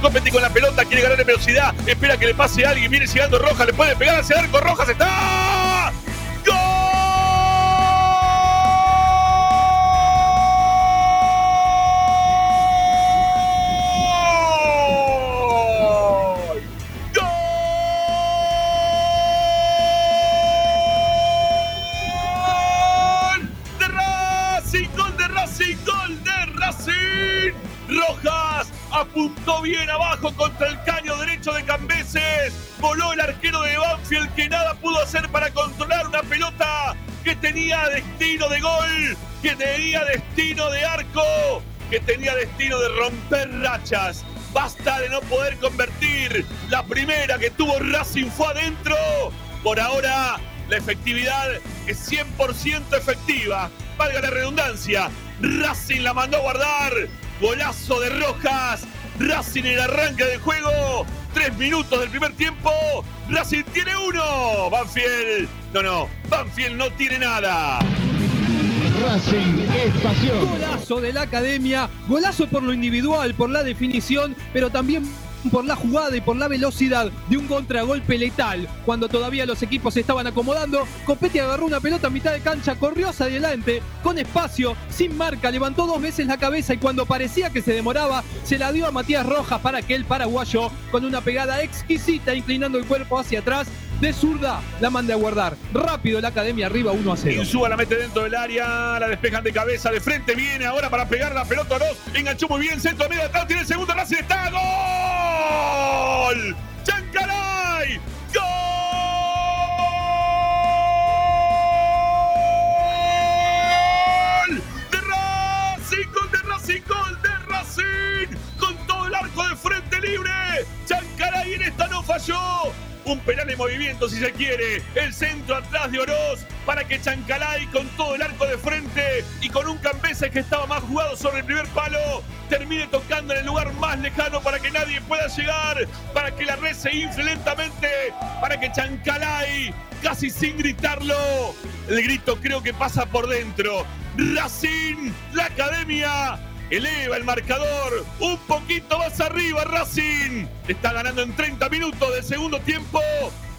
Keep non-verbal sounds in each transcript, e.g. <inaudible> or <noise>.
Copetti con la pelota, quiere ganar en velocidad. Espera que le pase a alguien. Viene llegando Rojas, le puede pegar hacia el arco. Rojas está. Que tenía destino de arco, que tenía destino de romper rachas. Basta de no poder convertir. La primera que tuvo Racing fue adentro. Por ahora, la efectividad es 100% efectiva. Valga la redundancia. Racing la mandó a guardar. Golazo de Rojas. Racing en el arranque del juego. Tres minutos del primer tiempo. Racing tiene uno. Banfield. No, no. Banfield no tiene nada. Racing es pasión. Golazo de la academia, golazo por lo individual, por la definición, pero también por la jugada y por la velocidad de un contragolpe letal. Cuando todavía los equipos se estaban acomodando, Copetti agarró una pelota a mitad de cancha, corrió hacia adelante, con espacio, sin marca, levantó dos veces la cabeza y cuando parecía que se demoraba, se la dio a Matías Rojas para que el paraguayo, con una pegada exquisita, inclinando el cuerpo hacia atrás, de zurda, la mande a guardar. Rápido la academia arriba 1 a 0. Insúa la mete dentro del área, la despejan de cabeza, de frente viene ahora para pegar la pelota dos. Enganchó muy bien, centro medio atrás, tiene el segundo, Racing está. ¡Gol! ¡Chancaray! ¡Gol! ¡De Racing! ¡Gol de Racing! ¡Gol de Racing! Con todo el arco de frente libre. Chancaray en esta no falló. Un penal en movimiento si se quiere. El centro atrás de Oroz para que Chancalay con todo el arco de frente y con un Cambeses que estaba más jugado sobre el primer palo termine tocando en el lugar más lejano para que nadie pueda llegar, para que la red se infle lentamente, para que Chancalay, casi sin gritarlo, el grito creo que pasa por dentro. Racing, la Academia. Eleva el marcador un poquito más arriba Racing. Está ganando en 30 minutos del segundo tiempo.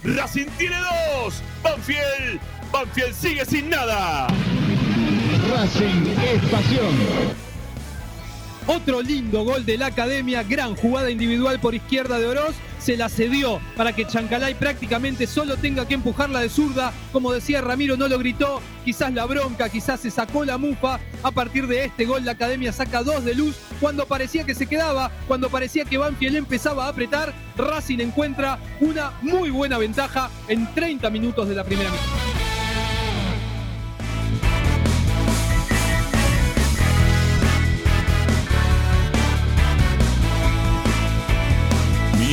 Racing tiene dos. Banfield. Banfield sigue sin nada. Racing es pasión. Otro lindo gol de la academia, gran jugada individual por izquierda de Oroz, se la cedió para que Chancalay prácticamente solo tenga que empujarla de zurda. Como decía Ramiro, no lo gritó, quizás la bronca, quizás se sacó la mufa. A partir de este gol, la academia saca dos de luz. Cuando parecía que se quedaba, cuando parecía que Banfield empezaba a apretar, Racing encuentra una muy buena ventaja en 30 minutos de la primera mitad.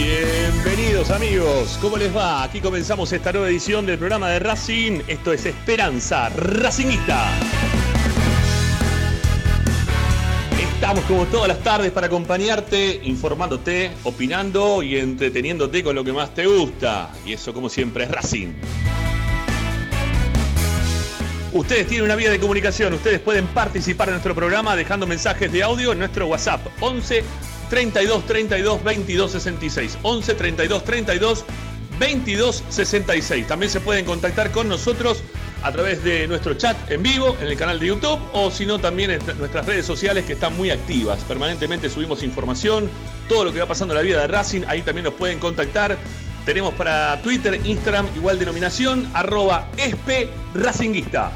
Bienvenidos amigos, ¿cómo les va? Aquí comenzamos esta nueva edición del programa de Racing. Esto es Esperanza Racingista. Estamos como todas las tardes para acompañarte, informándote, opinando y entreteniéndote con lo que más te gusta. Y eso como siempre es Racing. Ustedes tienen una vía de comunicación, ustedes pueden participar en nuestro programa dejando mensajes de audio en nuestro WhatsApp 11 32 32 22 66. 11 32 32 22 66. También se pueden contactar con nosotros a través de nuestro chat en vivo en el canal de YouTube o si no también en nuestras redes sociales que están muy activas. Permanentemente subimos información, todo lo que va pasando en la vida de Racing, ahí también nos pueden contactar. Tenemos para Twitter, Instagram, igual denominación, arroba esp racinguista.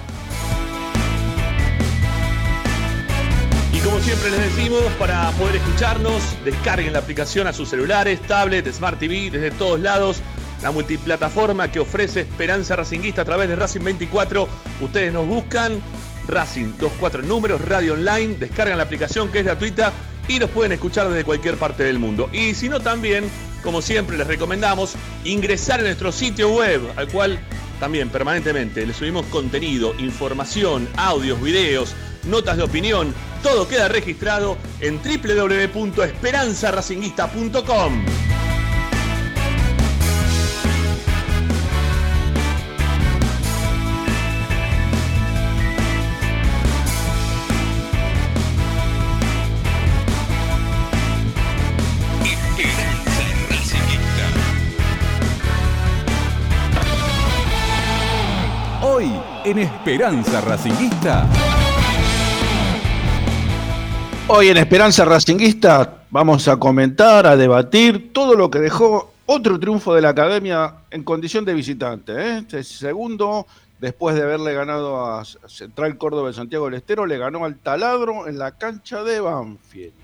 Como siempre les decimos, para poder escucharnos, descarguen la aplicación a sus celulares, tablets, Smart TV, desde todos lados. La multiplataforma que ofrece Esperanza Racinguista a través de Racing 24. Ustedes nos buscan, Racing 24 números, radio online, descargan la aplicación que es gratuita y nos pueden escuchar desde cualquier parte del mundo. Y si no, también, como siempre, les recomendamos ingresar a nuestro sitio web, al cual también permanentemente les subimos contenido, información, audios, videos, notas de opinión. Todo queda registrado en www.esperanzaracinguista.com. Hoy en Esperanza Racinguista. Hoy en Esperanza Racinguista vamos a comentar, a debatir todo lo que dejó otro triunfo de la academia en condición de visitante. ¿eh? Este segundo, después de haberle ganado a Central Córdoba de Santiago del Estero, le ganó al Taladro en la cancha de Banfield.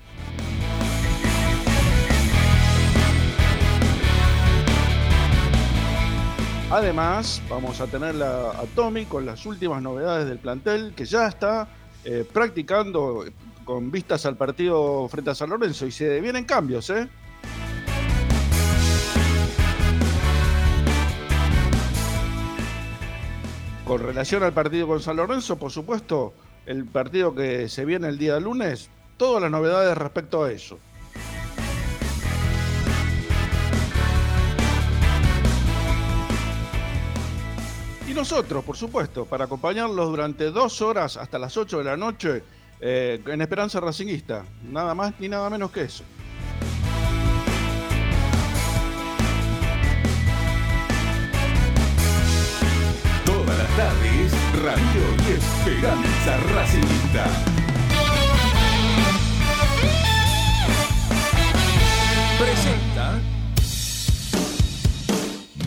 Además, vamos a tener a Tommy con las últimas novedades del plantel que ya está eh, practicando con vistas al partido frente a San Lorenzo y se vienen cambios, ¿eh? Con relación al partido con San Lorenzo, por supuesto, el partido que se viene el día lunes, todas las novedades respecto a eso. Y nosotros, por supuesto, para acompañarlos durante dos horas hasta las 8 de la noche eh, en Esperanza Racinguista. Nada más ni nada menos que eso. Todas las tardes, Radio y Esperanza Racingista. Presenta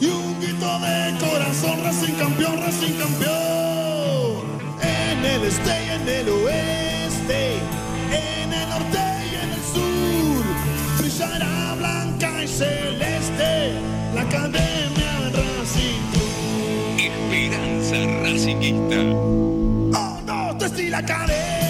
y un grito de corazón, Racing campeón, Racing campeón. En el este y en el oeste, en el norte y en el sur, brillará blanca y celeste la academia Racing. Esperanza Racinguista. Oh, no, te la academia.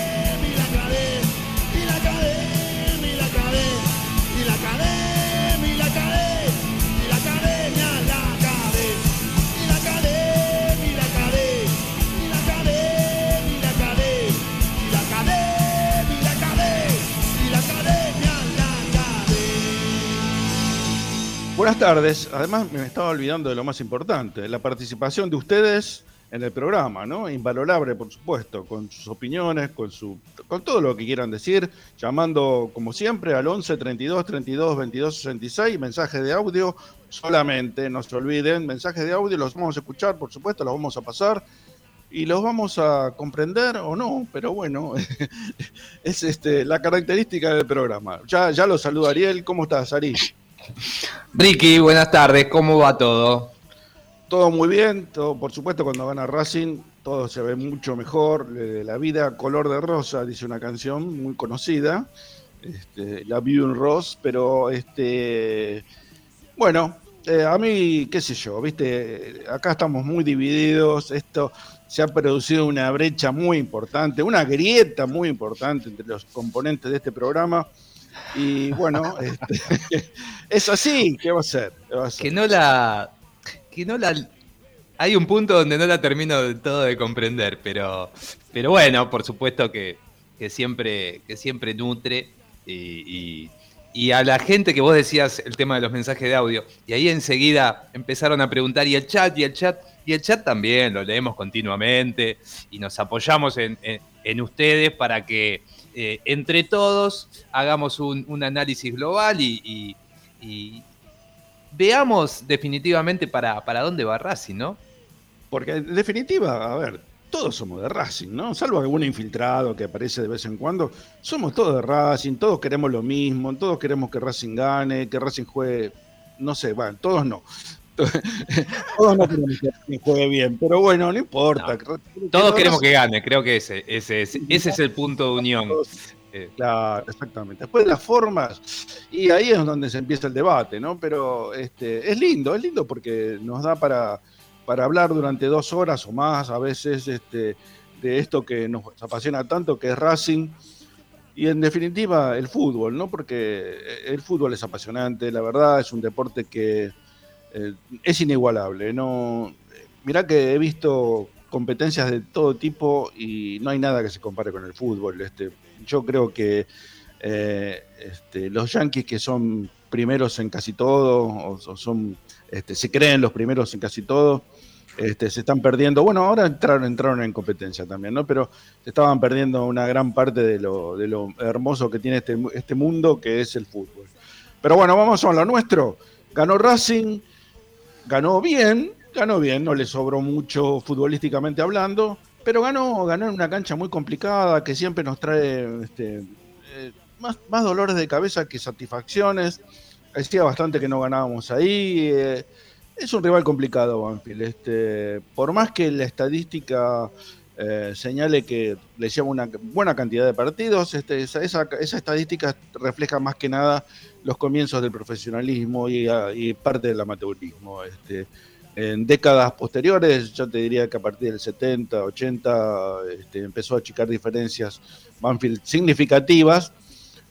Buenas tardes. Además, me estaba olvidando de lo más importante, la participación de ustedes en el programa, ¿no? Invalorable, por supuesto, con sus opiniones, con su con todo lo que quieran decir, llamando como siempre al 11 32 32 22 66, mensajes de audio solamente, no se olviden, mensajes de audio los vamos a escuchar, por supuesto, los vamos a pasar y los vamos a comprender o no, pero bueno, <laughs> es este la característica del programa. Ya ya lo saluda Ariel, ¿cómo estás, Ari? Ricky, buenas tardes, ¿cómo va todo? Todo muy bien, todo, por supuesto cuando gana Racing todo se ve mucho mejor. La vida color de rosa, dice una canción muy conocida, este, la View in Rose, pero este, bueno, eh, a mí, qué sé yo, viste, acá estamos muy divididos, esto se ha producido una brecha muy importante, una grieta muy importante entre los componentes de este programa. Y bueno, este, <laughs> es así, ¿qué va a ser? Que no la que no la hay un punto donde no la termino de todo de comprender, pero, pero bueno, por supuesto que, siempre, que siempre nutre y, a la gente que vos decías el tema de los mensajes de audio, y ahí enseguida empezaron a preguntar, y el chat, y el chat, y el chat también, lo leemos continuamente, y nos apoyamos en, ustedes para que eh, entre todos hagamos un, análisis global y, veamos definitivamente para, para dónde va Racing, ¿no? Porque en definitiva, a ver, todos somos de Racing, ¿no? Salvo algún infiltrado que aparece de vez en cuando, somos todos de Racing, todos queremos lo mismo, todos queremos que Racing gane, que Racing juegue, no sé, bueno, todos no. Todos no queremos que juegue bien, pero bueno, no importa. Todos queremos que gane, creo que ese, ese, ese es el punto de unión. Eh, claro, exactamente. Después las formas, y ahí es donde se empieza el debate, ¿no? Pero este, es lindo, es lindo porque nos da para para hablar durante dos horas o más, a veces este, de esto que nos apasiona tanto, que es Racing. Y en definitiva, el fútbol, ¿no? Porque el fútbol es apasionante, la verdad, es un deporte que eh, es inigualable. ¿no? Mirá que he visto competencias de todo tipo y no hay nada que se compare con el fútbol. Este, yo creo que eh, este, los Yankees que son primeros en casi todo, o, son, este, se creen los primeros en casi todo, este, se están perdiendo, bueno, ahora entraron, entraron en competencia también, ¿no? Pero estaban perdiendo una gran parte de lo, de lo hermoso que tiene este, este mundo, que es el fútbol. Pero bueno, vamos a lo nuestro. Ganó Racing, ganó bien, ganó bien, no le sobró mucho futbolísticamente hablando, pero ganó, ganó en una cancha muy complicada que siempre nos trae este, eh, más, más dolores de cabeza que satisfacciones. Hacía bastante que no ganábamos ahí. Eh, es un rival complicado, Banfield. Este, por más que la estadística eh, señale que le lleva una buena cantidad de partidos, este, esa, estadística refleja más que nada los comienzos del profesionalismo y, ah, parte del amateurismo. Este, en décadas posteriores, yo te diría que a partir del 70, 80, este, empezó a achicar diferencias Banfield significativas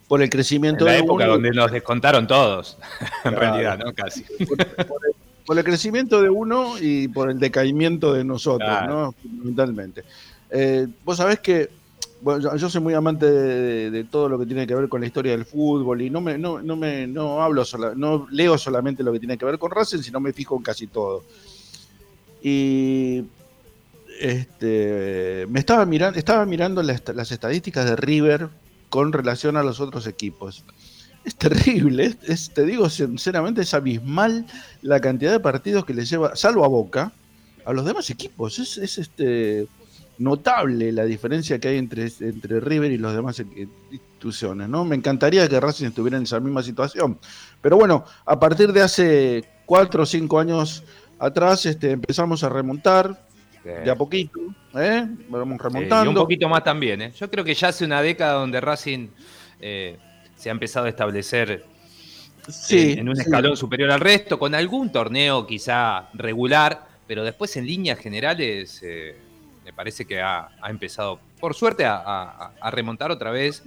por el crecimiento en la época donde nos descontaron todos, <laughs> en realidad, ¿no? Casi por el crecimiento de uno y por el decaimiento de nosotros, ¿no? Fundamentalmente. Eh, vos sabés que bueno, yo soy muy amante de, todo lo que tiene que ver con la historia del fútbol y no me, no, no me, no hablo no leo solamente lo que tiene que ver con Racing, sino me fijo en casi todo. Y este, me estaba mirando, estaba mirando las, las estadísticas de River con relación a los otros equipos es terrible, es, te digo sinceramente, es abismal la cantidad de partidos que le lleva, salvo a Boca, a los demás equipos. Es, este notable la diferencia que hay entre, entre River y los demás instituciones. ¿no? Me encantaría que Racing estuviera en esa misma situación. Pero bueno, a partir de hace cuatro o cinco años atrás este, empezamos a remontar. De a poquito, ¿eh? Vamos remontando. y un poquito más también, ¿eh? Yo creo que ya hace una década donde Racing eh, se ha empezado a establecer en, un escalón superior al resto, con algún torneo quizá regular, pero después en líneas generales eh, me parece que ha, empezado, por suerte, a, remontar otra vez.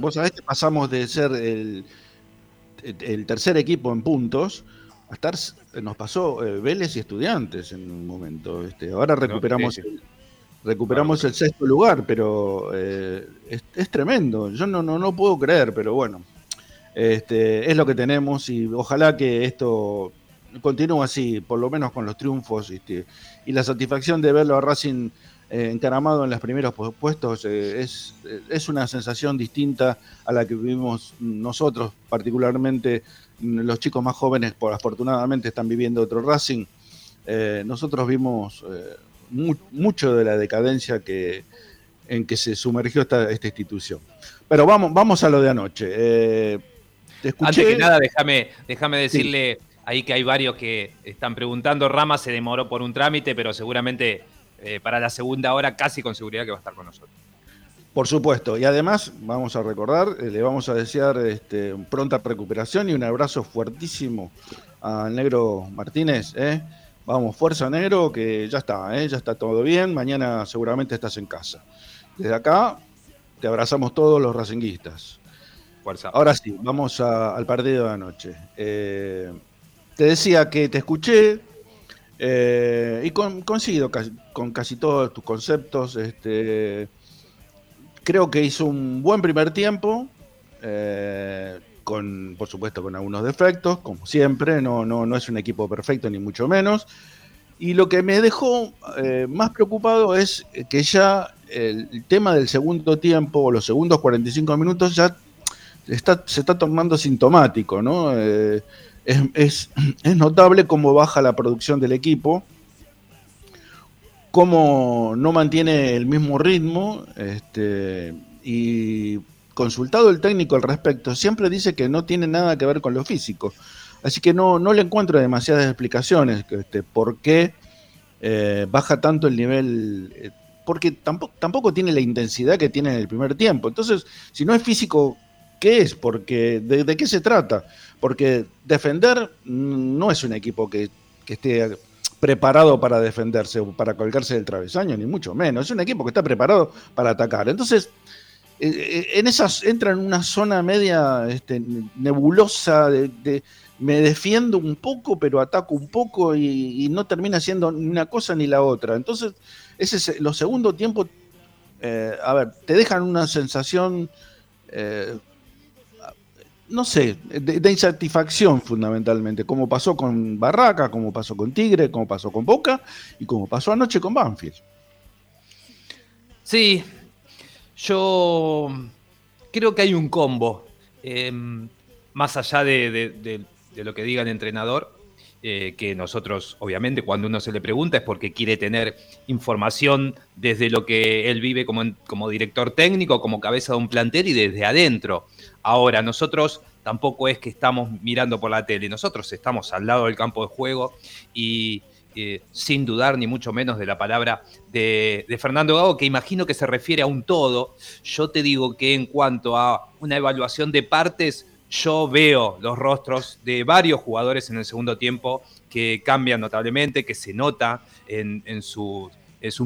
vos sabés que pasamos de ser el, el tercer equipo en puntos a estar, nos pasó eh, Vélez y Estudiantes en un momento. Este, ahora recuperamos recuperamos el sexto lugar, pero eh, es, tremendo. Yo no, no, no puedo creer, pero bueno. Este, es lo que tenemos y ojalá que esto continúe así, por lo menos con los triunfos este, y la satisfacción de verlo a Racing eh, encaramado en los primeros puestos eh, es, es, una sensación distinta a la que vivimos nosotros, particularmente los chicos más jóvenes, por afortunadamente están viviendo otro Racing. Eh, nosotros vimos mucho de la decadencia que, en que se sumergió esta, esta institución. Pero vamos, vamos a lo de anoche. Antes que nada, déjame, déjame decirle ahí que hay varios que están preguntando. Rama se demoró por un trámite, pero seguramente eh, para la segunda hora casi con seguridad que va a estar con nosotros. Por supuesto, y además vamos a recordar, eh, le vamos a desear este, pronta recuperación y un abrazo fuertísimo al negro Martínez. ¿eh? Vamos, fuerza negro, que ya está, ya está todo bien, mañana seguramente estás en casa. Desde acá te abrazamos todos los racinguistas. Fuerza. Ahora sí, vamos al partido de anoche. te decía que te escuché, eh, y coincido con casi todos tus conceptos. Este, creo que hizo un buen primer tiempo, eh, con, por supuesto con algunos defectos, como siempre, no, no, no es un equipo perfecto ni mucho menos. Y lo que me dejó eh, más preocupado es que ya el, tema del segundo tiempo o los segundos 45 minutos ya está, se está tornando sintomático, ¿no? es, notable cómo baja la producción del equipo, cómo no mantiene el mismo ritmo, este, y consultado el técnico al respecto, siempre dice que no tiene nada que ver con lo físico. Así que no, no le encuentro demasiadas explicaciones este, por qué eh, baja tanto el nivel, eh, porque tampoco, tampoco tiene la intensidad que tiene en el primer tiempo. Entonces, si no es físico, ¿qué es? Porque, ¿de, qué se trata? Porque defender no es un equipo que, esté preparado para defenderse o para colgarse del travesaño, ni mucho menos. Es un equipo que está preparado para atacar. Entonces, en esas entra en una zona media este, nebulosa de, me defiendo un poco, pero ataco un poco y, no termina siendo ni una cosa ni la otra. Entonces, ese es, los segundos tiempos, eh, a ver, te dejan una sensación no sé, de, insatisfacción fundamentalmente, como pasó con Barraca, como pasó con Tigre, como pasó con Boca y como pasó anoche con Banfield. Sí, yo creo que hay un combo, em, más allá de, lo que diga el entrenador, eh, que nosotros, obviamente, cuando uno se le pregunta es porque quiere tener información desde lo que él vive como, como director técnico, como cabeza de un plantel y desde adentro. Ahora, nosotros tampoco es que estamos mirando por la tele, nosotros estamos al lado del campo de juego y eh, sin dudar ni mucho menos de la palabra de, Fernando Gago, que imagino que se refiere a un todo. Yo te digo que en cuanto a una evaluación de partes, yo veo los rostros de varios jugadores en el segundo tiempo que cambian notablemente, que se nota en, su,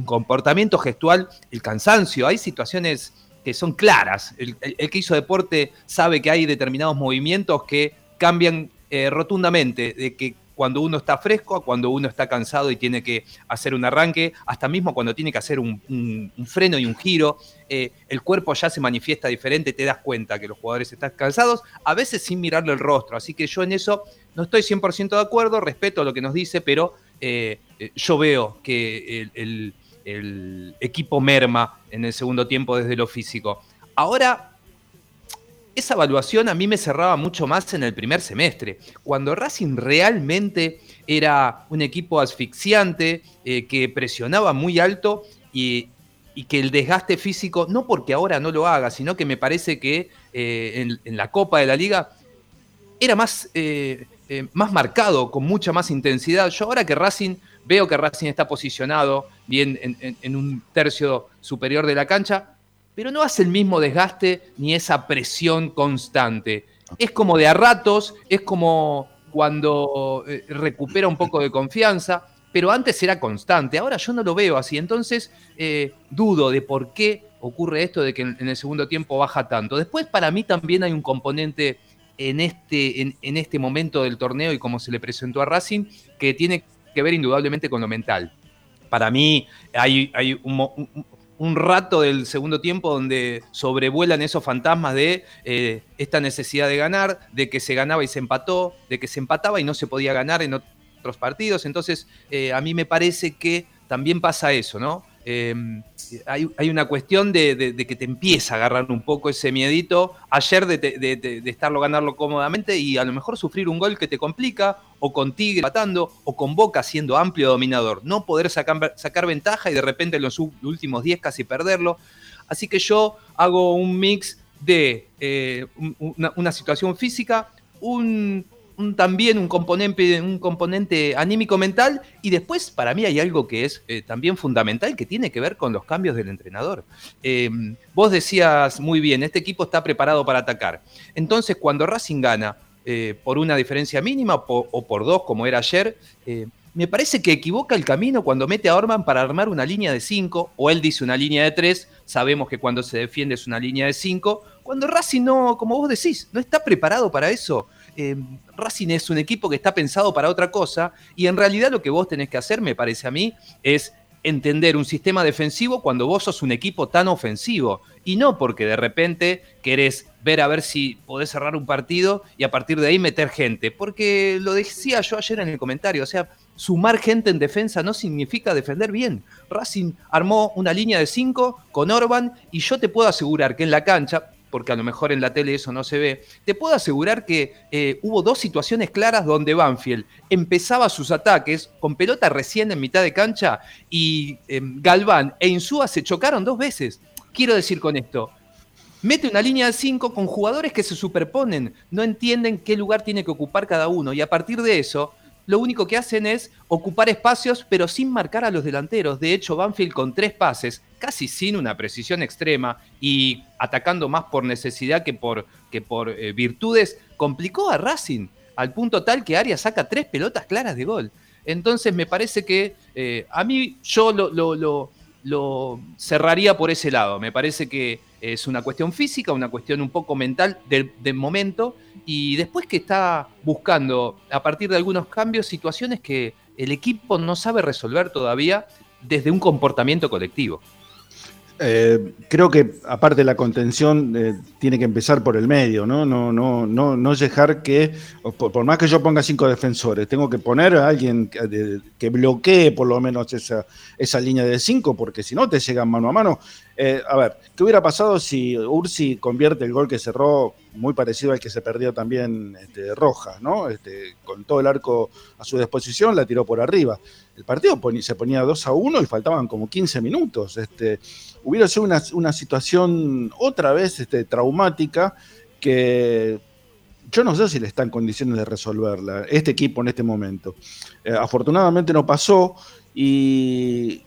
comportamiento gestual el cansancio. Hay situaciones que son claras. El, que hizo deporte sabe que hay determinados movimientos que cambian eh, rotundamente, de que cuando uno está fresco, cuando uno está cansado y tiene que hacer un arranque, hasta mismo cuando tiene que hacer un, freno y un giro, eh, el cuerpo ya se manifiesta diferente, te das cuenta que los jugadores están cansados, a veces sin mirarle el rostro. Así que yo en eso no estoy 100% de acuerdo, respeto lo que nos dice, pero eh, eh, yo veo que el, el equipo merma en el segundo tiempo desde lo físico. Ahora esa evaluación a mí me cerraba mucho más en el primer semestre, cuando Racing realmente era un equipo asfixiante, eh, que presionaba muy alto y, que el desgaste físico, no porque ahora no lo haga, sino que me parece que eh, en, la Copa de la Liga era más, eh, más marcado, con mucha más intensidad. Yo ahora que Racing, veo que Racing está posicionado bien en un tercio superior de la cancha, pero no hace el mismo desgaste ni esa presión constante. Es como de a ratos, es como cuando eh, recupera un poco de confianza, pero antes era constante, ahora yo no lo veo así, entonces eh, dudo de por qué ocurre esto de que en, el segundo tiempo baja tanto. Después para mí también hay un componente en este, en, este momento del torneo y como se le presentó a Racing, que tiene que ver indudablemente con lo mental. Para mí hay, hay un, un rato del segundo tiempo donde sobrevuelan esos fantasmas de eh, esta necesidad de ganar, de que se ganaba y se empató, de que se empataba y no se podía ganar en otros partidos. Entonces, eh, a mí me parece que también pasa eso, ¿no? Em, hay, una cuestión de, que te empieza a agarrar un poco ese miedito ayer de, estarlo ganarlo cómodamente y a lo mejor sufrir un gol que te complica, o con Tigre matando, o con Boca siendo amplio dominador. No poder sacar, sacar ventaja y de repente en los últimos 10 casi perderlo. Así que yo hago un mix de eh, una situación física, un, también un componente, un componente anímico-mental y después para mí hay algo que es eh, también fundamental que tiene que ver con los cambios del entrenador. Em, vos decías muy bien, este equipo está preparado para atacar. Entonces cuando Racing gana eh, por una diferencia mínima o por dos como era ayer, eh, me parece que equivoca el camino cuando mete a Orman para armar una línea de cinco o él dice una línea de tres, sabemos que cuando se defiende es una línea de cinco, cuando Racing no, como vos decís, no está preparado para eso. Eh, Racing es un equipo que está pensado para otra cosa y en realidad lo que vos tenés que hacer, me parece a mí, es entender un sistema defensivo cuando vos sos un equipo tan ofensivo y no porque de repente querés ver a ver si podés cerrar un partido y a partir de ahí meter gente, porque lo decía yo ayer en el comentario, o sea, sumar gente en defensa no significa defender bien. Racing armó una línea de cinco con Orban y yo te puedo asegurar que en la cancha, porque a lo mejor en la tele eso no se ve, te puedo asegurar que eh, hubo dos situaciones claras donde Banfield empezaba sus ataques con pelota recién en mitad de cancha y em, Galván e Insúa se chocaron dos veces. Quiero decir con esto, mete una línea de cinco con jugadores que se superponen, no entienden qué lugar tiene que ocupar cada uno y a partir de eso lo único que hacen es ocupar espacios, pero sin marcar a los delanteros. De hecho, Banfield con tres pases, casi sin una precisión extrema y atacando más por necesidad que por, que por eh, virtudes, complicó a Racing al punto tal que Arias saca tres pelotas claras de gol. Entonces me parece que eh, a mí yo lo, lo, lo cerraría por ese lado. Me parece que es una cuestión física, una cuestión un poco mental del, momento, y después que está buscando, a partir de algunos cambios, situaciones que el equipo no sabe resolver todavía desde un comportamiento colectivo. Eh, creo que aparte la contención eh, tiene que empezar por el medio, ¿no? No, no, no, no dejar que, por, más que yo ponga cinco defensores, tengo que poner a alguien que, bloquee por lo menos esa, esa línea de cinco, porque si no te llegan mano a mano. Eh, a ver, ¿qué hubiera pasado si Ursi convierte el gol que cerró muy parecido al que se perdió también este, Roja, ¿no? Este, con todo el arco a su disposición, la tiró por arriba. El partido se ponía 2 a 1 y faltaban como 15 minutos. Este, hubiera sido una, situación otra vez este, traumática que yo no sé si le está en condiciones de resolverla, este equipo en este momento. Eh, afortunadamente no pasó y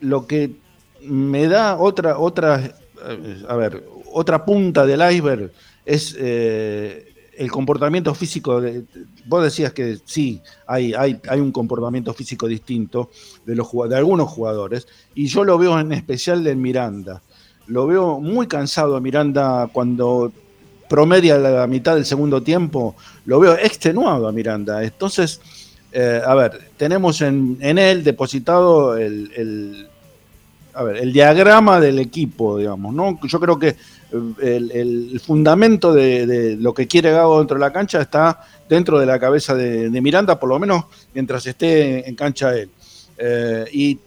lo que me da otra, otra, eh, a ver, otra punta del iceberg es eh, el comportamiento físico. De, vos decías que sí, hay, hay, un comportamiento físico distinto de, los, de algunos jugadores, y yo lo veo en especial en Miranda. Lo veo muy cansado Miranda cuando promedia la mitad del segundo tiempo, lo veo extenuado a Miranda. Entonces, eh, a ver, tenemos en, en él depositado el, a ver, el diagrama del equipo, digamos, ¿no? Yo creo que eh, el, fundamento de, lo que quiere Gago dentro de la cancha está dentro de la cabeza de, Miranda, por lo menos mientras esté en cancha él. Eh, y,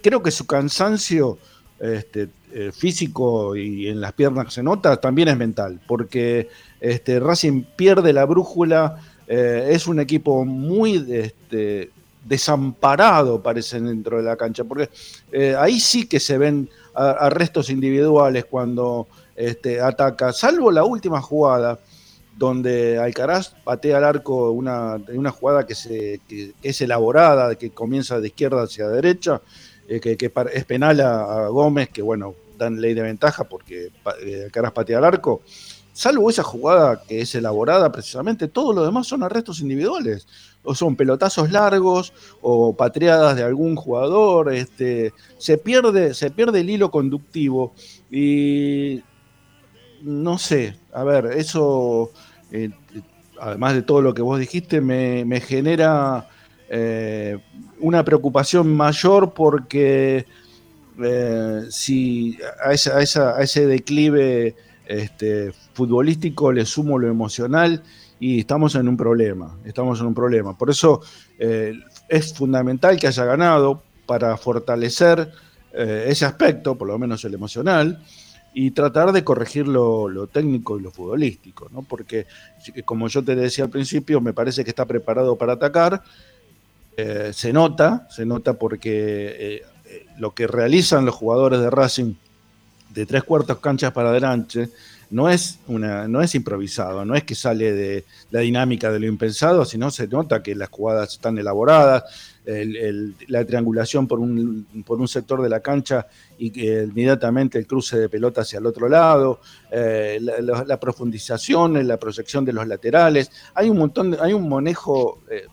creo que su cansancio este, eh, físico y en las piernas se nota, también es mental, porque este, Racing pierde la brújula, es un equipo muy este, desamparado, parece, dentro de la cancha, porque eh, ahí sí que se ven arrestos individuales cuando este, ataca, salvo la última jugada donde Alcaraz patea al arco una, una jugada que, se, es elaborada, que comienza de izquierda hacia derecha, eh, que, es penal a, Gómez, que bueno, dan ley de ventaja porque eh, Alcaraz patea al arco. Salvo esa jugada que es elaborada precisamente, todo lo demás son arrestos individuales o son pelotazos largos o patriadas de algún jugador, este, se, pierde, se pierde el hilo conductivo y no sé, a ver, eso, eh, además de todo lo que vos dijiste, me, genera eh, una preocupación mayor porque eh, si a, a, ese declive este, futbolístico le sumo lo emocional y estamos en un problema, estamos en un problema. Por eso es fundamental que haya ganado para fortalecer ese aspecto, por lo menos el emocional, y tratar de corregir lo, técnico y lo futbolístico, ¿no? Porque, como yo te decía al principio, me parece que está preparado para atacar. Eh, se nota, se nota porque lo que realizan los jugadores de Racing de tres cuartos canchas para adelante no es, una, no es improvisado, no es que sale de la dinámica de lo impensado, sino se nota que las jugadas están elaboradas, la triangulación por un, por un sector de la cancha y que inmediatamente el cruce de pelota hacia el otro lado, eh, la, profundización, la proyección de los laterales, hay un montón, hay un manejo eh,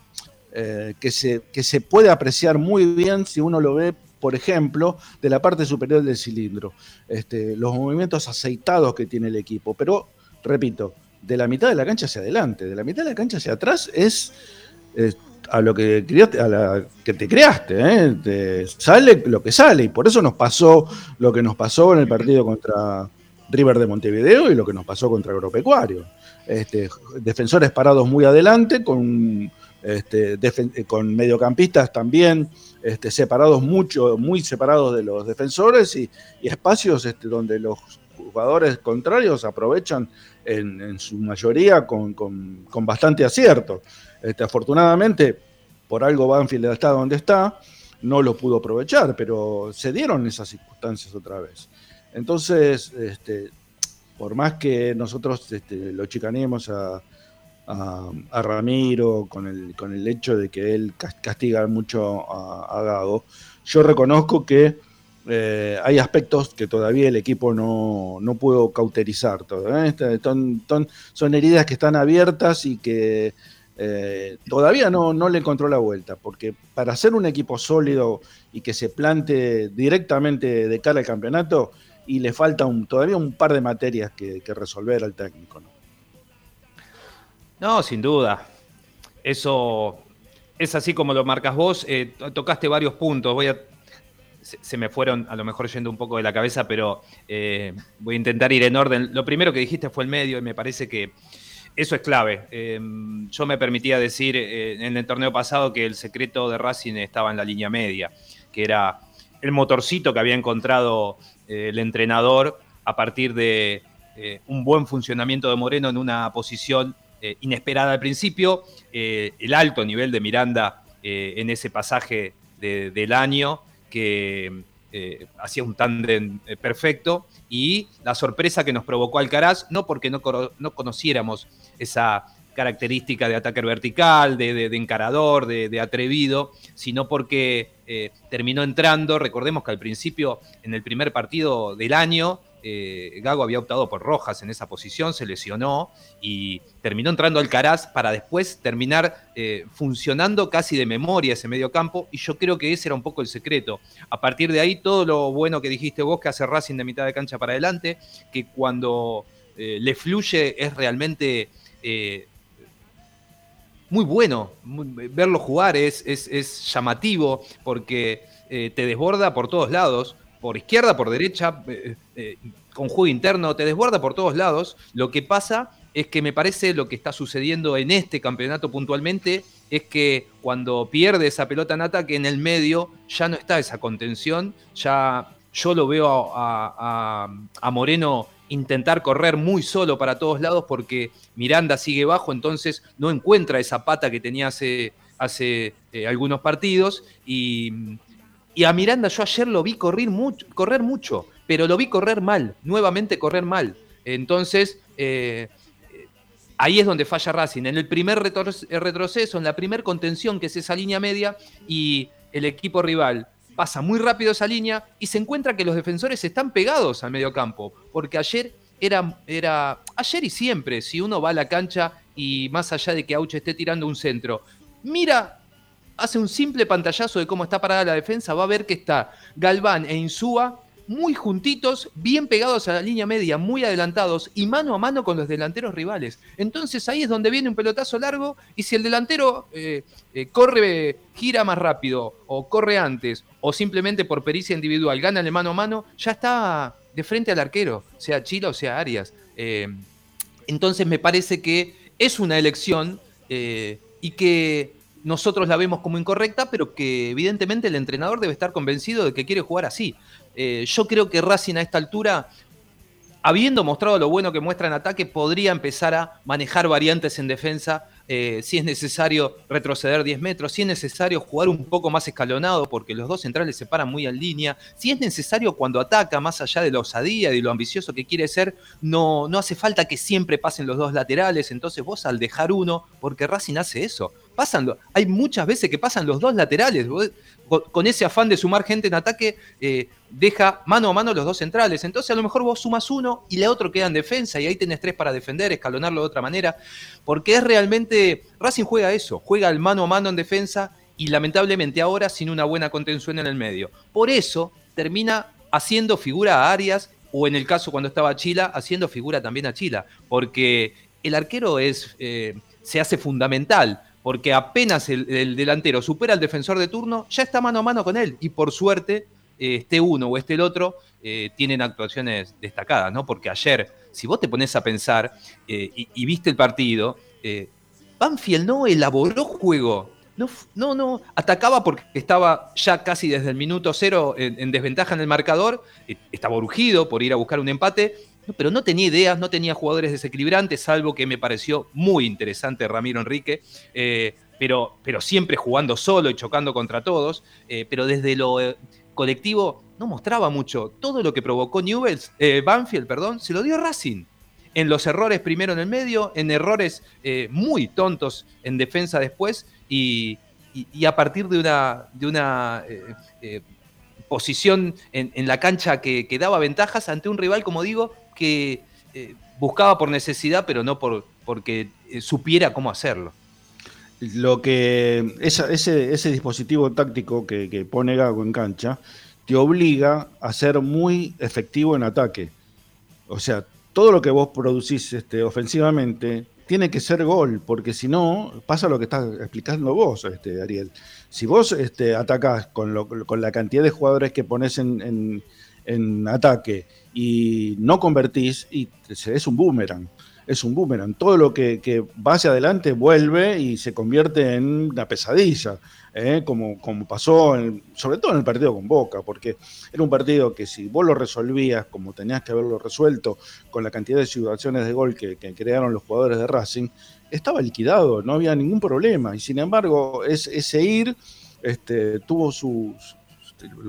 eh, que, se, que se puede apreciar muy bien si uno lo ve por ejemplo, de la parte superior del cilindro. Este, los movimientos aceitados que tiene el equipo. Pero, repito, de la mitad de la cancha hacia adelante, de la mitad de la cancha hacia atrás es a lo que, a la que te creaste. ¿eh? sale lo que sale. Y por eso nos pasó lo que nos pasó en el partido contra River de Montevideo y lo que nos pasó contra Agropecuario. Este, defensores parados muy adelante, con, este, con mediocampistas también este, separados mucho, muy separados de los defensores y, espacios este, donde los jugadores contrarios aprovechan en, su mayoría con, bastante acierto. Este, afortunadamente, por algo Banfield está donde está, no lo pudo aprovechar, pero se dieron esas circunstancias otra vez. Entonces, este, por más que nosotros este, lo chicanemos a, a, Ramiro con el, con el hecho de que él castiga mucho a, Gago, yo reconozco que eh, hay aspectos que todavía el equipo no, no pudo cauterizar. Todo, ¿eh? este, son, heridas que están abiertas y que eh, todavía no, no le encontró la vuelta, porque para ser un equipo sólido y que se plante directamente de cara al campeonato, y le falta todavía un par de materias que, que resolver al técnico. ¿no? No, sin duda. Eso es así como lo marcas vos. Eh, tocaste varios puntos. Voy a, se, me fueron a lo mejor yendo un poco de la cabeza, pero eh, voy a intentar ir en orden. Lo primero que dijiste fue el medio y me parece que eso es clave. Em, yo me permitía decir eh, en el torneo pasado que el secreto de Racing estaba en la línea media, que era el motorcito que había encontrado el entrenador a partir de un buen funcionamiento de Moreno en una posición eh, inesperada al principio, eh, el alto nivel de Miranda eh, en ese pasaje del año que hacía un tándem perfecto. Y la sorpresa que nos provocó Alcaraz, no porque no, conociéramos esa característica de ataque vertical, de, encarador, de, atrevido, sino porque terminó entrando, recordemos que al principio, en el primer partido del año, eh, Gago había optado por Rojas en esa posición, se lesionó y terminó entrando Alcaraz para después terminar eh, funcionando casi de memoria ese medio campo y yo creo que ese era un poco el secreto. A partir de ahí, todo lo bueno que dijiste vos que hace Racing de mitad de cancha para adelante, que cuando eh, le fluye es realmente muy bueno. verlo jugar es, es llamativo porque te desborda por todos lados por izquierda, por derecha, eh, eh, con juego interno, te desborda por todos lados. Lo que pasa es que me parece lo que está sucediendo en este campeonato puntualmente es que cuando pierde esa pelota en ataque en el medio ya no está esa contención, ya yo lo veo a, Moreno intentar correr muy solo para todos lados porque Miranda sigue bajo, entonces no encuentra esa pata que tenía hace, hace eh, algunos partidos y y a Miranda yo ayer lo vi correr mucho, correr mucho, pero lo vi correr mal, nuevamente correr mal. Entonces, eh, ahí es donde falla Racing. En el primer retroceso, en la primer contención, que es esa línea media, y el equipo rival pasa muy rápido esa línea y se encuentra que los defensores están pegados al medio campo. Porque ayer era, era, ayer y siempre, si uno va a la cancha y más allá de que Auche esté tirando un centro, mira hace un simple pantallazo de cómo está parada la defensa, va a ver que está Galván e Insúa muy juntitos, bien pegados a la línea media, muy adelantados y mano a mano con los delanteros rivales. Entonces ahí es donde viene un pelotazo largo y si el delantero eh, eh, corre, gira más rápido o corre antes o simplemente por pericia individual gana el mano a mano, ya está de frente al arquero, sea Chila o sea Arias. Eh, entonces me parece que es una elección y que nosotros la vemos como incorrecta, pero que evidentemente el entrenador debe estar convencido de que quiere jugar así. Eh, yo creo que Racing a esta altura, habiendo mostrado lo bueno que muestra en ataque, podría empezar a manejar variantes en defensa. Eh, si es necesario retroceder 10 metros, si es necesario jugar un poco más escalonado porque los dos centrales se paran muy en línea, si es necesario cuando ataca, más allá de la osadía y lo ambicioso que quiere ser, no, no hace falta que siempre pasen los dos laterales, entonces vos al dejar uno, porque Racing hace eso, pasan, hay muchas veces que pasan los dos laterales, con ese afán de sumar gente en ataque, eh, deja mano a mano los dos centrales. Entonces a lo mejor vos sumas uno y el otro queda en defensa y ahí tenés tres para defender, escalonarlo de otra manera. Porque es realmente, Racing juega eso, juega el mano a mano en defensa y lamentablemente ahora sin una buena contención en el medio. Por eso termina haciendo figura a Arias o en el caso cuando estaba Chila, haciendo figura también a Chila. Porque el arquero es, eh, se hace fundamental porque apenas el, delantero supera al defensor de turno, ya está mano a mano con él. Y por suerte, este uno o este el otro eh, tienen actuaciones destacadas, ¿no? Porque ayer, si vos te pones a pensar eh, y, viste el partido, Banfield no elaboró juego. No, no, no, atacaba porque estaba ya casi desde el minuto cero en, desventaja en el marcador, estaba urgido por ir a buscar un empate, pero no tenía ideas, no tenía jugadores desequilibrantes, salvo que me pareció muy interesante Ramiro Enrique, eh, pero, pero, siempre jugando solo y chocando contra todos, eh, pero desde lo eh, colectivo no mostraba mucho. Todo lo que provocó Newells, Banfield, perdón, se lo dio Racing. En los errores primero en el medio, en errores muy tontos en defensa después, y, a partir de una, de una posición en, la cancha que, que, daba ventajas ante un rival, como digo, que eh, buscaba por necesidad, pero no por, porque eh, supiera cómo hacerlo. Lo que ese, dispositivo táctico que, pone Gago en cancha te obliga a ser muy efectivo en ataque. O sea, todo lo que vos producís este, ofensivamente tiene que ser gol, porque si no, pasa lo que estás explicando vos, este, Ariel. Si vos este, atacás con, la cantidad de jugadores que pones en, en ataque y no convertís, es un boomerang. Es un boomerang. Todo lo que, va hacia adelante vuelve y se convierte en una pesadilla, ¿eh? como, como pasó sobre todo en el partido con Boca, porque era un partido que si vos lo resolvías como tenías que haberlo resuelto con la cantidad de situaciones de gol que, crearon los jugadores de Racing, estaba liquidado, no había ningún problema. Y sin embargo, ese ir este, tuvo sus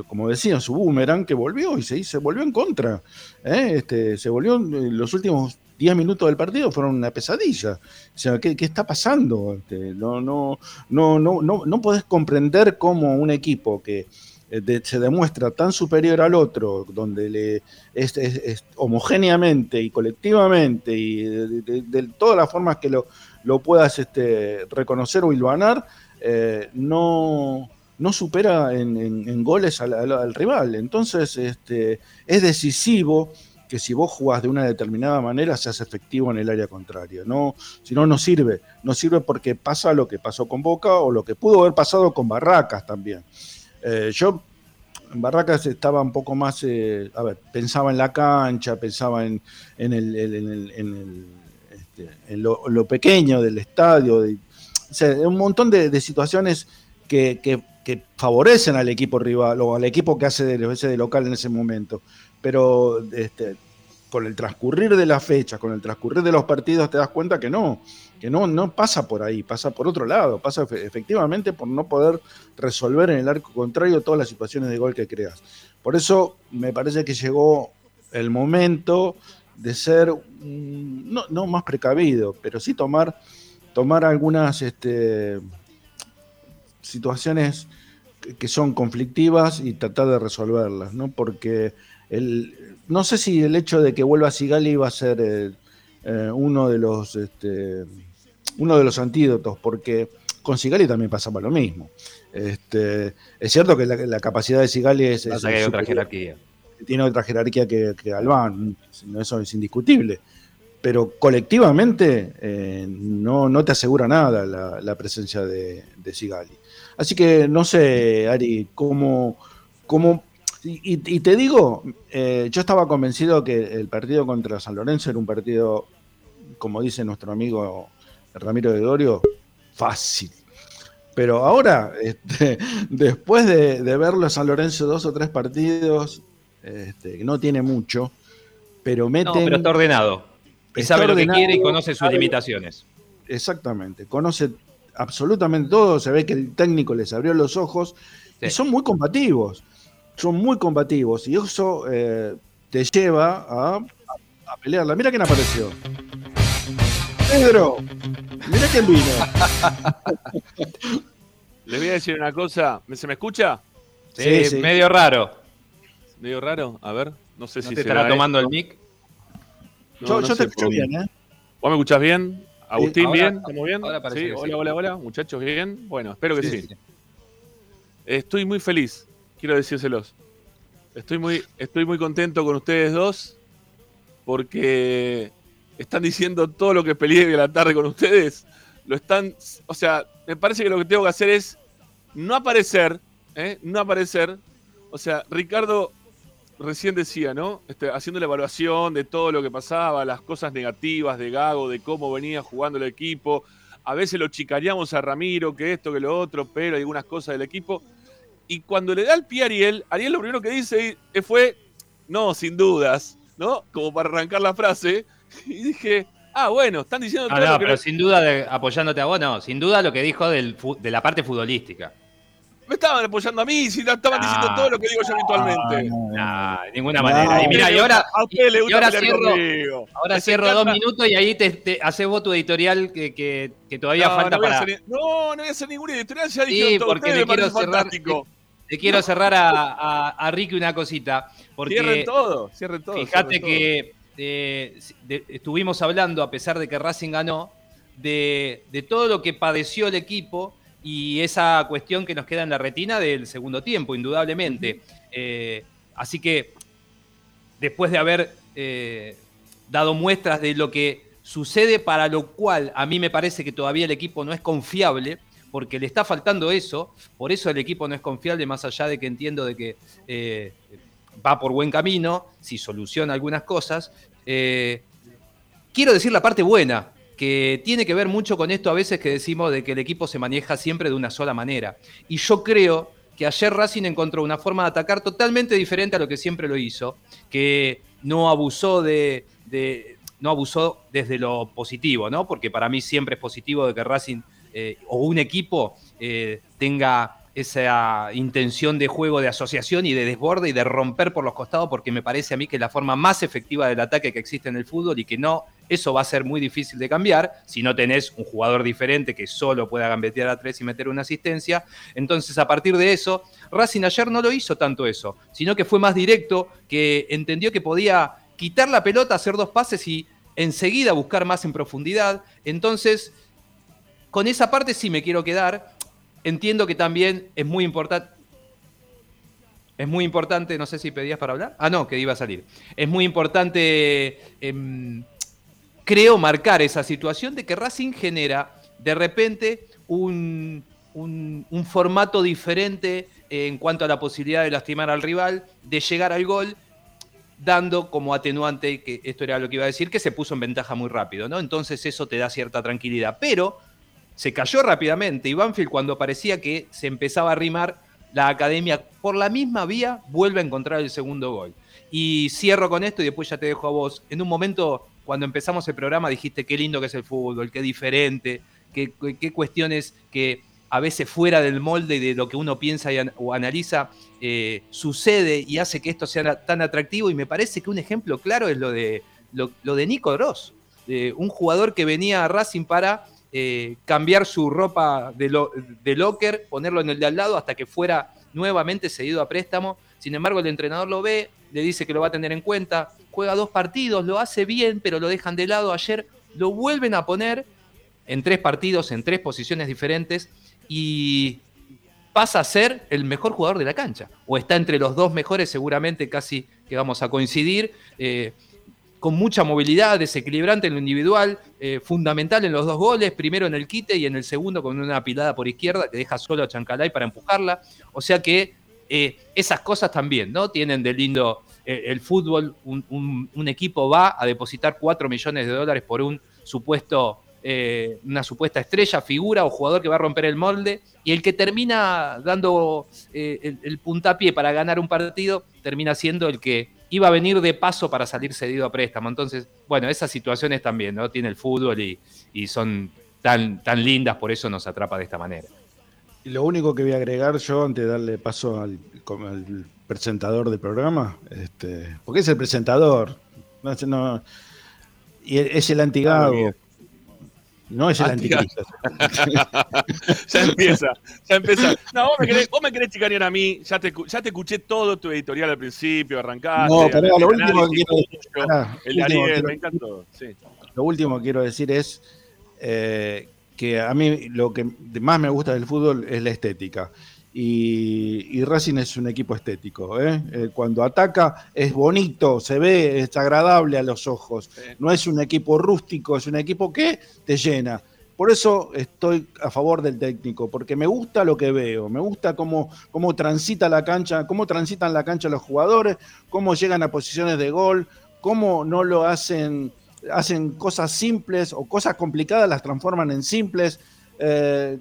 como decía, su boomerang que volvió y se, se volvió en contra. ¿eh? Este, se volvió, los últimos 10 minutos del partido fueron una pesadilla. O sea, ¿qué, está pasando? Este, no, no, no, no, no, no podés comprender cómo un equipo que eh, se demuestra tan superior al otro, donde le es, homogéneamente y colectivamente y de, todas las formas que lo, lo puedas este, reconocer o hilvanar, eh, no, no supera en, goles al, rival. Entonces, este, es decisivo que si vos jugás de una determinada manera, seas efectivo en el área contraria. No, si no, no sirve. No sirve porque pasa lo que pasó con Boca o lo que pudo haber pasado con Barracas también. Eh, yo en Barracas estaba un poco más, eh, a ver, pensaba en la cancha, pensaba en, en, el, en, este, lo, pequeño del estadio, de, un montón de, situaciones que, favorecen al equipo rival o al equipo que hace de, de local en ese momento. Pero este, con el transcurrir de la fecha, con el transcurrir de los partidos, te das cuenta que no, que no pasa por ahí, pasa por otro lado, pasa efectivamente por no poder resolver en el arco contrario todas las situaciones de gol que creas. Por eso me parece que llegó el momento de ser, no, no más precavido, pero sí tomar, tomar algunas este, situaciones que son conflictivas y tratar de resolverlas, ¿no? Porque el, no sé si el hecho de que vuelva Sigali va a ser eh, eh, uno de los este, uno de los antídotos, porque con Sigali también pasaba lo mismo. Este, es cierto que la, capacidad de Sigali es. otra jerarquía. Tiene otra jerarquía que, que eso es indiscutible. Pero colectivamente eh, no, te asegura nada la, presencia de, de, Sigali. Así que no sé, Ari, cómo. y, te digo, eh, yo estaba convencido que el partido contra San Lorenzo era un partido, como dice nuestro amigo Ramiro de Dorio, fácil. Pero ahora, este, <laughs> después de, verlo a San Lorenzo dos o tres partidos, este, no tiene mucho, pero mete. No, pero está ordenado. Y sabe lo que quiere y conoce sus limitaciones. Exactamente, conoce absolutamente todo. Se ve que el técnico les abrió los ojos y son muy combativos. Son muy combativos y eso eh, te lleva a, a pelearla. Mira quién apareció. Pedro, mira quién vino. <laughs> Les voy a decir una cosa. ¿Se me escucha? Sí, sí, medio raro. Medio raro, a ver. No sé si te estará tomando el mic. yo, te escucho bien, ¿eh? ¿Vos me escuchás bien? Agustín, ¿bien? ¿Estamos bien? sí, hola, hola, hola. Muchachos, ¿bien? Bueno, espero que sí. Estoy muy feliz, quiero decírselos. Estoy muy, estoy muy contento con ustedes dos porque están diciendo todo lo que peleé de la tarde con ustedes. Lo están, o sea, me parece que lo que tengo que hacer es no aparecer, ¿eh? no aparecer. O sea, Ricardo recién decía, ¿no? Este, haciendo la evaluación de todo lo que pasaba, las cosas negativas de Gago, de cómo venía jugando el equipo. A veces lo chicaríamos a Ramiro, que esto, que lo otro, pero hay algunas cosas del equipo. Y cuando le da el pie a Ariel, Ariel lo primero que dice fue, no, sin dudas, ¿no? Como para arrancar la frase. Y dije, ah, bueno, están diciendo todo no, pero sin duda, apoyándote a vos, no, sin duda lo que dijo del, de la parte futbolística. Me estaban apoyando a mí, si estaban diciendo todo lo que digo yo habitualmente. No, de ninguna manera. y mira, y ahora, y ahora cierro, ahora cierro dos minutos y ahí te, te haces vos tu editorial que, que, que todavía falta no para. no, no voy a hacer ninguna editorial, ya dijeron sí, todo porque ustedes, quiero cerrar, te, quiero cerrar a, a, a, Ricky una cosita. Porque cierren todo, cierren todo. Fíjate que eh, estuvimos hablando, a pesar de que Racing ganó, de, de todo lo que padeció el equipo y esa cuestión que nos queda en la retina del segundo tiempo, indudablemente. Eh, así que después de haber eh, dado muestras de lo que sucede, para lo cual a mí me parece que todavía el equipo no es confiable, porque le está faltando eso, por eso el equipo no es confiable, más allá de que entiendo de que eh, va por buen camino, si soluciona algunas cosas. quiero decir la parte buena, que tiene que ver mucho con esto a veces que decimos de que el equipo se maneja siempre de una sola manera. Y yo creo que ayer Racing encontró una forma de atacar totalmente diferente a lo que siempre lo hizo, que no abusó de, no abusó desde lo positivo, ¿no? Porque para mí siempre es positivo de que Racing eh, o un equipo eh, tenga esa intención de juego, de asociación y de desborde y de romper por los costados, porque me parece a mí que es la forma más efectiva del ataque que existe en el fútbol y que no, eso va a ser muy difícil de cambiar si no tenés un jugador diferente que solo pueda gambetear a tres y meter una asistencia. Entonces, a partir de eso, Racing ayer no lo hizo tanto eso, sino que fue más directo, que entendió que podía quitar la pelota, hacer dos pases y enseguida buscar más en profundidad. Entonces, con esa parte sí me quiero quedar entiendo que también es muy importante. Es muy importante, no sé si pedías para hablar. Ah, no, que iba a salir. Es muy importante, em, creo, marcar esa situación de que Racing genera de repente un, un, formato diferente en cuanto a la posibilidad de lastimar al rival, de llegar al gol, dando como atenuante, que esto era lo que iba a decir, que se puso en ventaja muy rápido, ¿no? Entonces eso te da cierta tranquilidad. Pero se cayó rápidamente y Banfield cuando parecía que se empezaba a arrimar la academia por la misma vía vuelve a encontrar el segundo gol. Y cierro con esto y después ya te dejo a vos. En un momento, cuando empezamos el programa, dijiste qué lindo que es el fútbol, qué diferente, qué, cuestiones que a veces fuera del molde de lo que uno piensa o analiza, eh, sucede y hace que esto sea tan atractivo. Y me parece que un ejemplo claro es lo de, lo, de Nico Ross, un jugador que venía a Racing para eh, cambiar su ropa de, locker, ponerlo en el de al lado hasta que fuera nuevamente cedido a préstamo. Sin embargo, el entrenador lo ve, le dice que lo va a tener en cuenta, juega dos partidos, lo hace bien, pero lo dejan de lado. Ayer lo vuelven a poner en tres partidos, en tres posiciones diferentes, y pasa a ser el mejor jugador de la cancha. O está entre los dos mejores, seguramente casi que vamos a coincidir. Eh, con mucha movilidad, desequilibrante en lo individual, eh, fundamental en los dos goles, primero en el quite y en el segundo con una pilada por izquierda que deja solo a Chancalay para empujarla. O sea que eh, esas cosas también, ¿no? Tienen de lindo el fútbol, un, equipo va a depositar 4 millones de dólares por un supuesto eh, una supuesta estrella, figura o jugador que va a romper el molde, y el que termina dando eh, el, puntapié para ganar un partido, termina siendo el que iba a venir de paso para salir cedido a préstamo. Entonces, bueno, esas situaciones también, ¿no? Tiene el fútbol y, son tan, tan lindas, por eso nos atrapa de esta manera. Y lo único que voy a agregar yo antes de darle paso al, presentador del programa, este, porque es el presentador, y es el antigago. No es el anticristo. <laughs> ya empieza, ya empieza. No, vos me querés, vos me querés chicanear a mí. Ya te, ya te escuché todo tu editorial al principio, arrancaste. No, pero lo último que quiero decir. el Ariel, me encantó. Sí. Lo último que quiero decir es eh, que a mí lo que más me gusta del fútbol es la estética. Y, Racing es un equipo estético. ¿eh? Eh, cuando ataca es bonito, se ve, es agradable a los ojos. No es un equipo rústico, es un equipo que te llena. Por eso estoy a favor del técnico, porque me gusta lo que veo, me gusta cómo, cómo transita la cancha, cómo transitan la cancha los jugadores, cómo llegan a posiciones de gol, cómo no lo hacen, hacen cosas simples o cosas complicadas las transforman en simples. Eh,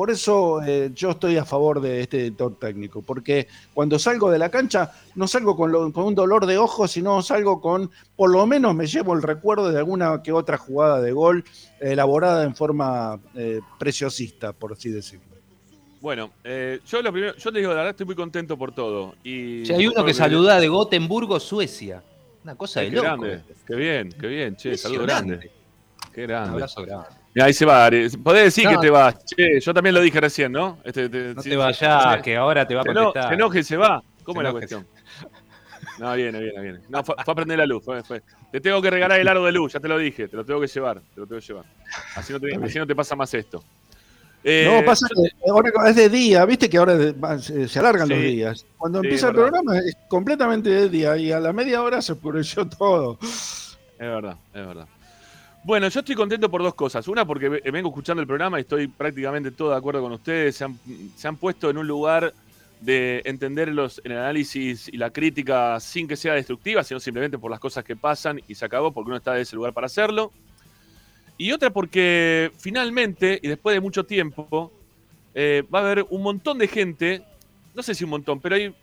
por eso eh, yo estoy a favor de este director técnico, porque cuando salgo de la cancha no salgo con, un dolor de ojos, sino salgo con, por lo menos me llevo el recuerdo de alguna que otra jugada de gol elaborada en forma eh, preciosista, por así decirlo. Bueno, eh, yo lo primero, yo te digo, la verdad estoy muy contento por todo. Y hay uno que, saluda de Gotemburgo, Suecia. Una cosa de qué loco. Grande. Qué bien, qué bien, che, saludo grande. Qué grande. Un abrazo grande ahí se va, Podés decir que te vas. Che, yo también lo dije recién, ¿no? Este, no te vayas, que ahora te va a contestar. Se enoje se va. ¿Cómo es la cuestión? No, viene, viene, viene. No, fue, a prender la luz. Te tengo que regalar el aro de luz, ya te lo dije. Te lo tengo que llevar. Te lo tengo que llevar. Así no te, así no te pasa más esto. Eh, no, pasa que ahora es de día, viste que ahora se alargan los días. Cuando empieza el programa es completamente de día y a la media hora se oscureció todo. Es verdad, es verdad. Bueno, yo estoy contento por dos cosas. Una, porque vengo escuchando el programa y estoy prácticamente todo de acuerdo con ustedes. Se han, puesto en un lugar de entender los, el análisis y la crítica sin que sea destructiva, sino simplemente por las cosas que pasan y se acabó porque uno está en ese lugar para hacerlo. Y otra porque finalmente, y después de mucho tiempo, eh, va a haber un montón de gente, no sé si un montón, pero hay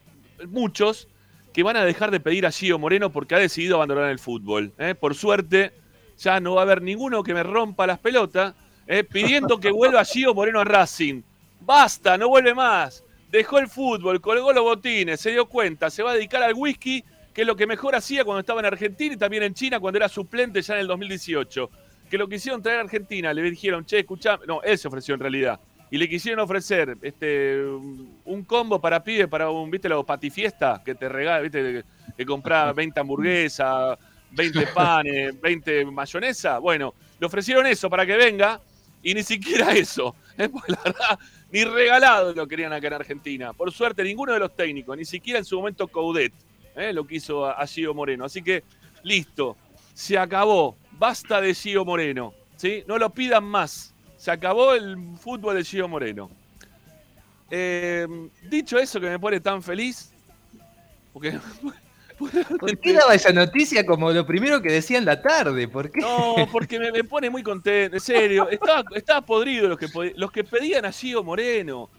muchos que van a dejar de pedir a Gio Moreno porque ha decidido abandonar el fútbol. ¿eh? Por suerte ya no va a haber ninguno que me rompa las pelotas, eh, pidiendo que vuelva Gio Moreno a Racing. Basta, no vuelve más. Dejó el fútbol, colgó los botines, se dio cuenta, se va a dedicar al whisky, que es lo que mejor hacía cuando estaba en Argentina y también en China cuando era suplente ya en el 2018. Que lo quisieron traer a Argentina, le dijeron, che, escuchá, no, él se ofreció en realidad. Y le quisieron ofrecer este un combo para pibe, para un, viste, los patifiesta que te regala, viste, que compra 20 hamburguesas, 20 <laughs> panes, 20 mayonesa. Bueno, le ofrecieron eso para que venga y ni siquiera eso. <laughs> ¿eh? la verdad, ni regalado lo querían acá en Argentina. Por suerte, ninguno de los técnicos, ni siquiera en su momento Coudet, ¿eh? lo quiso a, Gio Moreno. Así que, listo, se acabó. Basta de Gio Moreno. ¿sí? No lo pidan más. Se acabó el fútbol de Gio Moreno. Eh, dicho eso que me pone tan feliz, porque <laughs> <laughs> ¿Por qué daba esa noticia como lo primero que decía en la tarde? ¿Por qué? No, porque me, pone muy contento, en serio. Estaba, podrido los que, los que pedían a Gio Moreno.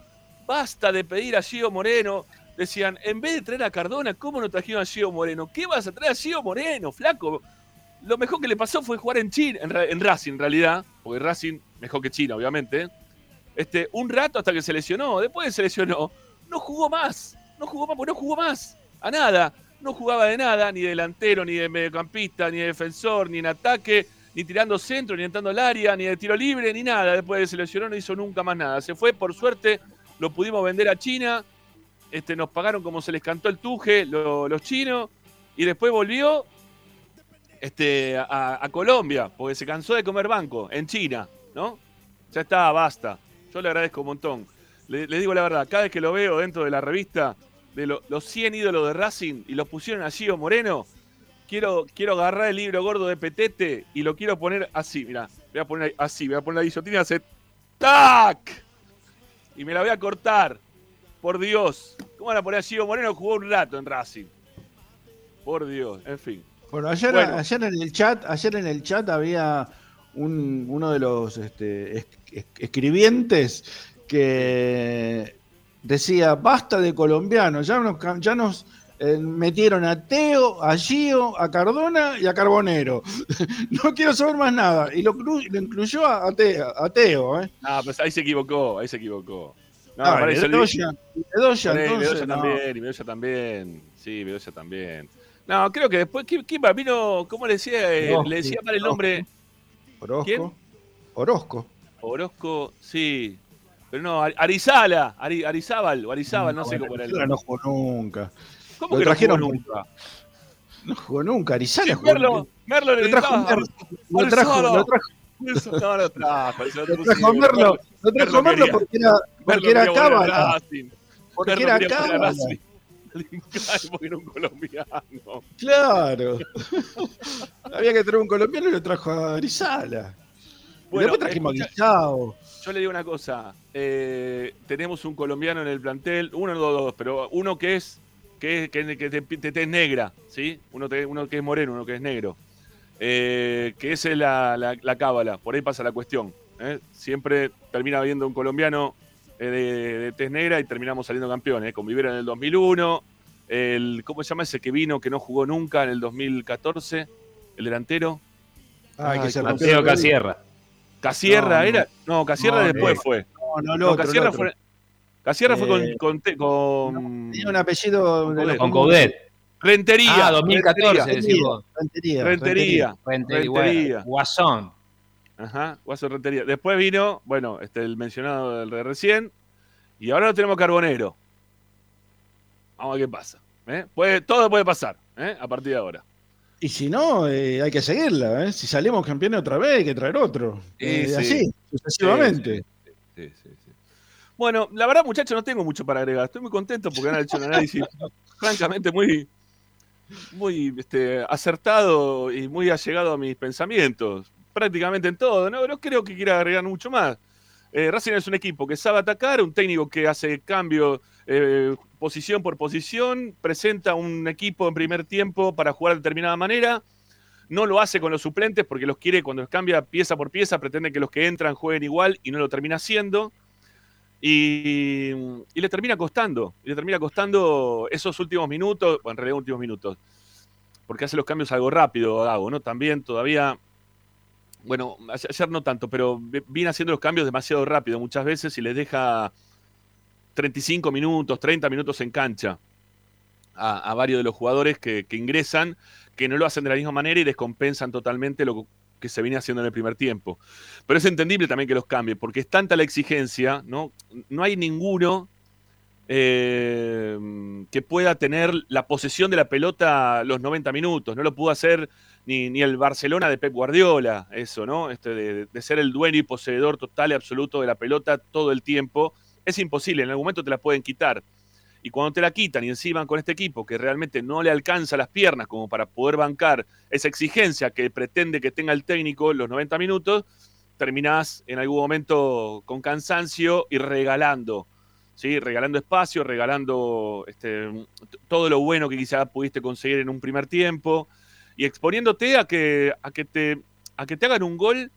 Basta de pedir a Gio Moreno. Decían, en vez de traer a Cardona, ¿cómo no trajeron a Gio Moreno? ¿Qué vas a traer a Gio Moreno, flaco? Lo mejor que le pasó fue jugar en China, en, Racing en realidad, porque Racing mejor que China, obviamente. Este, un rato hasta que se lesionó. Después de se lesionó, no jugó más. No jugó más, porque no jugó más. A nada no jugaba de nada, ni delantero, ni de mediocampista, ni de defensor, ni en ataque, ni tirando centro, ni entrando al área, ni de tiro libre, ni nada. Después de seleccionó no hizo nunca más nada. Se fue, por suerte, lo pudimos vender a China. Este, nos pagaron como se les cantó el tuje los chinos. Y después volvió este, a, Colombia, porque se cansó de comer banco en China, ¿no? Ya está, basta. Yo le agradezco un montón. Le, le digo la verdad, cada vez que lo veo dentro de la revista, de lo- los 100 ídolos de Racing y los pusieron a Gio Moreno, quiero, quiero agarrar el libro gordo de Petete y lo quiero poner así, mira, voy a poner así, voy a poner la guillotina y hacer ¡tac! Y me la voy a cortar. Por Dios. ¿Cómo van a poner a Gio Moreno? Jugó un rato en Racing. Por Dios, en fin. Bueno, ayer, Bueno. ayer en el chat, ayer en el chat había un- uno de los este, es- es- escribientes que decía basta de colombianos, ya nos, ya nos eh, metieron a Teo, a Gio, a Cardona y a Carbonero. <laughs> no quiero saber más nada. Y lo, incluyó a, a Teo, a Teo, ¿eh? Ah, pues ahí se equivocó, ahí se equivocó. No, Ah, para Bedoya, Bedoya, entonces, no. también, y Bedoya también. Sí, Bedoya también. No, creo que después, ¿quién, quién va? Vino, ¿cómo le decía? Eh, Orozco, le decía mal el nombre. Orozco. ¿Quién? Orozco. Orozco, sí. Pero no, Ar- Arizala, Ari- Arizábal, o Arizábal, no, sé cómo era el Arizala no jugó nunca. ¿Cómo lo que no jugó trajeron nunca? No jugó nunca. Arizala Sí, jugó Merlo, Merlo le Lo trajo Merlo. Lo trajo, lo trajo, <laughs> No, lo trajo. lo trajo. Merlo. Lo trajo Merlo porque era, porque era cábala. Porque era cábala. Porque era un colombiano. Claro. <laughs> Había que traer un colombiano y lo trajo a Arizala. Bueno, después trajimos escucha- a Guisao. Yo le digo una cosa. eh, tenemos un colombiano en el plantel, uno no dos, pero uno que es que que, que te, te- te es negra, ¿sí? Uno, te- uno que es moreno, uno que es negro. Eh, que esa es la, la, la cábala. Por ahí pasa la cuestión. ¿eh? Siempre termina habiendo un colombiano eh, de, de tez negra y terminamos saliendo campeones. ¿eh? Con Vivero en el 2001. El, ¿Cómo se llama ese que vino que no jugó nunca en el 2014? El delantero. Ah, hay que Ay, ser Mateo. Casierra. Casierra No, era. No, Casierra No, después no. fue. No, no, No, otro, Casierra fue, Casierra fue con, Eh, con, con Tenía un apellido de Con. Coudet. Rentería. Ah, 2014, Rentería. decís vos. Rentería. Rentería. Rentería. Rentería. Guasón. Ajá, Guaso Rentería. Después vino, bueno, este, el mencionado del de recién. Y ahora lo tenemos Carbonero. Vamos a ver qué pasa. ¿eh? Puede, todo puede pasar ¿eh? a partir de ahora. Y si no, eh, hay que seguirla. ¿eh? Si salimos campeones otra vez, hay que traer otro. Eh, sí. Así, sucesivamente. Sí, sí, sí. Bueno, la verdad, muchachos, no tengo mucho para agregar. Estoy muy contento porque han hecho un análisis, <laughs> francamente, muy, muy este, acertado y muy allegado a mis pensamientos. Prácticamente en todo. No, no creo que quiera agregar mucho más. Racing es un equipo que sabe atacar, un técnico que hace cambio eh, posición por posición, presenta un equipo en primer tiempo para jugar de determinada manera. No lo hace con los suplentes porque los quiere cuando los cambia pieza por pieza, pretende que los que entran jueguen igual y no lo termina haciendo. Y, le termina costando, y le termina costando esos últimos minutos, o en realidad últimos minutos, porque hace los cambios algo rápido, Gago, ¿no? También todavía, bueno, ayer no tanto, pero viene haciendo los cambios demasiado rápido muchas veces y les deja 35 minutos, 30 minutos en cancha a, varios de los jugadores que, ingresan, que no lo hacen de la misma manera y descompensan totalmente lo que se viene haciendo en el primer tiempo. Pero es entendible también que los cambie, porque es tanta la exigencia, ¿no? No hay ninguno eh, que pueda tener la posesión de la pelota los 90 minutos. No lo pudo hacer ni, ni el Barcelona de Pep Guardiola, eso, ¿no? Este de, de ser el dueño y poseedor total y absoluto de la pelota todo el tiempo. Es imposible, en algún momento te la pueden quitar. Y cuando te la quitan y encima con este equipo que realmente no le alcanza las piernas como para poder bancar esa exigencia que pretende que tenga el técnico los 90 minutos, terminás en algún momento con cansancio y regalando, ¿sí? Regalando espacio, regalando este, todo lo bueno que quizás pudiste conseguir en un primer tiempo y exponiéndote a que, a que, te, a que te hagan un gol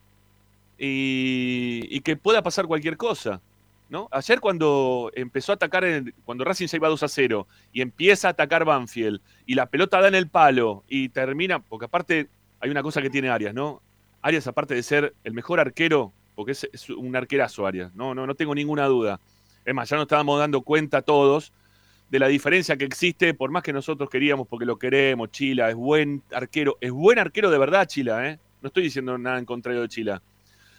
y, y que pueda pasar cualquier cosa. ¿No? Ayer cuando empezó a atacar, cuando Racing se iba 2 a 0 y empieza a atacar Banfield y la pelota da en el palo y termina, porque aparte hay una cosa que tiene Arias, ¿no? Arias aparte de ser el mejor arquero, porque es, es un arquerazo Arias, no, no, no tengo ninguna duda. Es más, ya nos estábamos dando cuenta todos de la diferencia que existe, por más que nosotros queríamos, porque lo queremos, Chila, es buen arquero, es buen arquero de verdad Chila, ¿eh? No estoy diciendo nada en contrario de Chila,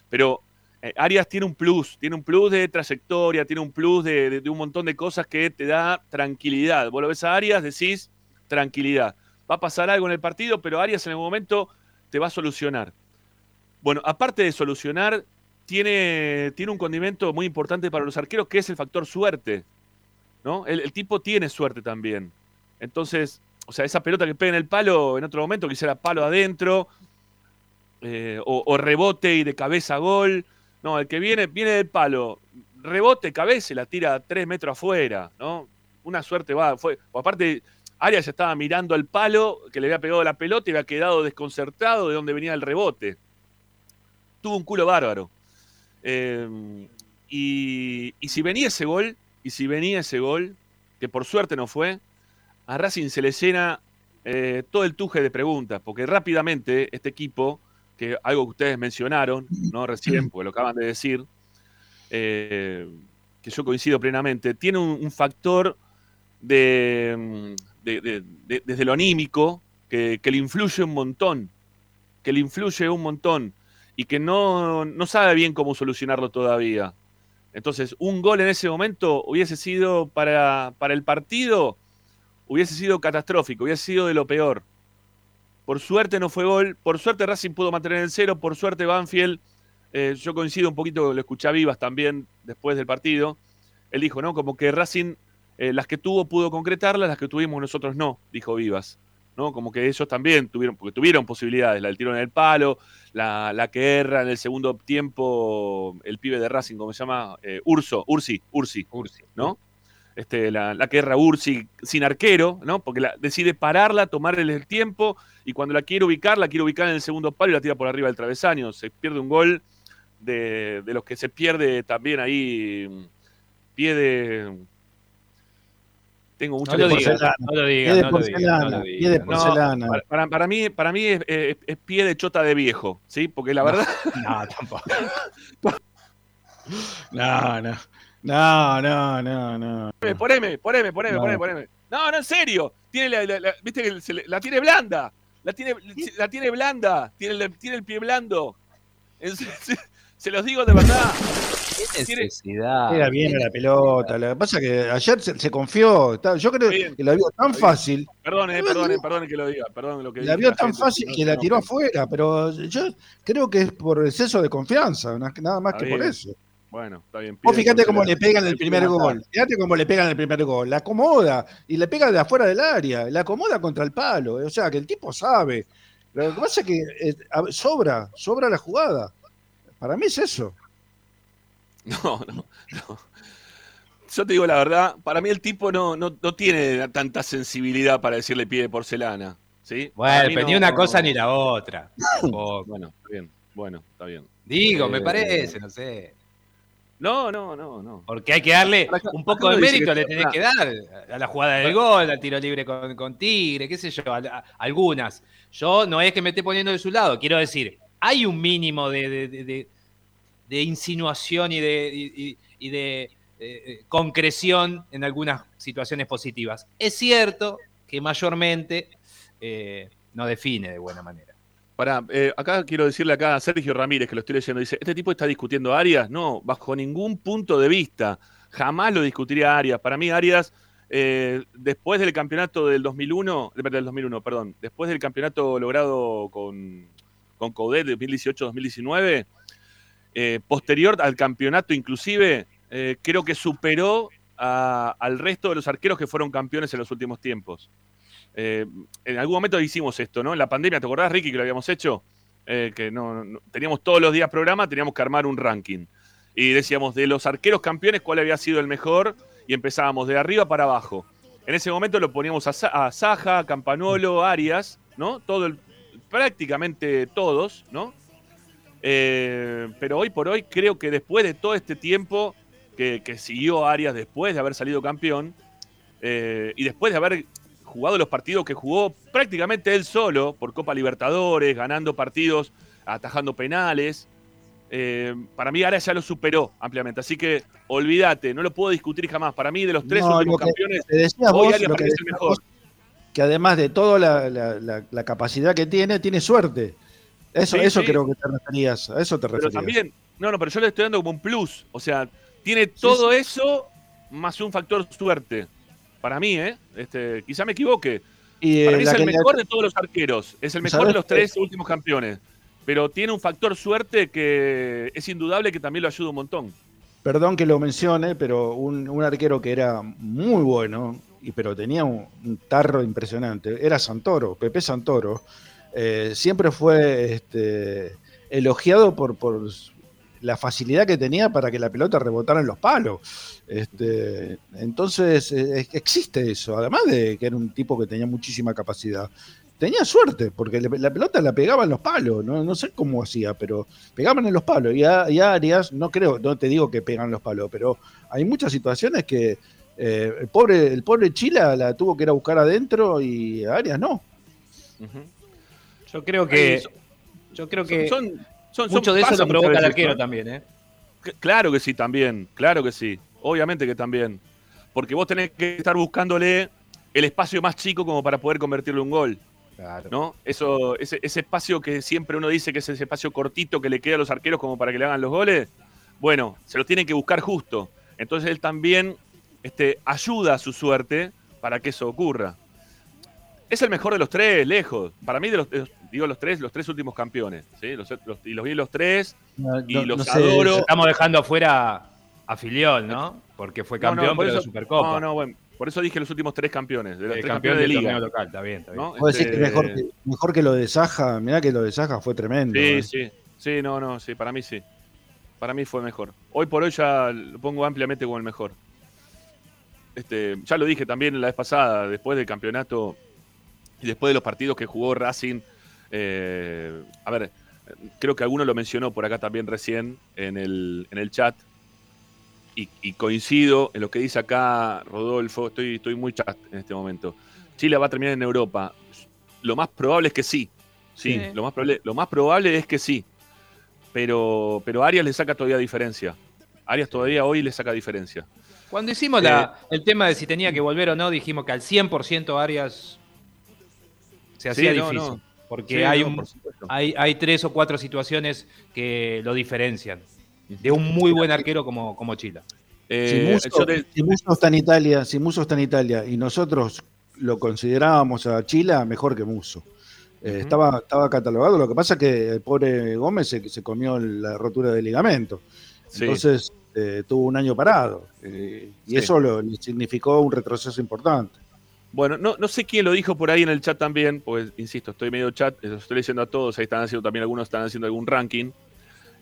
pero eh, Arias tiene un plus, tiene un plus de trayectoria, tiene un plus de, un montón de cosas que te da tranquilidad. Vos lo ves a Arias, decís tranquilidad. Va a pasar algo en el partido, pero Arias en algún momento te va a solucionar. Bueno, aparte de solucionar, tiene, tiene un condimento muy importante para los arqueros, que es el factor suerte. ¿no? El, el tipo tiene suerte también. Entonces, o sea, esa pelota que pega en el palo en otro momento, quisiera palo adentro, eh, o, o rebote y de cabeza gol. No, el que viene, viene del palo, rebote, cabeza la tira tres metros afuera, ¿no? Una suerte va. Fue, aparte, Arias estaba mirando al palo que le había pegado la pelota y había quedado desconcertado de dónde venía el rebote. Tuvo un culo bárbaro. Y, y si venía ese gol, y si venía ese gol, que por suerte no fue, a Racing se le llena eh, todo el tuje de preguntas, porque rápidamente este equipo, que algo que ustedes mencionaron, ¿no? Recién, porque lo acaban de decir, eh, que yo coincido plenamente, tiene un, un factor de, mm, de- desde lo anímico que, que le influye un montón, que le influye un montón y que no, no sabe bien cómo solucionarlo todavía. Entonces, un gol en ese momento hubiese sido para, para el partido, hubiese sido catastrófico, hubiese sido de lo peor. Por suerte no fue gol, por suerte Racing pudo mantener el cero, por suerte Banfield, eh, yo coincido un poquito, lo escuché a Vivas también después del partido, él dijo, ¿no? Como que Racing, eh, las que tuvo pudo concretarlas, las que tuvimos nosotros no, dijo Vivas. ¿no? Como que ellos también tuvieron, porque tuvieron posibilidades, la del tiro en el palo, la, la que erra en el segundo tiempo, el pibe de Racing, ¿cómo se llama? Eh, Urso, Ursi, Ursi, Ursi. ¿no? Este, la, la que erra Ursi sin arquero, ¿no? Porque la, decide pararla, tomarle el tiempo, y cuando la quiere ubicar, la quiere ubicar en el segundo palo y la tira por arriba del travesaño. Se pierde un gol de, de los que se pierde también ahí, pie de... Tengo mucho No lo porcelana. no lo no digas, no digas, no. para, para- para mí, para mí es, es- es pie de chota de viejo, ¿sí? Porque la verdad, <laughs> No, tampoco. <laughs> No, no. No, no, no, no. poneme, poneme, poneme, poneme, poneme. No, no, en serio. Tiene la, la- la- viste que se le- la tiene blanda. La tiene, la tiene blanda. Tiene el, tiene el pie blando. <laughs> Se, los digo de verdad. ¿Qué Tiene- necesidad? Era bien a la pelota. Lo que pasa es que ayer se, se confió. Yo creo Bien. que la vio tan fácil, Perdone, perdone, perdone que lo diga. Perdón lo que la vio tan gente, fácil que la tiró afuera. Pero yo creo que es por exceso de confianza, na- nada más que por eso. Bueno, está bien. Vos fíjate cómo le pegan el primer gol. Fíjate cómo le pegan el primer gol. La acomoda y le pega de afuera del área. La acomoda contra el palo. O sea, que el tipo sabe. Lo que pasa es que eh, sobra, sobra la jugada. Para mí es eso. <laughs> No, no, no. Yo te digo la verdad, para mí el tipo no, no, no tiene tanta sensibilidad para decirle pie de porcelana. ¿sí? Bueno, pero ni no- una cosa ni la otra. Bueno, está bien, bueno, está bien. Digo, me Eh, parece, no sé. No, no, no, no. Porque hay que darle Acá- un poco de mérito, le tenés que dar a la jugada del gol, al tiro libre con, con Tigre, qué sé yo, a- a- algunas. Yo no es que me esté poniendo de su lado, quiero decir, hay un mínimo de, de- de- de- de insinuación y de, y- y- y de eh, eh, concreción en algunas situaciones positivas. Es cierto que mayormente eh, no define de buena manera. Pará, eh, acá quiero decirle acá a Sergio Ramírez, que lo estoy leyendo, dice, ¿este tipo está discutiendo Arias? No, bajo ningún punto de vista. Jamás lo discutiría Arias. Para mí, Arias, eh, después del campeonato del 2001, de- del 2001, perdón, después del campeonato logrado con, con Coudet de 2018-2019, eh, posterior al campeonato inclusive, eh, creo que superó a- al resto de los arqueros que fueron campeones en los últimos tiempos. Eh, en algún momento hicimos esto, ¿no? En la pandemia, ¿te acordás, Ricky, que lo habíamos hecho? Eh, que no, no- teníamos todos los días programa, teníamos que armar un ranking. Y decíamos, de los arqueros campeones, ¿cuál había sido el mejor? Y empezábamos de arriba para abajo. En ese momento lo poníamos a, a Saja, Campanolo, Arias, ¿no? Todo el- prácticamente todos, ¿no? Eh, pero hoy por hoy creo que después de todo este tiempo que, que siguió Arias después de haber salido campeón eh, y después de haber jugado los partidos que jugó prácticamente él solo por Copa Libertadores, ganando partidos, atajando penales, eh, para mí Arias ya lo superó ampliamente. Así que olvídate, no lo puedo discutir jamás. Para mí de los tres No, últimos lo campeones, hoy Arias el decías mejor. vos, que además de toda la, la- la- la capacidad que tiene, tiene suerte. Eso, Sí, eso sí. creo que te referías. A eso te Pero referías. también, no, no, pero yo le estoy dando como un plus. O sea, tiene todo eso más un factor suerte. Para mí, ¿eh? Este, quizá me equivoque. y, Para eh, mí es el mejor de todos los arqueros. Es el mejor de ¿Sabés los tres últimos campeones. Pero tiene un factor suerte que es indudable que también lo ayuda un montón. perdón que lo mencione, pero un, un arquero que era muy bueno, y, pero tenía un, un tarro impresionante, era Santoro, Pepe Santoro. Eh, siempre fue este, elogiado por, por la facilidad que tenía para que la pelota rebotara en los palos. Este, entonces, eh, existe eso, además de que era un tipo que tenía muchísima capacidad. Tenía suerte, porque le- la pelota la pegaba en los palos, no, no sé cómo hacía, pero pegaban en los palos. Y a, y a Arias, no creo, no te digo que pegan los palos, pero hay muchas situaciones que eh, el, pobre, el pobre Chila la tuvo que ir a buscar adentro y a Arias no. Yo creo que. Yo creo que Son- son- son- mucho de eso lo provoca el arquero también, ¿eh? Claro que sí, también. Claro que sí. Obviamente que también. Porque vos tenés que estar buscándole el espacio más chico como para poder convertirle un gol. Claro. ¿No? Eso, ese, ese espacio que siempre uno dice que es ese espacio cortito que le queda a los arqueros como para que le hagan los goles. Bueno, se lo tienen que buscar justo. Entonces él también este, ayuda a su suerte para que eso ocurra. Es el mejor de los tres, lejos. Para mí, de los, de los- digo los tres, los tres últimos campeones. ¿sí? Los- los- y los vi los tres. No- Y no- los no sé, adoro. Estamos dejando afuera a Filiol, ¿no? Porque fue No, no, campeón por pero de eso- Supercopa. No, no, bueno, por eso dije los últimos tres campeones, de los Eh, tres campeón campeones de liga. local, está bien, está bien. ¿no? Puedo decir que Este, mejor, que mejor que lo de Saja, mirá que lo de Saja fue tremendo. Sí, eh. sí, sí, no, no, sí, para mí sí. Para mí fue mejor. Hoy por hoy ya lo pongo ampliamente como el mejor. Este, ya lo dije también la vez pasada, después del campeonato y después de los partidos que jugó Racing. Eh, a ver, creo que alguno lo mencionó por acá también recién en el, en el chat. Y, y coincido en lo que dice acá Rodolfo, estoy, estoy muy chat en este momento. Chile va a terminar en Europa. Lo más probable es que sí. Sí, Sí. Lo, más probable, lo más probable es que sí. Pero, pero Arias le saca todavía diferencia. Arias todavía hoy le saca diferencia. Cuando hicimos la- el tema de si tenía que volver o no, dijimos que al 100% Arias se hacía Sí, no, difícil. no. Porque Sí, hay, no, un- por supuesto. hay, hay tres o cuatro situaciones que lo diferencian de un muy buen arquero como, como Chila. Eh, si, Musso, yo te- si Musso está en Italia, si Musso está en Italia y nosotros lo considerábamos a Chila mejor que Musso. Eh, estaba, estaba catalogado, lo que pasa es que el pobre Gómez se, se comió la rotura del ligamento. sí. Entonces eh, tuvo un año parado. eh, y Sí. eso lo, le significó un retroceso importante. Bueno, no, no sé quién lo dijo por ahí en el chat también, pues insisto, estoy medio chat, lo estoy leyendo a todos, ahí están haciendo también algunos están haciendo algún ranking.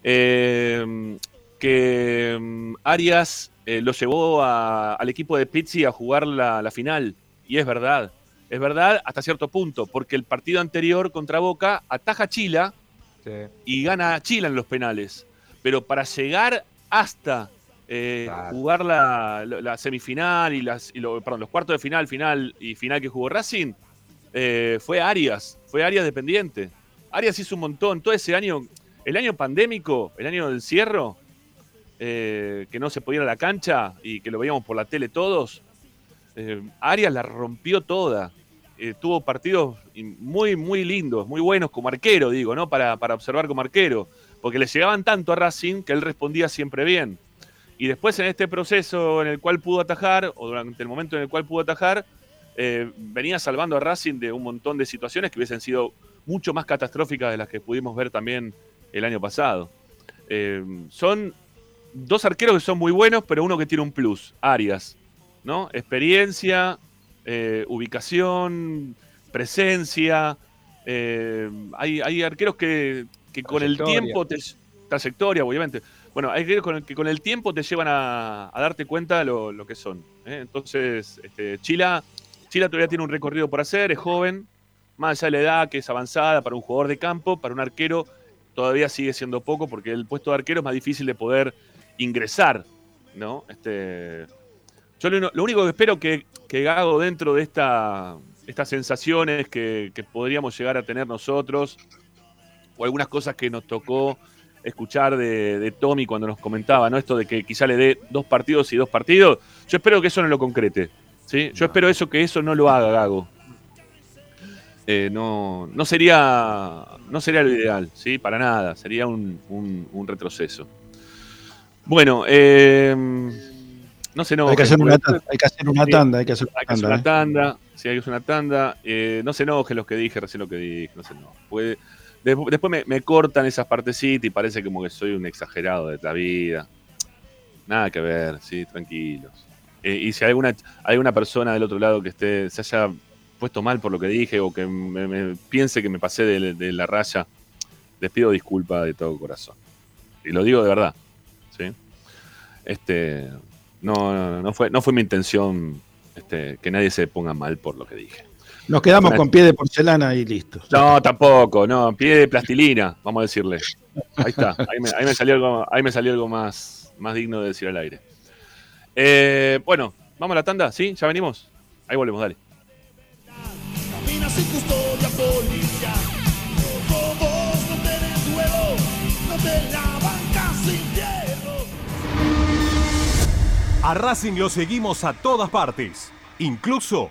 Eh, que mm, Arias eh, lo llevó a- al equipo de Pizzi a jugar la, la final. Y es verdad, es verdad hasta cierto punto, porque el partido anterior contra Boca ataja a Chila y gana Chila en los penales. Pero para llegar hasta eh, Claro. jugar la, semifinal y, las, y lo- perdón, los cuartos de final, final y final que jugó Racing, eh, fue Arias, fue Arias dependiente. Arias hizo un montón, todo ese año, el año pandémico, el año del cierre, eh, que no se podía ir a la cancha y que lo veíamos por la tele todos, eh, Arias la rompió toda. Tuvo partidos muy, muy lindos, muy buenos como arquero, digo, ¿no? Para, para observar como arquero. Porque le llegaban tanto a Racing que él respondía siempre bien. Y después en este proceso en el cual pudo atajar, o durante el momento en el cual pudo atajar, eh, venía salvando a Racing de un montón de situaciones que hubiesen sido mucho más catastróficas de las que pudimos ver también el año pasado. Eh, son dos arqueros que son muy buenos, pero uno que tiene un plus, Arias, ¿no? Experiencia, eh, ubicación, presencia. hay, hay arqueros que, que con el tiempo te trayectoria, obviamente. Bueno, hay arqueros con el que con el tiempo te llevan a, darte cuenta lo, lo que son. ¿eh? Entonces, este, Chila, Chila todavía tiene un recorrido por hacer, es joven, más allá de la edad que es avanzada para un jugador de campo, para un arquero todavía sigue siendo poco porque el puesto de arquero es más difícil de poder ingresar, ¿no? Este, yo lo, único que espero que, que dentro de esta, estas sensaciones que, que podríamos llegar a tener nosotros, o algunas cosas que nos tocó escuchar de, de Tommy cuando nos comentaba, ¿no? Esto de que quizá le dé dos partidos y dos partidos, yo espero que eso no lo concrete, ¿sí? Yo espero eso que eso no lo haga Gago. Eh, no, no sería no sería lo ideal, ¿sí? Para nada, sería un, un- un retroceso. Bueno, eh, no sé, no. hay, que hacer una, tanda, hay que hacer una tanda, hay que hacer una Hay que hacer tanda. una ¿eh? tanda, sí, hay que hacer una tanda. Eh, no se enojen los que dije, recién lo que dije, no se enojen. Puede- después me, cortan esas partecitas y parece como que soy un exagerado de la vida. nada que ver, sí, tranquilos. Eh, y si hay alguna, alguna persona del otro lado que esté, se haya puesto mal por lo que dije o que me, piense que me pasé de, la raya, les pido disculpas de todo corazón. Y lo digo de verdad. ¿sí? Este, no, no, no fue, no fue mi intención este, que nadie se ponga mal por lo que dije. Nos quedamos con pie de porcelana y listo. No, tampoco, no, pie de plastilina, vamos a decirle. Ahí está, ahí me, ahí me salió algo, ahí me salió algo más, más digno de decir al aire. Eh, bueno, vamos a la tanda, ¿sí? ¿Ya venimos? Ahí volvemos, dale. Camina sin custodia policial. Todos no tienen duelo, no te la bancas sin hierro. A Racing lo seguimos a todas partes, incluso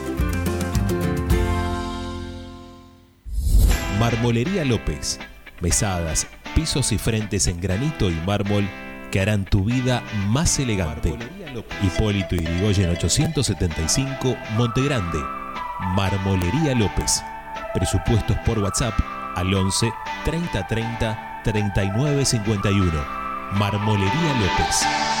Marmolería López. Mesadas, pisos y frentes en granito y mármol que harán tu vida más elegante. Hipólito Yrigoyen 875, Montegrande. Marmolería López. Presupuestos por WhatsApp al 11 30 30 39 51. Marmolería López.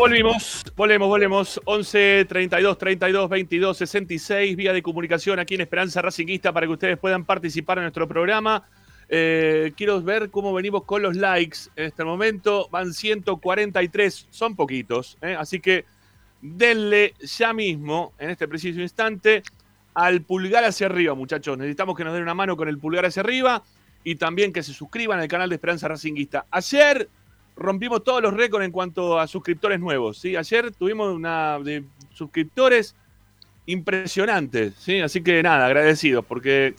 Volvimos, volvemos, volvemos. 11 32 32 22 66, vía de comunicación aquí en Esperanza Racinguista para que ustedes puedan participar en nuestro programa. Eh, quiero ver cómo venimos con los likes en este momento. Van 143, son poquitos. ¿eh? Así que denle ya mismo, en este preciso instante, al pulgar hacia arriba, muchachos. Necesitamos que nos den una mano con el pulgar hacia arriba y también que se suscriban al canal de Esperanza Racinguista. Ayer rompimos todos los récords en cuanto a suscriptores nuevos. ¿sí? Ayer tuvimos una de suscriptores impresionantes. ¿sí? Así que nada, agradecidos porque,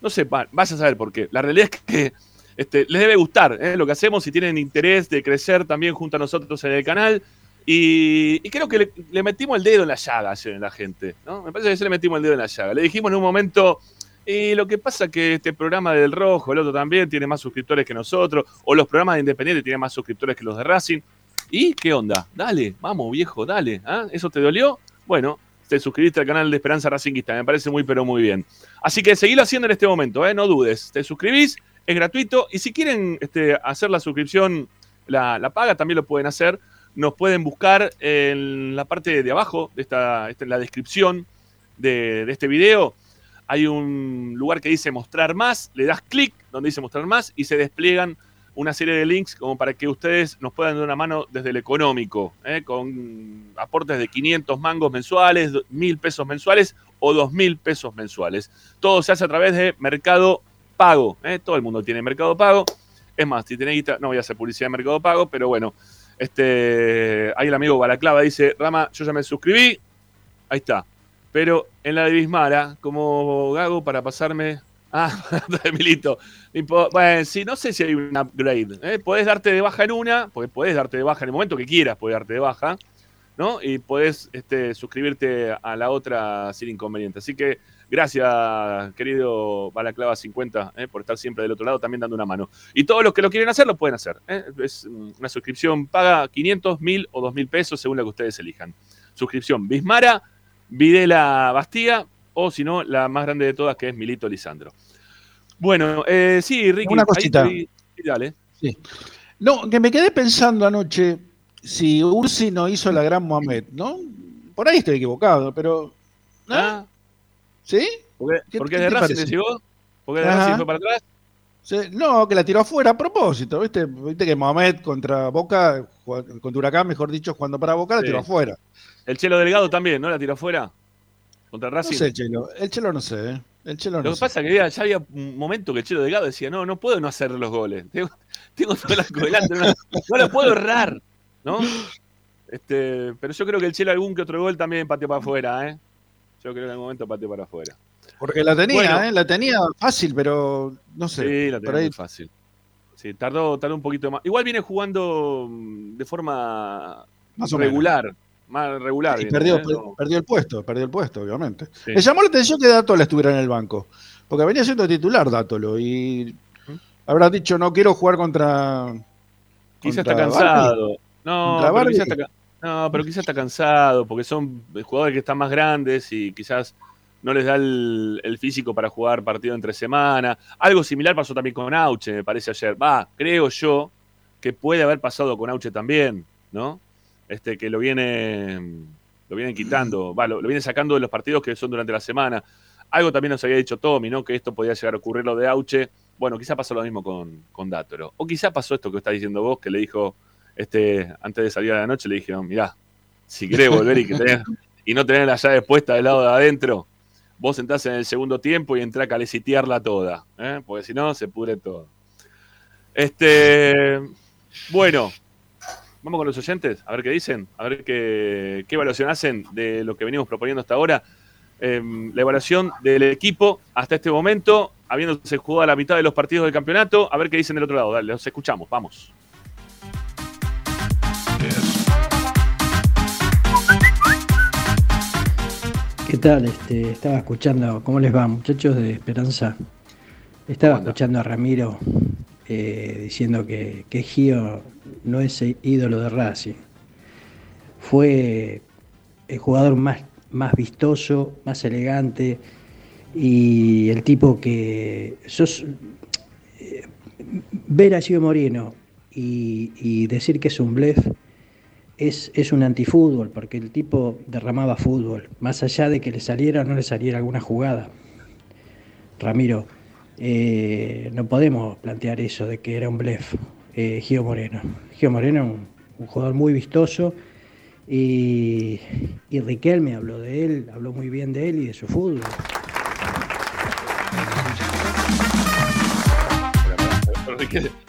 no sé, vas a saber por qué. La realidad es que este, les debe gustar ¿eh? lo que hacemos, si tienen interés de crecer también junto a nosotros en el canal. Y, creo que le, metimos el dedo en la llaga ayer en la gente. ¿no? Me parece que se le metimos el dedo en la llaga. Le dijimos en un momento, y lo que pasa es que este programa del Rojo, el otro también, tiene más suscriptores que nosotros, o los programas de Independiente tienen más suscriptores que los de Racing. ¿Y qué onda? Dale, vamos viejo, dale. ¿ah? ¿Eso te dolió? Bueno, te suscribiste al canal de Esperanza Racingista, me parece muy pero muy bien. Así que seguilo haciendo en este momento, ¿eh? no dudes. Te suscribís, es gratuito, y si quieren este, hacer la suscripción, la, paga, también lo pueden hacer nos pueden buscar en la parte de abajo, de esta, en la descripción de, este video. Hay un lugar que dice mostrar más, le das clic donde dice mostrar más y se despliegan una serie de links como para que ustedes nos puedan dar una mano desde el económico, ¿eh? con aportes de 500 mangos mensuales, 1000 pesos mensuales o 2000 pesos mensuales. Todo se hace a través de Mercado Pago. ¿eh? Todo el mundo tiene Mercado Pago. Es más, si tenéis no voy a hacer publicidad de Mercado Pago, pero bueno, este, ahí el amigo Balaclava dice, Rama, yo ya me suscribí. Ahí está. Pero en la de Bismara, como Gago para pasarme... <laughs> Ah, Emilito. Bueno, sí, no sé si hay un upgrade. ¿eh? Podés darte de baja en una, porque podés darte de baja en el momento que quieras, podés darte de baja, ¿no? Y podés este, suscribirte a la otra sin inconveniente. Así que Gracias, querido Balaclava50, eh, por estar siempre del otro lado también dando una mano. Y todos los que lo quieren hacer, lo pueden hacer. Eh. Es una suscripción paga 500, 1000 o 2000 pesos según la que ustedes elijan. Suscripción Bismara, Videla Bastía o si no, la más grande de todas que es Milito Lisandro. Bueno, eh, sí, Ricky. Una cosita. dale. Sí. No, que me quedé pensando anoche si Ursi no hizo la gran Mohamed, ¿no? Por ahí estoy equivocado, pero. Ah, ¿Sí? ¿Por qué, porque de Racing le llegó? ¿Porque de Racing fue para atrás? no, que la tiró afuera a propósito, ¿viste? Viste que Mohamed contra Boca, contra Huracán, mejor dicho, cuando para Boca la tiró afuera. El Chelo Delgado también, ¿no? La tiró afuera. Contra Racing. No sé, Chelo. El Chelo no sé, ¿eh? El Chelo Lo que pasa es que ya, había un momento que el Chelo Delgado decía, no, no puedo no hacer los goles. Tengo, tengo todo el arco delante, no, no lo puedo errar, ¿no? Este, pero yo creo que el Chelo algún que otro gol también pateó para afuera, ¿eh? Yo creo que en algún momento pateó para afuera. Porque la tenía, ¿eh? La tenía fácil, pero no sé. Sí, la tenía muy fácil. Sí, tardó, tardó un poquito más. Igual viene jugando mm, de forma más regular. Más regular. Y perdió, perdió, el puesto, perdió el puesto, obviamente. Me llamó la atención que Dátolo estuviera en el banco. Porque venía siendo titular Dátolo y habrá dicho no quiero jugar contra. Quizá está cansado. No, pero quizá está, no, pero quizás está cansado, porque son jugadores que están más grandes y quizás no les da el, físico para jugar partido entre semana. Algo similar pasó también con Auche, me parece ayer. Va, creo yo que puede haber pasado con Auche también, ¿no? Este, que lo viene, lo vienen quitando, va, lo, viene sacando de los partidos que son durante la semana. Algo también nos había dicho Tommy, ¿no? Que esto podía llegar a ocurrir lo de Auche. Bueno, quizá pasó lo mismo con, con Dátoro. O quizá pasó esto que está diciendo vos, que le dijo, este, antes de salir a la noche le dijeron, mirá, si querés volver y, que y no tener la llave puesta del lado de adentro, vos entrás en el segundo tiempo y entrás a calecitearla toda, ¿eh? porque si no se pudre todo. Este, bueno, vamos con los oyentes, a ver qué dicen, a ver qué, qué evaluación hacen de lo que venimos proponiendo hasta ahora. Em, la evaluación del equipo hasta este momento, habiéndose jugado la mitad de los partidos del campeonato, a ver qué dicen del otro lado. Dale, los escuchamos, vamos. ¿Qué tal? Este, estaba escuchando, ¿cómo les va muchachos de Esperanza? Estaba escuchando a Ramiro eh, diciendo que, que Gio no es ídolo de Racing. Fue el jugador más, más vistoso, más elegante y el tipo que eh, ver a Gio Moreno y, y decir que es un blef es, un antifútbol, porque el tipo derramaba fútbol, más allá de que le saliera o no le saliera alguna jugada. Ramiro, eh, no podemos plantear eso de que era un blef, eh, Gio Moreno. Gio Moreno es un, jugador muy vistoso y, y Riquelme habló de él, habló muy bien de él y de su fútbol.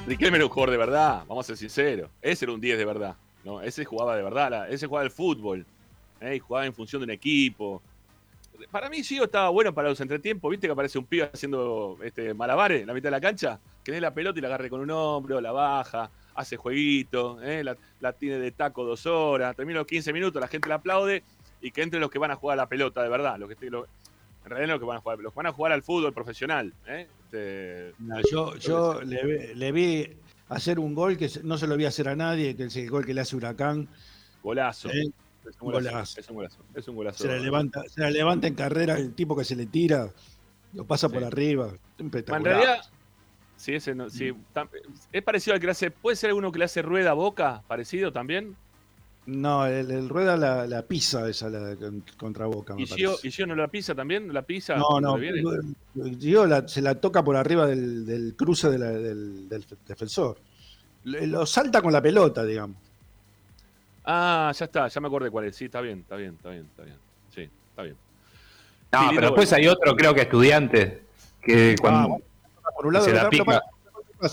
Riquelme, era un jugador de verdad, vamos a ser sinceros. Ese era un 10 de verdad. ¿no? Ese jugaba de verdad, ese jugaba el fútbol. ¿eh? Y jugaba en función de un equipo. Para mí, Gio estaba bueno para los entretiempos. ¿Viste que aparece un pibe haciendo este, malabares en la mitad de la cancha? Que dé la pelota y la agarre con un hombro, la baja, hace jueguito, ¿eh? la, la tiene de taco dos horas. Termina los 15 minutos, la gente la aplaude y que entren los que van a jugar a la pelota, de verdad. Los que, lo- en realidad no los que van a jugar, los que van a jugar al fútbol profesional. ¿eh? Este, No, yo yo le, vi- le vi hacer un gol que no se lo vi hacer a nadie, que es el gol que le hace Huracán. Golazo. Eh, Es un golazo. golazo. Es un golazo. Es un golazo. Se la, levanta, se la levanta en carrera, el tipo que se le tira, lo pasa por arriba. En realidad, sí, ese no- sí, tam- es parecido al que le hace. ¿Puede ser alguno que le hace rueda a boca? ¿Parecido también? No, el, el rueda la, la pisa esa la, con- contra Boca, me ¿Y Gio. ¿Y Gio no la pisa también? ¿La pisa? No, no? Gio la- se la toca por arriba del, del cruce de la- del, del defensor. Lo salta con la pelota, digamos. Ah, ya está, ya me acordé cuál es. Sí, está bien, está bien, está bien, está bien. Sí, está bien. No, Sí, pero después hay otro, creo que estudiante, que cuando Por un lado, se la pica,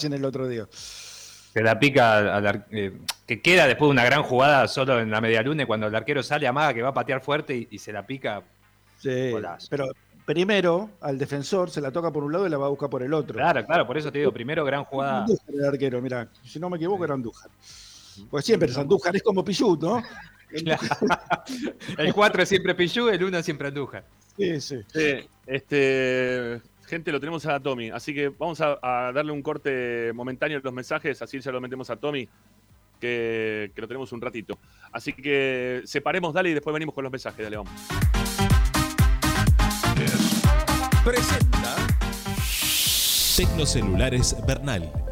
en el otro día. se la pica al- al ar- eh, que queda después de una gran jugada solo en la media luna y cuando el arquero sale amaga que va a patear fuerte y, y se la pica. Sí, Golazo. pero primero al defensor se la toca por un lado y la va a buscar por el otro. Claro, claro, por eso te digo, primero gran jugada. Andújar el arquero, mira, si no me equivoco era Andújar. Pues siempre es Andújar, es como Pichut, ¿no? <laughs> El 4 es siempre Pichu, el 1 siempre Andújar. Sí, sí. Sí, este, gente, lo tenemos a Tommy. Así que vamos a, a darle un corte momentáneo a los mensajes, así ya lo metemos a Tommy, que, que lo tenemos un ratito. Así que separemos, dale, y después venimos con los mensajes. Dale, vamos. Presenta Tecnocelulares Bernal.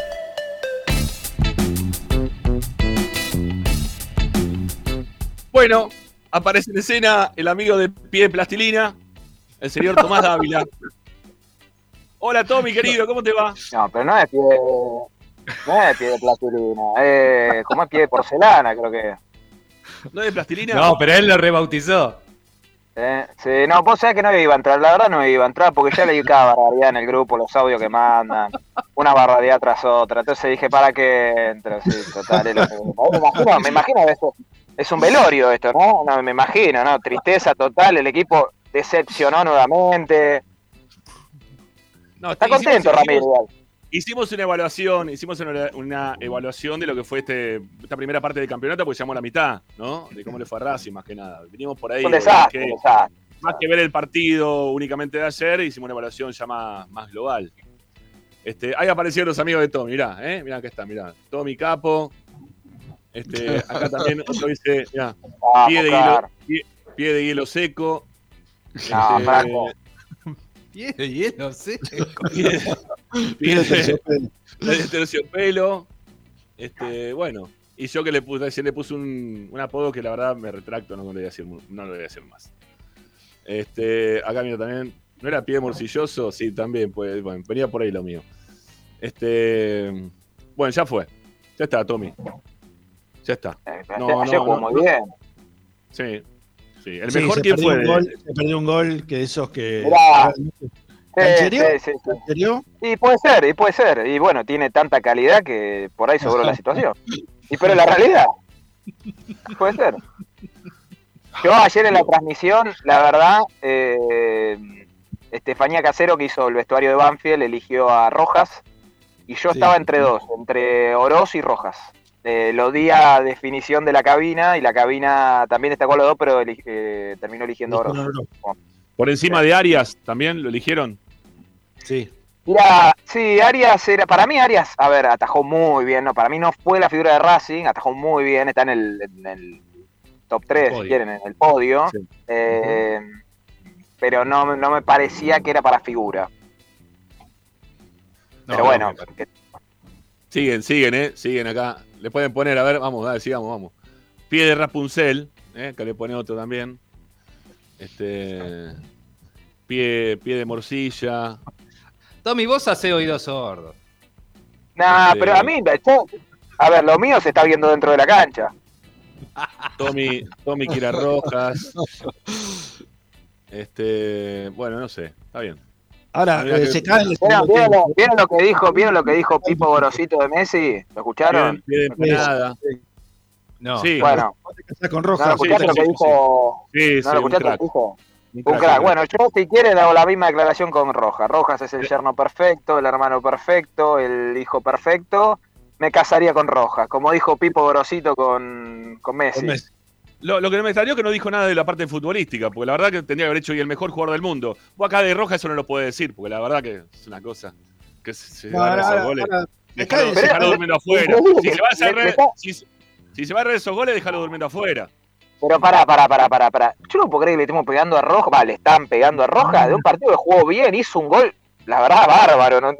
Bueno, aparece en escena el amigo de pie de plastilina, el señor Tomás Dávila. <laughs> Hola Tommy, querido, ¿cómo te va? No, pero no es pie de, no es pie de plastilina, es como es pie de porcelana, creo que. ¿No es de plastilina? No, pero él lo rebautizó. Eh, sí, no, vos sabés que no iba a entrar, la verdad no iba a entrar porque ya leí cada barbaridad en el grupo, los audios que mandan, una barbaridad tras otra, entonces dije, ¿para qué entro? Sí, total, es lo que- me imagino, me imagino que esto es un velorio esto, ¿no? No, me imagino, ¿no? Tristeza total, el equipo decepcionó nuevamente. No, Está hicimos- contento, igual. Hicimos una evaluación, hicimos una, una evaluación de lo que fue este, esta primera parte del campeonato, porque llamó la mitad, ¿no? De cómo le fue a Racing, más que nada. Vinimos por ahí. Un desastre, que- un desastre. más que ver el partido únicamente de ayer, hicimos una evaluación ya más, más global. Este, ahí aparecieron los amigos de Tommy, mirá, ¿eh? Mirá, acá está, mirá. Tommy Capo. Este, <laughs> acá también otro dice, mirá, Vamos, pie de, hielo, pie, pie de hielo seco. No, Este, Franco. <laughs> Pie de hielo, sí. <laughs> Pie, pie de, terciopelo. de terciopelo. Este, bueno. Y yo que le puse, recién le puse un, un apodo que la verdad me retracto, no, lo voy a decir, no lo voy a decir más. Este, acá mira también. ¿No era pie morcilloso? Sí, también, pues, bueno, venía por ahí lo mío. Este. Bueno, ya fue. Ya está, Tommy. Ya está. No, ayer no, jugó no, muy bien. Sí. Sí. El Sí, mejor quién perdió fue. un gol, se perdió un gol que esos que. Mirá. Sí, ¿Canchereó? sí, sí, sí. Y puede ser, y puede ser. Y bueno, tiene tanta calidad que por ahí sobró la <laughs> situación. Y pero la realidad. Puede ser. Yo ayer en la transmisión, la verdad, eh, Estefanía Casero, que hizo el vestuario de Banfield, eligió a Rojas. Y yo Sí. estaba entre dos, entre Oroz y Rojas. Eh, lo di a definición de la cabina y la cabina también está con los dos, pero eh, terminó eligiendo a Oroz. Por encima de Arias, también lo eligieron. Sí. Mira, sí, Arias era, para mí Arias, a ver, atajó muy bien, no, para mí no fue la figura de Racing, atajó muy bien, está en el, en el top 3, si quieren, en el podio, eh, pero no, no me parecía que era para figura. pero bueno, que- Siguen, siguen, ¿eh? Siguen acá. Le pueden poner, a ver, vamos, dale, sigamos, vamos. Pie de Rapunzel, ¿eh? que le pone otro también. Este. Pie, pie de morcilla. Tommy, vos hace oídos sordos. nah, Este- pero a mí, yo- a ver, lo mío se está viendo dentro de la cancha. Tommy, Tommy Kira Rojas. <laughs> Este. Bueno, no sé. Está bien. Ahora, eh, que- se cae en el ¿Vieron, vieron lo, vieron lo que dijo, vieron lo que dijo Pipo Gorosito de Messi? ¿Lo escucharon? Pie de empanada. No. Sí. Bueno, Vos te casás con ¿no lo Rojas. sí, escuchaste lo que sí, dijo? Sí, ¿No sí, lo escuchaste lo que dijo? Un crack, Bueno, yo si quieren hago la misma declaración con Rojas. Rojas es el yerno perfecto, el hermano perfecto, el hijo perfecto. Me casaría con Rojas, como dijo Pipo Gorosito con, con Messi. Con Messi. Lo, lo que no me extrañó es que no dijo nada de la parte futbolística, porque la verdad que tendría que haber hecho y el mejor jugador del mundo. Vos acá de Roja eso no lo puede decir, porque la verdad que es una cosa que se, se No, van ahora- esos goles. durmiendo afuera. <laughs> Si se va a si, si se va re esos goles, déjalo durmiendo afuera. Pero pará, pará, pará, pará, pará. Yo no puedo creer que le estemos pegando a Rojas. Va, le están pegando a Rojas de un partido que jugó bien, hizo un gol, la verdad, bárbaro. No-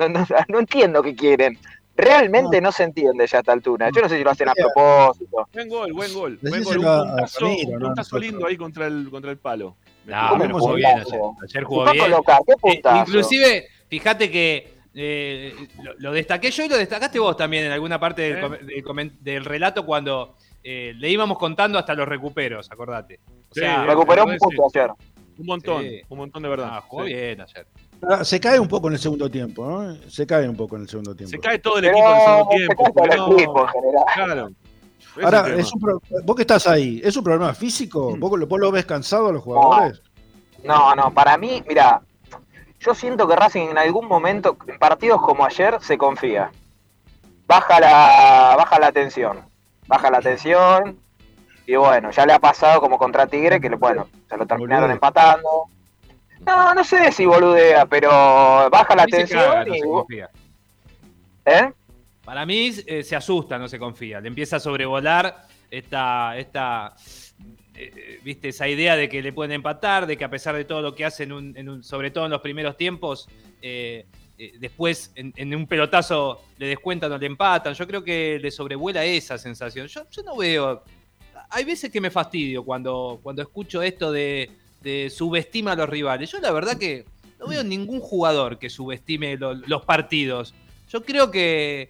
no entiendo qué quieren. Realmente no. se entiende ya a esta altura. Yo no sé si lo hacen a propósito. Buen gol, buen gol. Buen gol. Un puntazo, Ramiro, un puntazo lindo ahí contra el, contra el palo. No, ¿Cómo pero un jugó bien ayer. Ayer jugó bien. colocar, qué Eh, inclusive, fíjate que eh, lo, lo destaqué yo y lo destacaste vos también en alguna parte del, ¿Eh? com- del del relato cuando eh, le íbamos contando hasta los recuperos, acordate. O Sí, Recuperó un punto ayer. Un montón, Sí. un montón de verdad. ah, jugó Sí. bien ayer. Ahora, Se cae un poco en el segundo tiempo, ¿no? Se cae un poco en el segundo tiempo. Se cae todo el Pero equipo en el segundo se tiempo. cae todo porque el no- equipo en general. Claro. Ahora, es un pro- vos que estás ahí, ¿es un problema Mm. físico? ¿Vos, lo- vos lo ves cansado a los jugadores? No, no, para mí, mira, yo siento que Racing en algún momento, en partidos como ayer, se confía. Baja la, baja la tensión. Baja la tensión. Y bueno, ya le ha pasado como contra Tigre, que bueno, se lo terminaron empatando. No, no sé si boludea, pero baja la tensión caga, no y. se confía. ¿Eh? Para mí eh, se asusta, no se confía. Le empieza a sobrevolar esta, esta eh, viste, esa idea de que le pueden empatar, de que a pesar de todo lo que hacen, un- en un- sobre todo en los primeros tiempos, eh, eh, después en, en un pelotazo le descuentan o le empatan. Yo creo que le sobrevuela esa sensación. Yo, yo no veo. Hay veces que me fastidio cuando, cuando escucho esto de, de subestima a los rivales. Yo la verdad que no veo ningún jugador que subestime lo- los partidos. Yo creo que,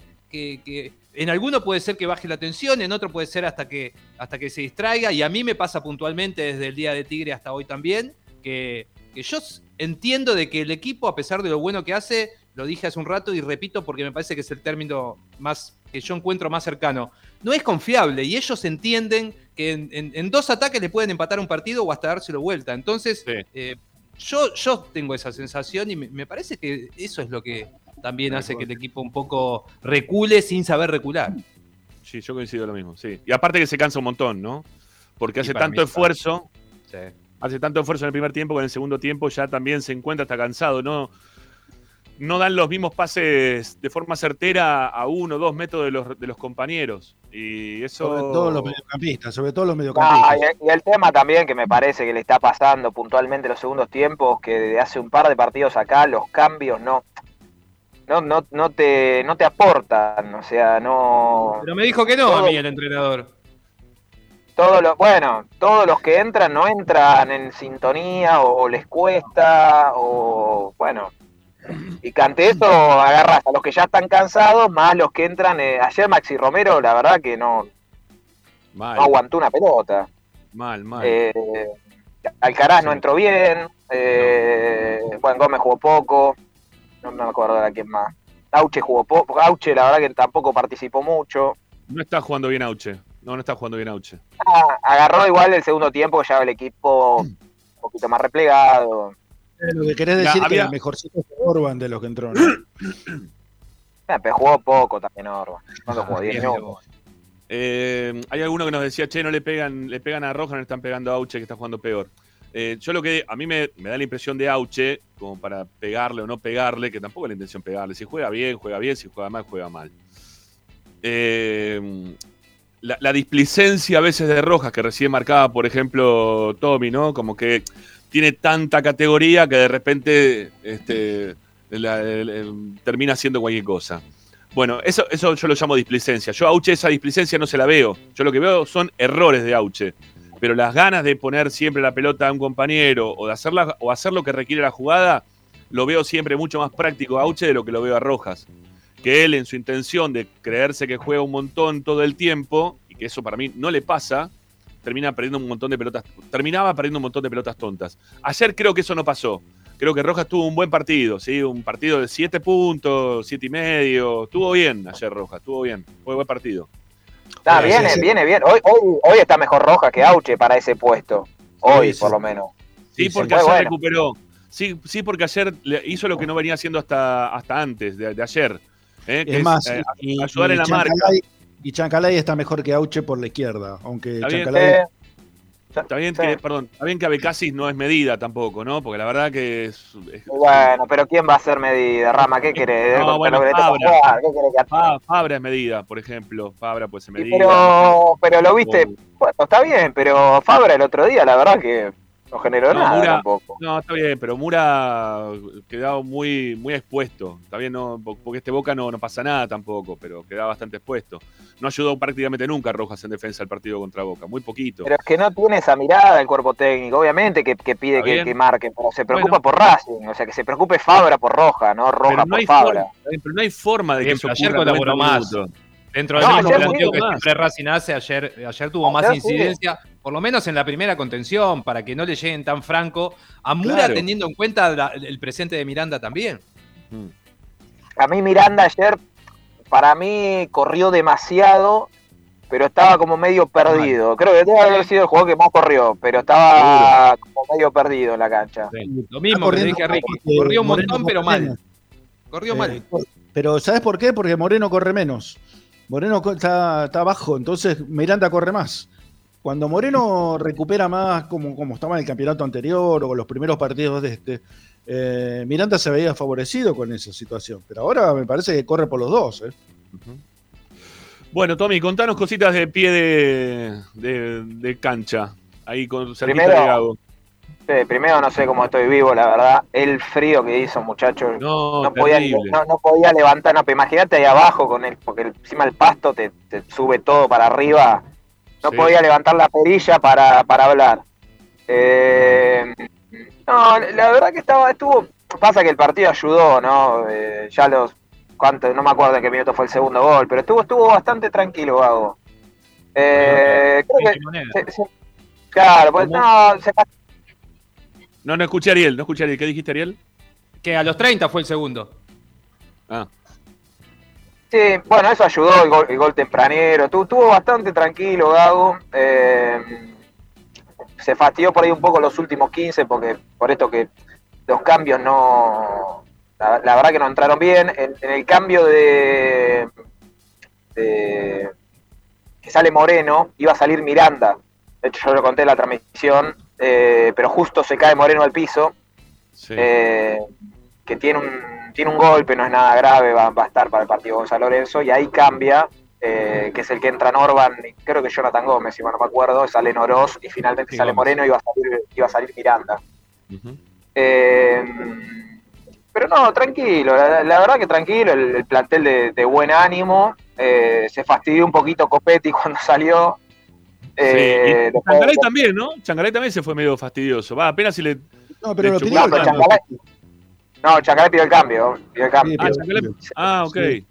en alguno puede ser que baje la tensión, en otro puede ser hasta que, hasta que se distraiga, y a mí me pasa puntualmente desde el día de Tigre hasta hoy también, que, que yo entiendo de que el equipo, a pesar de lo bueno que hace, lo dije hace un rato y repito porque me parece que es el término más que yo encuentro más cercano, no es confiable y ellos entienden que en, en- en dos ataques le pueden empatar un partido o hasta dárselo vuelta. Entonces, eh, yo, yo tengo esa sensación y me, me parece que eso es lo que también hace que el equipo un poco recule sin saber recular. Sí, yo coincido lo mismo, sí. Y aparte que se cansa un montón, ¿no? Porque hace tanto esfuerzo, Sí. hace tanto esfuerzo en el primer tiempo que en el segundo tiempo ya también se encuentra hasta cansado, ¿no? No dan los mismos pases de forma certera a uno o dos metros de los, de los compañeros. Y eso. Sobre todo los mediocampistas, sobre todo los Ah, mediocampistas. y, el- y el tema también que me parece que le está pasando puntualmente en los segundos tiempos, que desde hace un par de partidos acá los cambios no, no, no, no te, no te aportan, o sea, no. Pero me dijo que no a Todo- mí el entrenador. Todos los, bueno, todos los que entran no entran en sintonía o, o les cuesta o bueno. Y que ante eso agarras a los que ya están cansados más los que entran. eh, ayer Maxi Romero, la verdad que no, Mal, no aguantó una pelota. mal, mal. Eh, Alcaraz no entró bien. Eh, Juan Gómez jugó poco. No me acuerdo de quién más. Auche jugó poco. Auche, la verdad que tampoco participó mucho. No está jugando bien Auche. No, no está jugando bien Auche. Ah, agarró igual el segundo tiempo, ya el equipo un poquito más replegado. Lo que querés Ya, decir es que el mejorcito es Orban de los que entró. ¿no? Eh, <coughs> pero jugó poco también Orban. ¿Cuánto jugó? 10 Diez minutos. Eh, hay alguno que nos decía, che, no le pegan, le pegan a Roja, no le están pegando a Auche, que está jugando peor. Eh, yo lo que a mí me, me da la impresión de Auche, como para pegarle o no pegarle, que tampoco es la intención pegarle. Si juega bien, juega bien, si juega mal, juega mal. Eh, la, la displicencia a veces de Rojas, que recién marcaba, por ejemplo, Tommy, ¿no? Como que tiene tanta categoría que de repente este, termina haciendo cualquier cosa. Bueno, eso, eso yo lo llamo displicencia. Yo Auche esa displicencia no se la veo. Yo lo que veo son errores de Auche. Pero las ganas de poner siempre la pelota a un compañero o de hacerla, o hacer lo que requiere la jugada, lo veo siempre mucho más práctico a Auche de lo que lo veo a Rojas. Que él en su intención de creerse que juega un montón todo el tiempo, y que eso para mí no le pasa, termina perdiendo un montón de pelotas, terminaba perdiendo un montón de pelotas tontas. Ayer creo que eso no pasó. Creo que Rojas tuvo un buen partido, ¿sí? Un partido de 7 puntos, siete y medio. Estuvo bien ayer Rojas, estuvo bien. Fue buen partido. Está, Sí, viene, sí, sí. viene bien. Hoy, hoy, hoy está mejor Roja que Auche para ese puesto. Hoy, Sí, sí. por lo menos. Sí, porque ayer bueno. recuperó. Sí, sí, porque ayer le- hizo lo que no venía haciendo hasta, hasta antes de, de ayer. ¿eh? Que Es más, eh, y, ayudar y en la marca. Chancalay- y Chancalay está mejor que Auche por la izquierda, aunque Está bien, Chancalay- Está bien, que, perdón, está bien que Abecasis no es medida tampoco, ¿no? Porque la verdad que es, es- Bueno, pero ¿quién va a hacer medida, Rama? ¿Qué querés? No, bueno, Fabra. ¿Qué querés que Fa- Fabra es medida, por ejemplo. Fabra puede ser medida. Pero, pero lo viste, bueno, está bien, pero Fabra el otro día, la verdad que no generó No, nada Mura- tampoco. No, está bien, pero Mura quedaba muy, muy expuesto. Está bien, no, po- porque este Boca no, no pasa nada tampoco, pero quedaba bastante expuesto. No ayudó prácticamente nunca a Rojas en defensa del partido contra Boca, muy poquito. Pero es que no tiene esa mirada el cuerpo técnico, obviamente que, que pide que, que marquen, pero se preocupa Bueno. por Racing, o sea que se preocupe Fabra por Roja, no Roja pero, no por hay Fabra. forma, pero no hay forma de que eso ayer colaboró 90 más. Dentro del No, mismo ayer planteo sí, que siempre Racing hace, ayer, ayer tuvo más sí. Por lo menos en la primera contención, para que no le lleguen tan franco a Mura, Claro. teniendo en cuenta la- el presente de Miranda también. A mí Miranda ayer, para mí, corrió demasiado, pero estaba como medio perdido. Creo que debe haber sido el jugador que más corrió, pero estaba como medio perdido en la cancha. Lo mismo que dije a Ricky, corrió un montón, pero mal. Corrió mal. Eh, pero ¿sabes por qué? Porque Moreno corre menos. Moreno está, está abajo, entonces Miranda corre más. Cuando Moreno recupera más, como, como estaba en el campeonato anterior o los primeros partidos de este, eh, Miranda se veía favorecido con esa situación. Pero ahora me parece que corre por los dos. ¿eh? Bueno, Tommy, contanos cositas de pie de, de- de cancha. Ahí con Primero- de Gago. Sí, primero no sé cómo estoy vivo, la verdad. El frío que hizo, muchachos. No, no, podía, no, no podía levantar, no, imagínate ahí abajo con el, porque encima el pasto te, te sube todo para arriba. No Sí. podía levantar la perilla para, para hablar. Eh, no, la verdad que estaba, estuvo, pasa que el partido ayudó, ¿no? Eh, ya los, cuánto, no me acuerdo en qué minuto fue el segundo gol, pero estuvo, estuvo bastante tranquilo, Gago. Eh, creo que, se- se- claro, pues, no, se No, no escuché a Ariel, no escuché a Ariel. ¿Qué dijiste, Ariel? Que a los 30 fue el segundo. Ah. Sí, bueno, eso ayudó el gol, el gol tempranero. Tu- Estuvo bastante tranquilo, Gago. Eh, se fastidió por ahí un poco los últimos 15, porque por esto que los cambios no. La, la verdad que no entraron bien. En, en el cambio de, de- que sale Moreno, iba a salir Miranda. De hecho, yo lo conté en la transmisión, eh, pero justo se cae Moreno al piso. Eh, que tiene un, tiene un golpe, no es nada grave, va, va a estar para el partido San Lorenzo, y ahí cambia, eh, que es el que entra Norban, y creo que Jonathan Gómez, si mal no me acuerdo, sale Noros y finalmente Sí, sale Gómez. Moreno y va a salir, iba a salir Miranda. Eh, pero no, tranquilo, la, la verdad que tranquilo, el, el plantel de, de buen ánimo, eh, se fastidió un poquito Copetti <laughs> cuando salió. Eh, sí. Después- Changaray también, ¿no? Changaray también se fue medio fastidioso. Va, apenas si le. No, pero le lo el cambio. Chancalay- No, Chancalay pidió el cambio. Pidió el cambio. Ah, Changaray- ah, ok. Sí.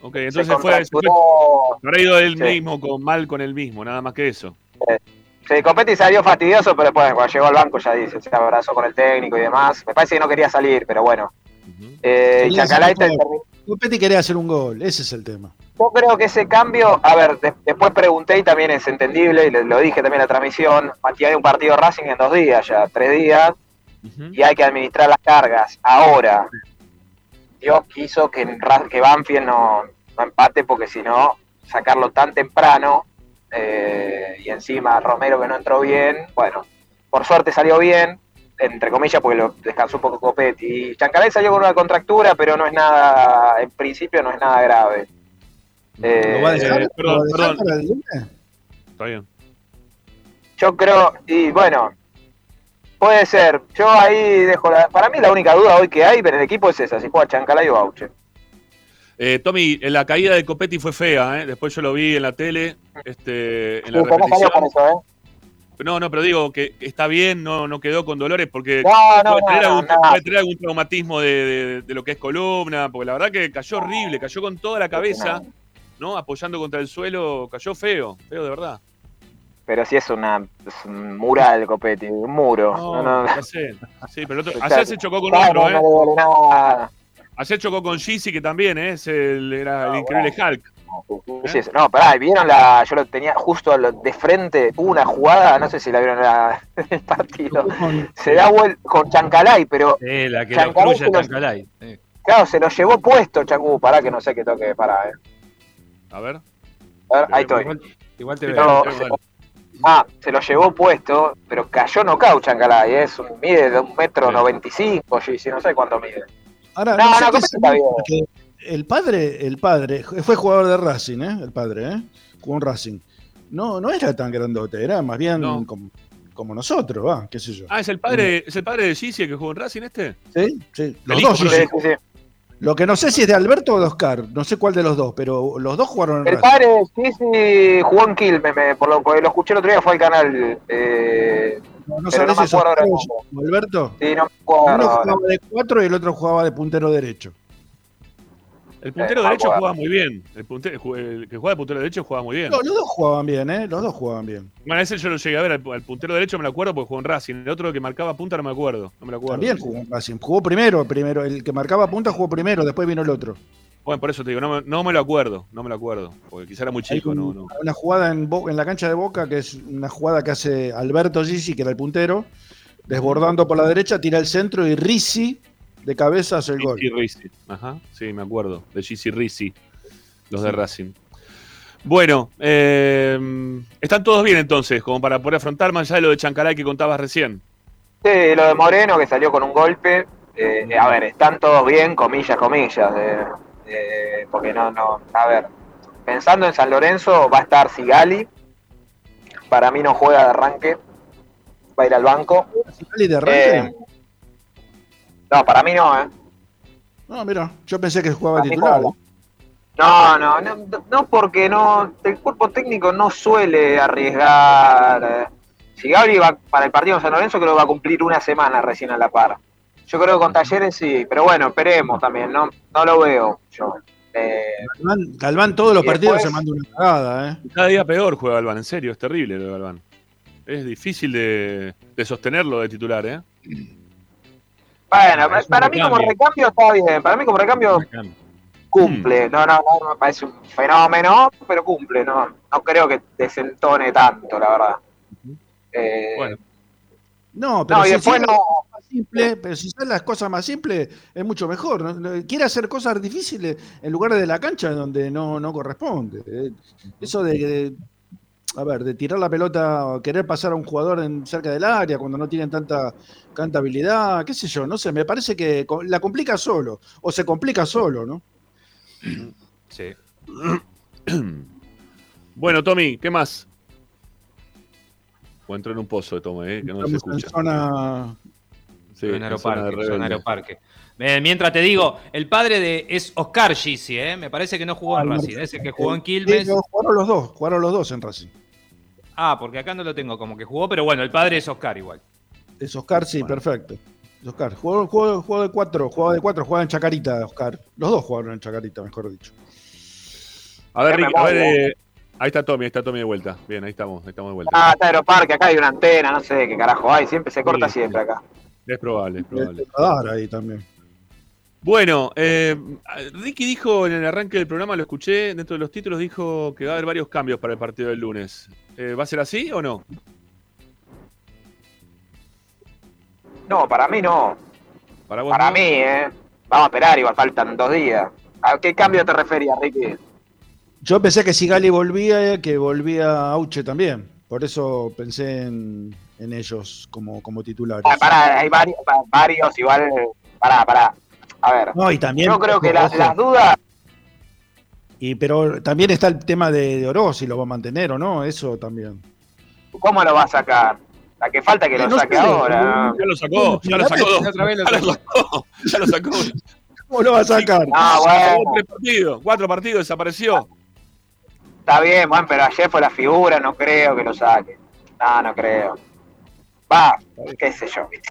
Ok, entonces Se fue, se fue. ido él Sí. mismo con mal con él mismo, nada más que eso. Sí, Copetti salió fastidioso, pero después cuando llegó al banco ya dice, se abrazó con el técnico y demás. Me parece que no quería salir, pero bueno. Eh, Quería Chancalay hacer un te- gol. Copetti quería hacer un gol, ese es el tema. Yo creo que ese cambio, a ver, de- después pregunté y también es entendible, y le- lo dije también en la transmisión, hay un partido de Racing en dos días ya, tres días, y hay que administrar las cargas. Ahora, Dios quiso que, que Banfield no, no empate porque si no, sacarlo tan temprano, eh, y encima Romero que no entró bien, bueno, por suerte salió bien, entre comillas, porque lo descansó un poco Copetti. Y Chancalay salió con una contractura, pero no es nada, en principio no es nada grave. Eh, ¿Lo va a dejar, eh, ¿lo va a perdón, dejar perdón. para el lunes? Está bien. Yo creo, y bueno, puede ser. Yo ahí dejo la. Para mí la única duda hoy que hay en el equipo es esa: si juega Chancalay o Bauche. Eh, Tommy, la caída de Copetti fue fea, ¿eh? Después yo lo vi en la tele, este, en la repetición. con eso, ¿eh? No, no, pero digo que está bien, no, no quedó con dolores porque No, no, puede, tener algún, no. puede tener algún traumatismo de, de- de lo que es columna, porque la verdad que cayó horrible, cayó con toda la cabeza, ¿no? Apoyando contra el suelo, cayó feo, feo de verdad. Pero sí es, una, es un mural, Copetti, un muro. No, No, no, ya sé, sí, pero otro- <laughs> ayer se chocó con Claro, otro, no ¿eh? nada. Ayer chocó con Gizzy, que también, ¿eh? Es el, era el increíble Hulk. No, pará, vieron la. Yo lo tenía justo de frente, hubo una jugada, no sé si la vieron en la- <laughs> el partido. Se da vuelta con Chancalay, pero Sí, la que Chancalay lo- Chancalay. Sí. claro, se lo llevó puesto, Chancú. Pará que no sé qué toque, pará, eh. A ver. A ver, ahí estoy. Igual, igual te No, veo. Se- ah, se lo llevó puesto, pero cayó knockout Chancalay, eh, es un, mide de un metro noventa y cinco, si no sé cuánto mide. Ahora, No, no, sé no, se- está bien. el padre, el padre, fue jugador de Racing, ¿eh? El padre, ¿eh? Jugó en Racing. No, no era tan grandote, era más bien No. como, como nosotros, va, qué sé yo. Ah, ¿es el padre, ¿es el padre de el que jugó en Racing este? Sí, sí. Los dos, sí, ¿no? sí. Lo que no sé si es de Alberto o de Oscar, no sé cuál de los dos, pero los dos jugaron en El Racing. padre, sí, sí, jugó en Quilmes, me- por lo porque lo escuché el otro día, fue al canal. Eh, No pero sabés no si Alberto. Sí, no me Uno acuerdo. jugaba de cuatro y el otro jugaba de puntero derecho. El puntero Eh, derecho jugaba muy bien. El, punte- el que juega de puntero derecho jugaba muy bien. No, los dos jugaban bien, ¿eh? Los dos jugaban bien. Bueno, ese yo lo llegué a ver. Al, al puntero derecho me lo acuerdo porque jugó en Racing. El otro que marcaba punta no me acuerdo. No me lo acuerdo. También jugó en Racing. Jugó primero, primero. El que marcaba punta jugó primero, después vino el otro. Bueno, por eso te digo, no me, no me lo acuerdo. No me lo acuerdo. Porque quizá era muy chico, un- no, no. una jugada en, Bo- en la cancha de Boca, que es una jugada que hace Alberto Gisi, que era el puntero, desbordando por la derecha, tira el centro y Risi de cabeza hace el gol. Rizzi. Ajá, sí, me acuerdo. De Gizzy Rizzi. Los de Racing. Bueno, eh, están todos bien entonces, como para poder afrontar más allá de lo de Chancalay que contabas recién. Sí, lo de Moreno que salió con un golpe. eh, a ver, están todos bien, comillas, comillas. eh, eh, porque no, no. A ver, pensando en San Lorenzo, va a estar Sigali. Para mí no juega de arranque. Va a ir al banco. ¿Sigali de arranque? No, para mí no, ¿eh? No, mira, yo pensé que jugaba Para titular. No, no, no, no porque no, el cuerpo técnico no suele arriesgar. eh. Si Gabri va para el partido de San Lorenzo, creo que va a cumplir una semana recién a la par. Yo creo que con Talleres sí, pero bueno, esperemos también, no, no lo veo yo. Eh, Galván, Galván todos los partidos después- se manda una cagada, ¿eh? Cada día peor juega Galván, en serio, es terrible lo de Galván. Es difícil de, de sostenerlo de titular, ¿eh? Bueno, para mí como recambio. está bien, para mí como recambio cumple, no, no, no me parece un fenómeno, pero cumple, no, no creo que desentone tanto, la verdad. Eh, Bueno. No, pero No, y si, después no- más simple, pero si son las cosas más simples, es mucho mejor. Quiere hacer cosas difíciles en lugares de la cancha donde no, no corresponde. Eh, Eso de, de- a ver, de tirar la pelota o querer pasar a un jugador en, cerca del área cuando no tienen tanta, tanta habilidad, qué sé yo, no sé, me parece que la complica solo, o se complica solo, ¿no? Sí. <clears throat> Bueno, Tommy, ¿qué más? O entró en un pozo de Tommy, ¿eh? Que no se Estamos en escucha. zona... Sí, en en zona de Aeroparque. Eh, mientras te digo, el padre de es Oscar Gisi, ¿eh? Me parece que no jugó en Ah, Racing, ese que jugó en Sí, Quilmes. no, jugaron los dos, jugaron los dos en Racing. Ah, porque acá no lo tengo como que jugó, pero bueno, el padre es Oscar igual. Es Oscar, sí, perfecto. Es Oscar. Jugó, jugó- jugó de cuatro, jugaba de cuatro, jugaba en Chacarita, Oscar. Los dos jugaron en Chacarita, mejor dicho. A ver, Qué Ricky, a ver, eh, ahí está Tommy, ahí está Tommy de vuelta. Bien, ahí estamos, ahí estamos de vuelta. Ah, está Aeroparque, acá hay una antena, no sé qué carajo hay, siempre se corta Sí, siempre acá. Es probable, es probable. Radar ahí también. Bueno, eh, Ricky dijo en el arranque del programa, lo escuché, dentro de los títulos dijo que va a haber varios cambios para el partido del lunes. Eh, ¿Va a ser así o no? No, para mí no. Para, vos Para no? mí, ¿eh? Vamos a esperar, igual faltan dos días. ¿A qué cambio te referías, Ricky? Yo pensé que si Gali volvía, que volvía Auche también. Por eso pensé en, en ellos como, como titulares. Ah, pará, hay varios, va- varios igual. Pará, pará. A ver. No, y también. Yo creo que las, dudas. Y, pero también está el tema de, de Oroz, si lo va a mantener o no, eso también. ¿Cómo lo va a sacar? La que falta que Eh, lo no saque sé, ahora. Ya lo sacó, ya lo sacó. Otra vez lo Ya lo sacó. Ya lo sacó. ¿Cómo lo va a sacar? Ah, bueno. Tres partidos, cuatro partidos, desapareció. Está bien, bueno, pero ayer fue la figura, no creo que lo saque. No, no creo. Va, qué sé yo, ¿viste?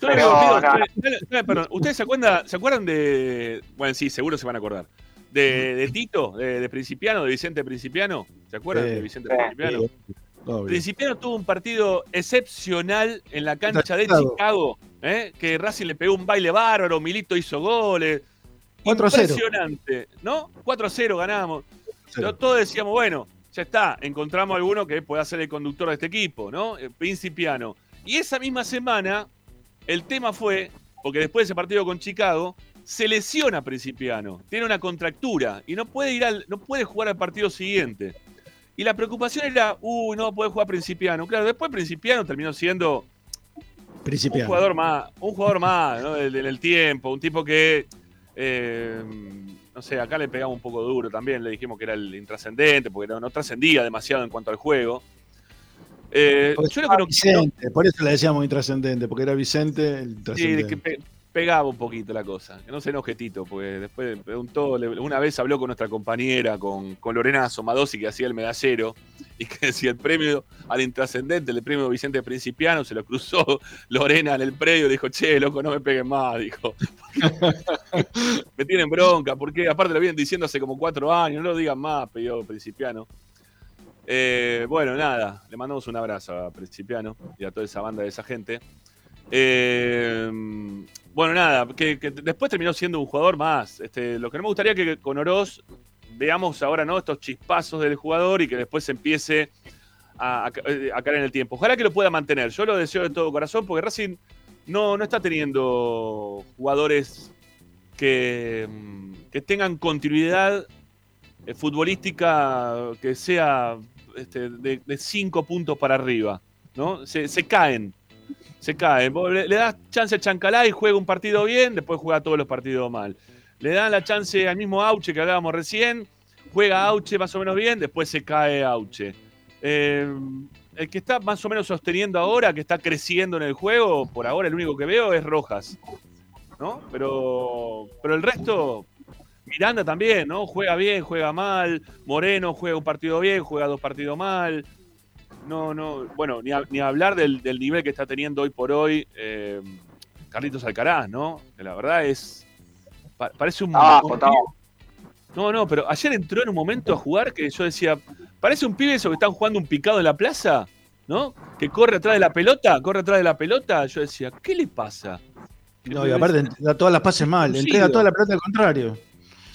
Yo les Pero, pido, no, no. ustedes- ustedes- perdón, ¿ustedes se acuerdan, se acuerdan de. Bueno, sí, seguro se van a acordar. De, de Tito, de, de Principiano, de Vicente Principiano. ¿Se acuerdan Sí. de Vicente Sí. Principiano? Principiano tuvo un partido excepcional en la cancha de Chicago. ¿eh? que Racing le pegó un baile bárbaro, Milito hizo goles. 4-0. Impresionante, ¿no? 4-0 ganamos. Pero todos decíamos, bueno, ya está, encontramos alguno que pueda ser el conductor de este equipo, ¿no? Eh, Principiano. Y esa misma semana, el tema fue, porque después de ese partido con Chicago, se lesiona Principiano, tiene una contractura y no puede ir al, no puede jugar al partido siguiente. Y la preocupación era, uy, no puede jugar Principiano. Claro, después Principiano terminó siendo un Principiano. jugador más, un jugador más, ¿no? Del, del tiempo, un tipo que, eh, no sé, acá le pegamos un poco duro también, le dijimos que era el intrascendente, porque no, no trascendía demasiado en cuanto al juego. Eh, yo no, por eso le decíamos intrascendente, porque era Vicente el Sí, que pe- pegaba un poquito la cosa. Que no se enoje Tito, porque después preguntó, una vez habló con nuestra compañera, con, con Lorena Somadosi, que hacía el medallero, y que decía el premio al intrascendente, el premio Vicente Principiano, se lo cruzó <laughs> Lorena en el predio, dijo, che, loco, no me peguen más, dijo. <laughs> me tienen bronca, porque aparte lo vienen diciendo hace como cuatro años, no lo digan más, pidió Principiano. Eh, bueno, nada, le mandamos un abrazo a Principiano y a toda esa banda de esa gente. Eh, bueno, nada, que, después terminó siendo un jugador más. Este, lo que no me gustaría que con Oroz veamos ahora ¿no? estos chispazos del jugador y que después empiece a, eh, a caer en el tiempo. Ojalá que lo pueda mantener. Yo lo deseo de todo corazón porque Racing no, no está teniendo jugadores que, mm, que tengan continuidad futbolística que sea este, de, de cinco puntos para arriba. ¿no? Se, caen. Se caen. Le, le das chance a Chancalá y juega un partido bien, después juega todos los partidos mal. Le dan la chance al mismo Auche que hablábamos recién, juega Auche más o menos bien, después se cae Auche. Eh, el que está más o menos sosteniendo ahora, que está creciendo en el juego, por ahora el único que veo es Rojas. ¿No? Pero, pero el resto, Miranda también, ¿no? Juega bien, juega mal. Moreno juega un partido bien, juega dos partidos mal. No, no, bueno, ni, a- ni hablar del, del nivel que está teniendo hoy por hoy eh, Carlitos Alcaraz, ¿no? Que la verdad es. pa- parece un. Abajo, un. No, no, pero ayer entró en un momento a jugar que yo decía, parece un pibe eso que están jugando un picado en la plaza, ¿no? Que corre atrás de la pelota, corre atrás de la pelota. Yo decía, ¿qué le pasa? No, y aparte da todas las pases mal, entrega toda la pelota al contrario.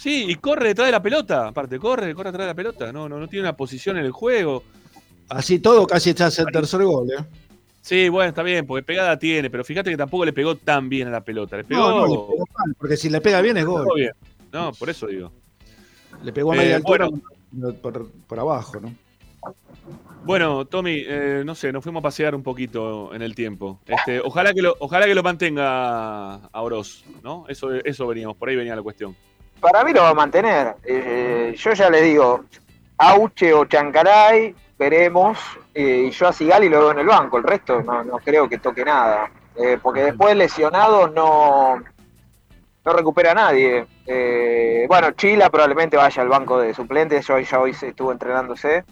Sí, y corre detrás de la pelota, aparte, corre, corre atrás de la pelota. No, no, no tiene una posición en el juego. Así todo casi echas el tercer gol, ¿eh? Sí, bueno, está bien, porque pegada tiene, pero fíjate que tampoco le pegó tan bien a la pelota. Le pegó, No, no, le pegó mal, porque si le pega bien es gol. bien. No, por eso digo. Le pegó a Eh, media altura bueno. por, por abajo, ¿no? Bueno, Tommy, eh, no sé, nos fuimos a pasear un poquito en el tiempo. Este, ojalá que lo, ojalá que lo mantenga a Oroz, ¿no? Eso, eso veníamos, por ahí venía la cuestión. Para mí lo va a mantener. Eh, yo ya le digo, Auche o Chancaray, veremos. eh, y yo a Sigali lo veo en el banco. El resto no, no creo que toque nada. Eh, porque después lesionado no, no recupera a nadie. Bueno, Chila probablemente vaya al banco de suplentes. Yo ya hoy se estuvo entrenándose.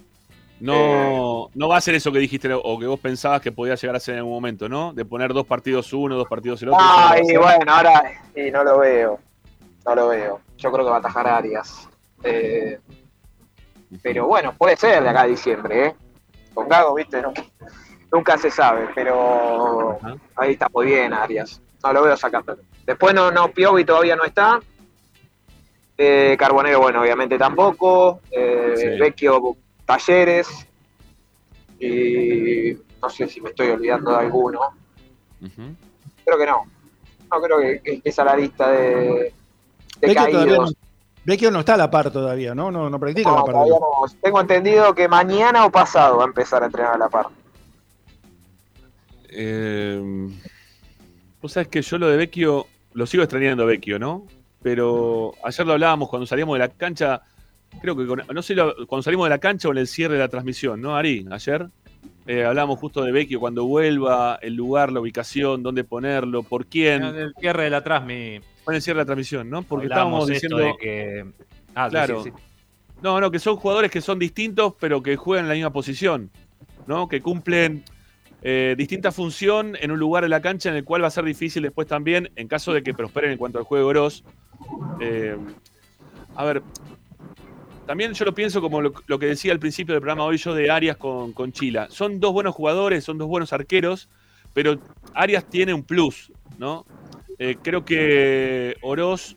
No, no va a ser eso que dijiste o que vos pensabas que podía llegar a ser en algún momento, ¿no? De poner dos partidos uno, dos partidos el otro. eso no va a Ay, ser. bueno, ahora y no lo veo. No lo veo. Yo creo que va a atajar a Arias. Eh, pero bueno, puede ser de acá a diciembre, ¿eh? Con Gago, viste, nunca se sabe, pero ahí está muy bien Arias. No lo veo sacando. Después no, no, Piovi todavía no está. Eh, Carbonero, bueno, obviamente tampoco. Eh, Sí. Vecchio, Talleres. Y no sé si me estoy olvidando de alguno. Creo que no. No creo que, que- que esa la lista de, de Vecchio no, está a la par todavía, ¿no? No, no practica No, la par. todavía no. Tengo entendido que mañana o pasado va a empezar a entrenar a la par. Eh, Vos sabés que yo lo de Vecchio, lo sigo extrañando a Vecchio, ¿no? Pero ayer lo hablábamos cuando salíamos de la cancha, creo que con- no sé cuando salimos de la cancha o en el cierre de la transmisión, ¿no, Ari? Ayer eh, hablábamos justo de Vecchio, cuando vuelva, el lugar, la ubicación, dónde ponerlo, por quién. En el cierre de la Trasmi. Fue en el cierre de la transmisión, ¿no? Porque estábamos diciendo. de que. Ah, claro. sí, sí. No, no, que son jugadores que son distintos, pero que juegan en la misma posición, ¿no? Que cumplen eh, distinta función en un lugar de la cancha en el cual va a ser difícil después también, en caso de que prosperen en cuanto al juego gros. Eh, a ver, también yo lo pienso como lo, lo que decía al principio del programa hoy yo de Arias con, con Chila. Son dos buenos jugadores, son dos buenos arqueros, pero Arias tiene un plus, ¿no? Eh, creo que Oroz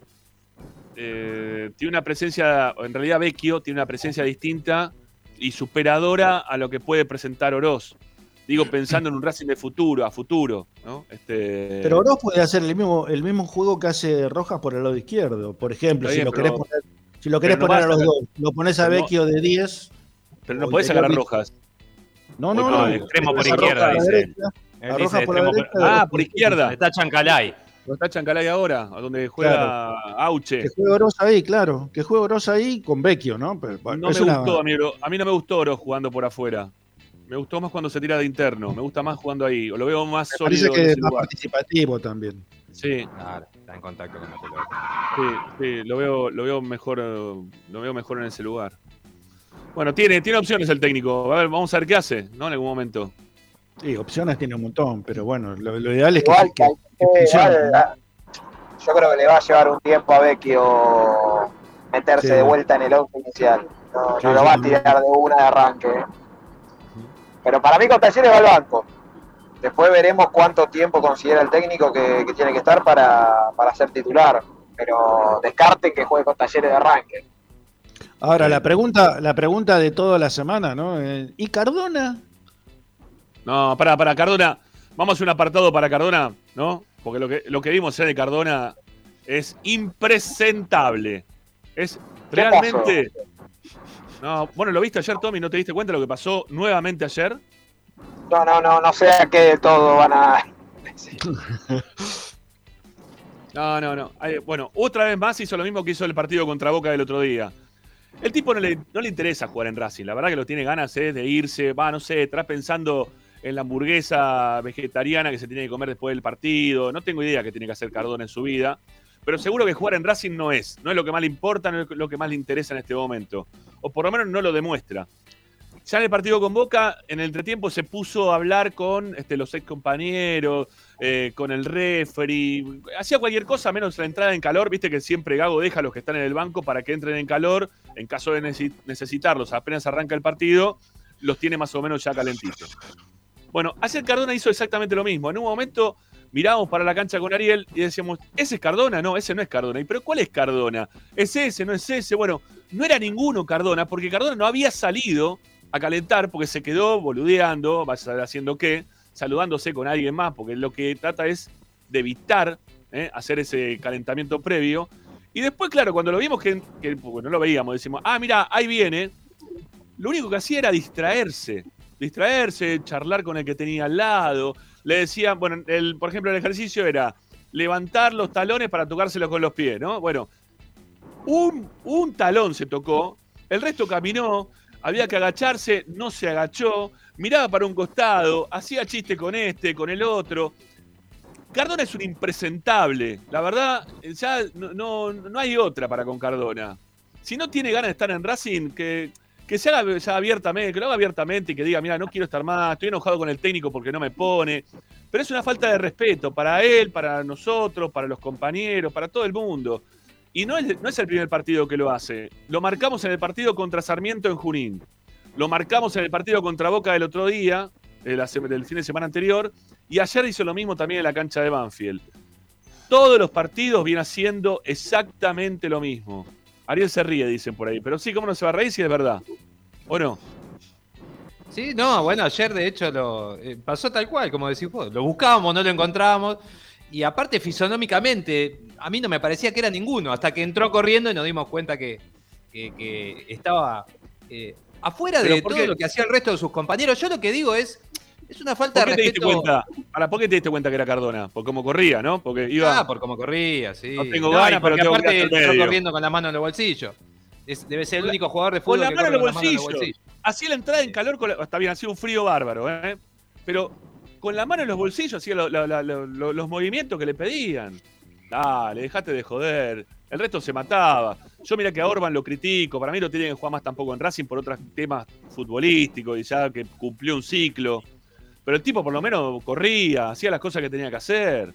eh, tiene una presencia, o en realidad Vecchio tiene una presencia distinta y superadora a lo que puede presentar Oroz. Digo, pensando en un Racing de futuro, a futuro, ¿no? Este, Pero Oroz puede hacer el mismo, el mismo juego que hace Rojas por el lado izquierdo. Por ejemplo, si lo pero- querés poner, si lo querés no poner a los a- dos, lo pones a Vecchio de 10. pero no podés interior sacar a derecho. Rojas. No, no, por no. Extremo por Pones a Rojas izquierda, dice. derecha, Él por extremo por-. Ah, por izquierda. Está Chancalay. Lo está Chancalay ahora, a donde juega Auche. Que juegue Oroz ahí, claro. Que juegue Oroz ahí con Vecchio, ¿no? Pero, No me una- gustó, a mí, a mí no me gustó Oro jugando por afuera. Me gustó más cuando se tira de interno. Me gusta más jugando ahí. O lo veo más me parece sólido que en es ese más lugar. participativo también. Sí, Claro, está en contacto con la pelota. sí, sí, lo veo, lo veo mejor, lo veo mejor en ese lugar. Bueno, tiene, tiene opciones el técnico. A ver, vamos a ver qué hace, ¿no? En algún momento. Sí, opciones tiene un montón, pero bueno, lo, lo ideal es que, Igual que- que igual, ¿no? ah, yo creo que le va a llevar un tiempo a Vecchio meterse Sí. de vuelta en el once inicial. No, Sí, no lo sí, va a tirar de una de arranque. ¿eh? Pero para mí con Talleres va al banco. Después veremos cuánto tiempo considera el técnico que, que tiene que estar para, para ser titular. Pero descarten que juegue con Talleres de arranque. Ahora, la pregunta, la pregunta de toda la semana, ¿no? Eh, ¿Y Cardona? No, para, para Cardona. Vamos a hacer un apartado para Cardona, ¿no? Porque lo que, lo que vimos de Cardona es impresentable. Es ¿Qué realmente. No, bueno, lo viste ayer, Tommy, ¿no te diste cuenta de lo que pasó nuevamente ayer? No, no, no, no sé a qué de todo van a. <laughs> No, no, no. Bueno, otra vez más hizo lo mismo que hizo el partido contra Boca del otro día. El tipo no le, no le interesa jugar en Racing. La verdad que lo tiene ganas eh, de irse. Va, no sé, estás pensando en la hamburguesa vegetariana que se tiene que comer después del partido. No tengo idea qué tiene que hacer Cardona en su vida. Pero seguro que jugar en Racing no es. No es lo que más le importa, no es lo que más le interesa en este momento. O por lo menos no lo demuestra. Ya en el partido con Boca, en el entretiempo se puso a hablar con este, los ex compañeros, eh, con el referee. Hacía cualquier cosa menos la entrada en calor. Viste que siempre Gago deja a los que están en el banco para que entren en calor. En caso de necesi- necesitarlos, apenas arranca el partido, los tiene más o menos ya calentitos. Bueno, ayer Cardona hizo exactamente lo mismo. En un momento mirábamos para la cancha con Ariel y decíamos, ¿ese es Cardona? No, ese no es Cardona. ¿Y pero cuál es Cardona? ¿Es ese? ¿No es ese? Bueno, no era ninguno Cardona, porque Cardona no había salido a calentar porque se quedó boludeando, a saber haciendo qué, saludándose con alguien más, porque lo que trata es de evitar ¿eh? hacer ese calentamiento previo. Y después, claro, cuando lo vimos que, no lo veíamos, decimos, ah, mira, ahí viene. Lo único que hacía era distraerse, distraerse, charlar con el que tenía al lado. Le decían, bueno, el, por ejemplo, el ejercicio era levantar los talones para tocárselos con los pies, ¿no? Bueno, un, un talón se tocó, el resto caminó, había que agacharse, no se agachó, miraba para un costado, hacía chiste con este, con el otro. Cardona es un impresentable, la verdad, ya no, no, no hay otra para con Cardona. Si no tiene ganas de estar en Racing, que, que se haga ya abiertamente, que lo haga abiertamente y que diga, mira, no quiero estar más, estoy enojado con el técnico porque no me pone. Pero es una falta de respeto para él, para nosotros, para los compañeros, para todo el mundo. Y no es, no es el primer partido que lo hace. Lo marcamos en el partido contra Sarmiento en Junín. Lo marcamos en el partido contra Boca del otro día, se- del fin de semana anterior. Y ayer hizo lo mismo también en la cancha de Banfield. Todos los partidos viene haciendo exactamente lo mismo. Ariel se ríe, dicen por ahí. Pero sí, ¿cómo no se va a reír si es verdad? ¿O no? Sí, no, bueno, ayer de hecho lo eh, pasó tal cual, como decís vos. Lo buscábamos, no lo encontrábamos. Y aparte, fisonómicamente, a mí no me parecía que era ninguno, hasta que entró corriendo y nos dimos cuenta que, que- que estaba eh, afuera de ¿por todo qué? lo que hacía el resto de sus compañeros. Yo lo que digo es, Es una falta ¿Por de qué te diste respeto. cuenta? Para, ¿Por qué te diste cuenta que era Cardona? Por cómo corría, ¿no? Porque iba. Ah, por cómo corría, sí. No tengo ganas, pero porque ir aparte entró corriendo con la mano en el bolsillo. Es- debe ser el único jugador de Con fútbol la que mano en corre el con la mano en el bolsillo. bolsillo. Hacía la entrada en calor. Con la- Está bien, hacía un frío bárbaro, ¿eh? Pero con la mano en los bolsillos hacía lo- lo- lo- lo- lo- los movimientos que le pedían. Dale, dejate de joder. El resto se mataba. Yo mira que a Orban lo critico. Para mí no tiene que jugar más tampoco en Racing por otros temas futbolísticos y ya que cumplió un ciclo. Pero el tipo por lo menos corría, hacía las cosas que tenía que hacer.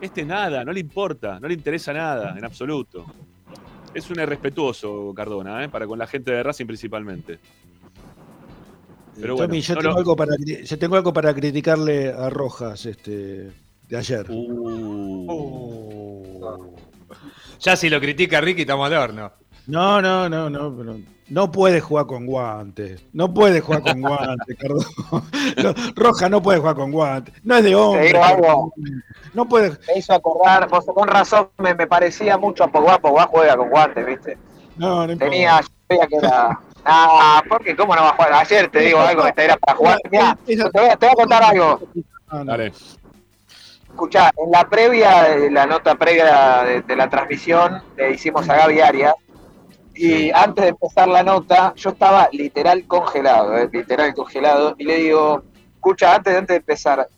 Este nada, no le importa, no le interesa nada, en absoluto. Es un irrespetuoso Cardona, ¿eh? para con la gente de Racing principalmente. Pero bueno, Tommy, yo, no tengo lo- algo para, cri- yo tengo algo para criticarle a Rojas este, de ayer. Uh. Ya si lo critica Ricky, estamos al horno. No, no, no, no, pero no puede jugar con guantes. No puede jugar con <laughs> guantes, Cardona. <laughs> No, Rojas no puede jugar con guantes. No es de hombre. digo algo. No puede. Me hizo acordar, vos con razón me, me parecía mucho a Pogba, Pogba juega con guantes, ¿viste? No, no importa. Tenía, yo veía que era... <laughs> Ah, porque cómo no va a jugar. Ayer te digo algo, esta era para jugar. Mirá, te, voy a, te voy a contar algo. Dale. Escuchá, en la previa, la nota previa de, de la transmisión, le hicimos a Gaby Arias. Y antes de empezar la nota, yo estaba literal congelado, eh, literal congelado. Y le digo, escucha, antes, antes de empezar,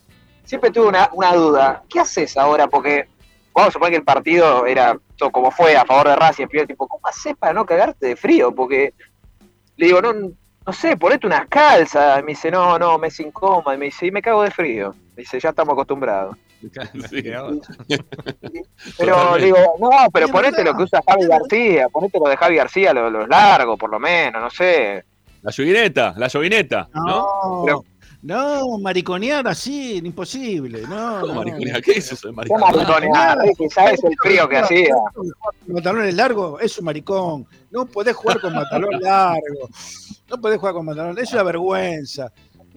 siempre tuve una, una duda. ¿Qué haces ahora? Porque vamos a suponer que el partido era todo como fue, a favor de Racing. El primer tiempo, ¿cómo haces para no cagarte de frío? Porque le digo, no, no sé, ponete unas calzas. Me dice, no, no, me es incómodo. Y me dice, y me cago de frío. Me dice, ya estamos acostumbrados. <laughs> Pero digo, no, pero ponete lo que usa Javi García, ponete lo de Javi García, los lo largos, por lo menos, no sé. La llovineta, la llovineta, ¿no? No, no, mariconear así, imposible. No, ¿Cómo no. mariconear? ¿Qué es eso de ¿Qué mariconear? mariconear? Ricky? ¿Sabes el frío que hacía? Pantalones largos es un maricón. No podés jugar con pantalón largo. No podés jugar con pantalón. Es una vergüenza.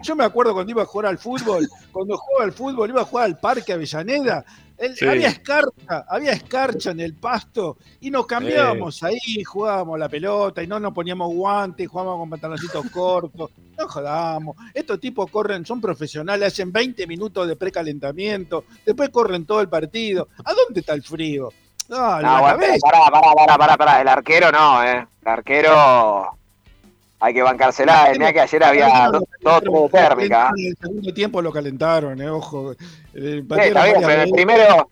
Yo me acuerdo cuando iba a jugar al fútbol, cuando jugaba al fútbol, iba a jugar al Parque Avellaneda. el- Sí. Había escarcha, había escarcha en el pasto y nos cambiábamos ahí, jugábamos la pelota y no nos poníamos guantes, jugábamos con pantaloncitos cortos. No jodamos. Estos tipos corren, son profesionales, hacen 20 minutos de precalentamiento, después corren todo el partido. ¿A dónde está el frío? Ah, en No, la bueno, cabeza. pará, pará, pará, pará, pará. El arquero no, eh. El arquero hay que bancársela. eh. Mirá que ayer había dos dos, de térmica. En el segundo tiempo lo calentaron, eh, ojo. Eh, Sí, está bien, pero el primero,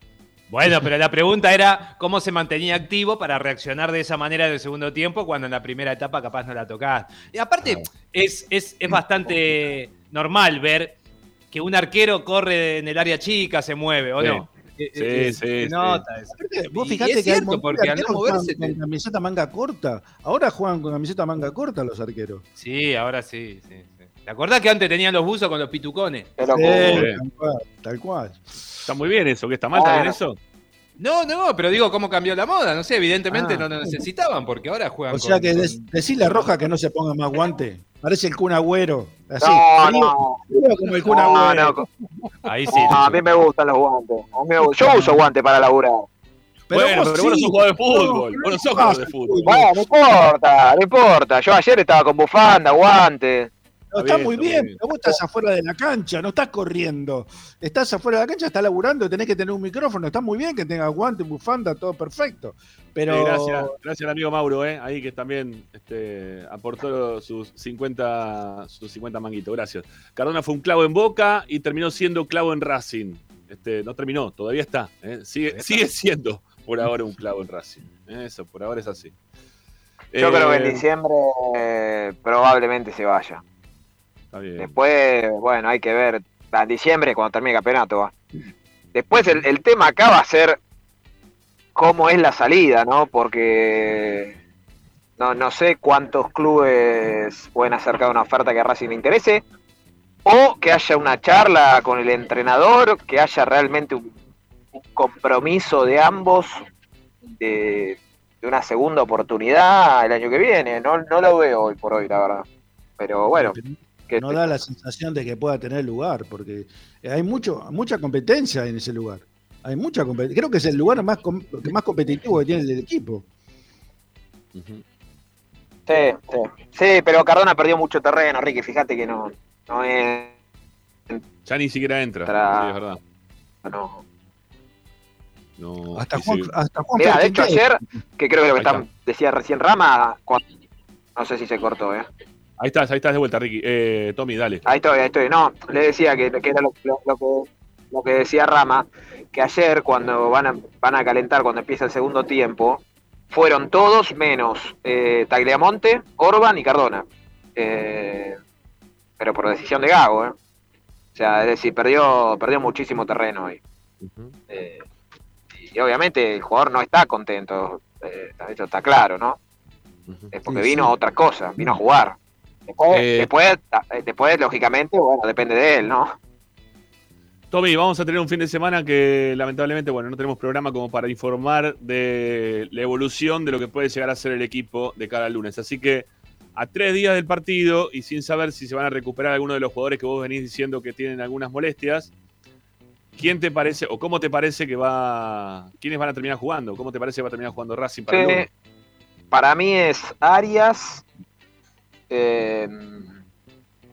Bueno, pero la pregunta era cómo se mantenía activo para reaccionar de esa manera en el segundo tiempo cuando en la primera etapa capaz no la tocás. Y aparte, es, es, es bastante normal ver que un arquero corre en el área chica, se mueve, ¿o Sí. no? Eh, Sí, eh, sí, nota eso. Vos fijate es que hay cierto, montón porque al no moverse te- con camiseta manga corta. Ahora juegan con camiseta manga corta los arqueros. Sí, ahora sí, sí, sí. ¿Te acordás que antes tenían los buzos con los pitucones? pero Sí, Sí. tal cual, tal cual. Está muy bien eso, que está mal, ¿está bien eso? No, no, pero digo cómo cambió la moda. No sé, evidentemente Ah. no lo necesitaban porque ahora juegan O sea con- que con- decirle a Roja que no se ponga más guante. Parece el Kun Agüero. Así, no, frío, no. frío como el No, no, Ahí sí. no, a mí me gustan los guantes. A mí me gustan. Yo uso guantes para laburar. bueno, vos pero vos no sí. sos jugador de fútbol. No, Vos no sos jugador de fútbol. Bueno, no importa, no importa. Yo ayer estaba con bufanda, guantes. No, Está bien, muy está bien, vos estás afuera de la cancha, no estás corriendo. Estás afuera de la cancha, estás laburando, tenés que tener un micrófono. Está muy bien que tengas guante, bufanda, todo perfecto. Pero Sí, gracias, gracias al amigo Mauro, ¿eh? ahí que también este, aportó sus 50, sus 50 manguitos. Gracias. Cardona fue un clavo en Boca y terminó siendo clavo en Racing. Este, no terminó, todavía está. ¿eh? Sigue, sigue siendo por ahora un clavo en Racing. ¿eh? Eso, por ahora es así. Yo Eh, creo que en diciembre eh, probablemente se vaya. Está bien. Después, bueno, hay que ver. En diciembre, cuando termine el campeonato, va. Después, el, el tema acá va a ser cómo es la salida, ¿no? Porque no, no sé cuántos clubes pueden acercar una oferta que a Racing le interese. O que haya una charla con el entrenador, que haya realmente un, un compromiso de ambos de, de una segunda oportunidad el año que viene. No, no lo veo hoy por hoy, la verdad. Pero bueno, que no da la sensación de que pueda tener lugar, porque hay mucho, mucha competencia en ese lugar. Hay mucha competencia. Creo que es el lugar más, com- más competitivo que tiene el equipo. Sí, sí. Sí, pero Cardona perdió mucho terreno, Ricky. Fíjate que no, no es. Ya ni siquiera entra. Entra- Sí, es verdad. No. No, Hasta Juan, sí. hasta Juan Mira, de hecho ayer, que creo que lo que está- decía recién Rama, cuando- no sé si se cortó, ¿eh? Ahí estás, ahí estás de vuelta, Ricky. Eh, Tommy, dale. Ahí estoy, ahí estoy. No, le decía que, que era lo, lo- lo que, lo que decía Rama, que ayer cuando van a, van a calentar, cuando empieza el segundo tiempo, fueron todos menos eh, Tagliamonte, Orban y Cardona. Eh, pero por decisión de Gago, ¿eh? O sea, es decir, perdió, perdió muchísimo terreno ahí. Eh, y obviamente el jugador no está contento, eh, esto está claro, ¿no? Es porque Sí, vino sí. a otra cosa, vino a jugar. Después, Eh, después, eh, después, lógicamente, bueno, depende de él, ¿no? Tommy, vamos a tener un fin de semana que lamentablemente, bueno, no tenemos programa como para informar de la evolución de lo que puede llegar a ser el equipo de cara al lunes. Así que a tres días del partido y sin saber si se van a recuperar algunos de los jugadores que vos venís diciendo que tienen algunas molestias, ¿quién te parece o cómo te parece que va, quiénes van a terminar jugando? ¿Cómo te parece que va a terminar jugando Racing para el Sí, lunes? para mí es Arias, eh,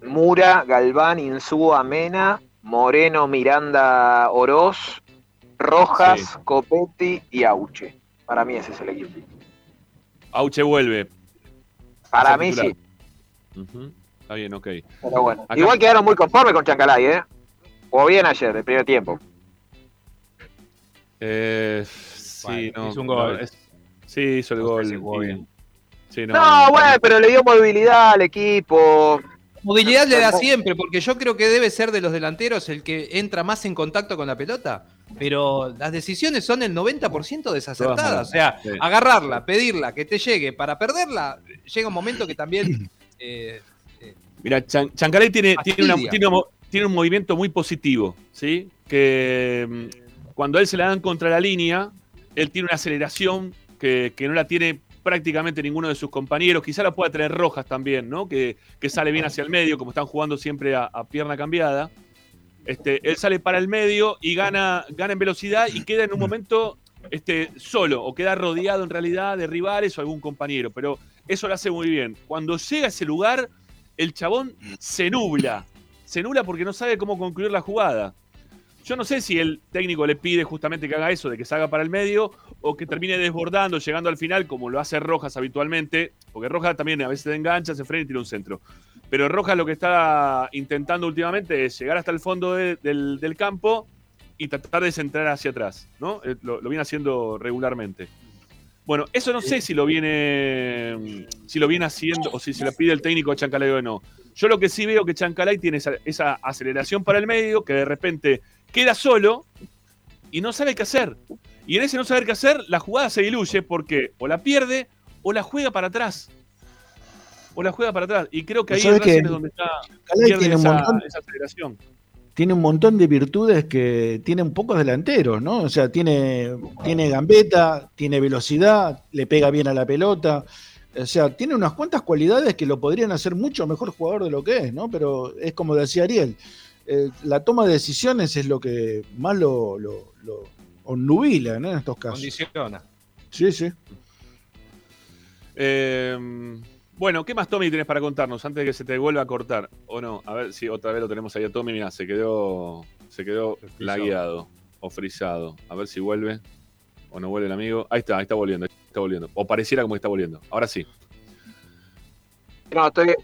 Mura, Galván, Insúa, Mena, Moreno, Miranda, Oroz, Rojas, Sí. Copetti y Auche. Para mí ese es el equipo. Auche vuelve. Para mí titular. sí, Está bien, ok. pero bueno. Acá- Igual quedaron muy conformes con Chancalay, ¿eh? O bien ayer, el primer tiempo. Eh, sí, Bueno, no, hizo un gol. no, es- sí, hizo el No gol. Sí, No, bueno, pero le dio movilidad al equipo. Movilidad le da siempre, porque yo creo que debe ser de los delanteros el que entra más en contacto con la pelota. Pero las decisiones son el 90% desacertadas. O sea, Sí. agarrarla, pedirla, que te llegue para perderla, llega un momento que también. <clears throat> eh, Mira, Chan- Chancalay tiene, tiene, una- Fastidia. tiene un mo- tiene un movimiento muy positivo, ¿sí? Que mm, cuando a él se la dan contra la línea, él tiene una aceleración que, que no la tiene prácticamente ninguno de sus compañeros. Quizá la pueda tener Rojas también, ¿no? Que, que sale bien hacia el medio, como están jugando siempre a, a pierna cambiada. Este, él sale para el medio y gana, gana en velocidad y queda en un momento este, solo o queda rodeado en realidad de rivales o algún compañero. Pero eso lo hace muy bien. Cuando llega a ese lugar, el chabón se nubla. Se nubla porque no sabe cómo concluir la jugada. Yo no sé si el técnico le pide justamente que haga eso, de que salga para el medio, o que termine desbordando, llegando al final, como lo hace Rojas habitualmente, porque Rojas también a veces engancha, se frena y tira un centro. Pero Rojas lo que está intentando últimamente es llegar hasta el fondo de- del, campo y tratar de centrar hacia atrás, ¿no? Eh, Lo, viene haciendo regularmente. Bueno, eso no sé si lo viene si lo viene haciendo o si se lo pide el técnico a Chancalay o no. Yo lo que sí veo que Chancalay tiene esa aceleración para el medio, que de repente queda solo y no sabe qué hacer. Y en ese no saber qué hacer, la jugada se diluye porque o la pierde o la juega para atrás. O la juega para atrás. Y creo que ahí ¿Sabes en Racing qué? es donde está, pierde tiene un esa, montón- esa aceleración. tiene un montón de virtudes que tienen pocos delanteros, ¿no? O sea, tiene, tiene gambeta, tiene velocidad, le pega bien a la pelota. O sea, tiene unas cuantas cualidades que lo podrían hacer mucho mejor jugador de lo que es, ¿no? Pero es como decía Ariel, eh, la toma de decisiones es lo que más lo, lo, ¿no? En estos casos. condiciona. Sí, sí. Eh, bueno, ¿qué más, Tommy, tenés para contarnos antes de que se te vuelva a cortar? ¿O no? A ver si otra vez lo tenemos ahí a Tommy. Mira, se quedó, se quedó lagueado o frisado. A ver si vuelve o no vuelve el amigo. Ahí está, ahí está volviendo, ahí está volviendo. O pareciera como que está volviendo. Ahora sí. No, estoy,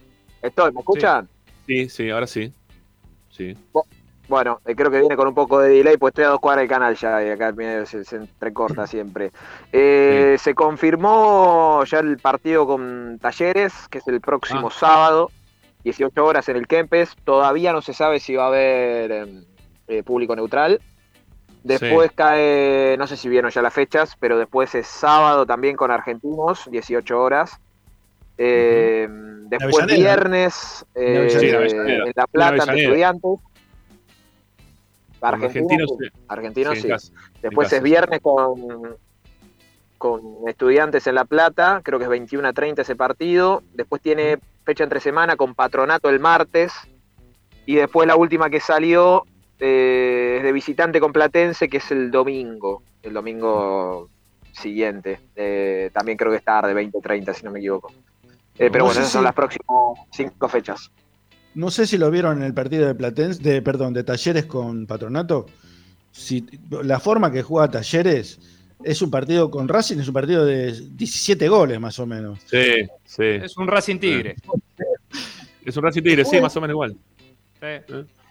estoy, ¿me escuchan? Sí, sí, ahora sí. Sí. Bueno, eh, creo que viene con un poco de delay, pues estoy a dos cuadras del canal ya, y acá se, se entrecorta siempre. Eh, Se confirmó ya el partido con Talleres, que es el próximo Ah. sábado, 18 horas en el Kempes. Todavía no se sabe si va a haber eh, eh, público neutral. Después cae, no sé si vieron ya las fechas, pero después es sábado también con Argentinos, 18 horas. Eh, Después Avellaneda. viernes eh, Avellaneda. Sí, en La Plata ante Avellaneda. Estudiantes. Argentinos, Argentinos, sí. Argentinos Sí, Después es viernes con, con Estudiantes en La Plata, creo que es 21 a 30 ese partido. Después tiene fecha entre semana con Patronato el martes. Y después la última que salió eh, es de visitante con Platense, que es el domingo. El domingo siguiente. Eh, también creo que es tarde, 20 30 si no me equivoco. Eh, pero No bueno, sé esas son si- las próximas cinco fechas. no sé si lo vieron en el partido de Platense, de, perdón, de Talleres con Patronato. Si, la forma que juega Talleres es un partido con Racing, es un partido de 17 goles más o menos. Sí, sí. Es un Racing Tigre. Es un Racing Tigre, sí, más o menos igual.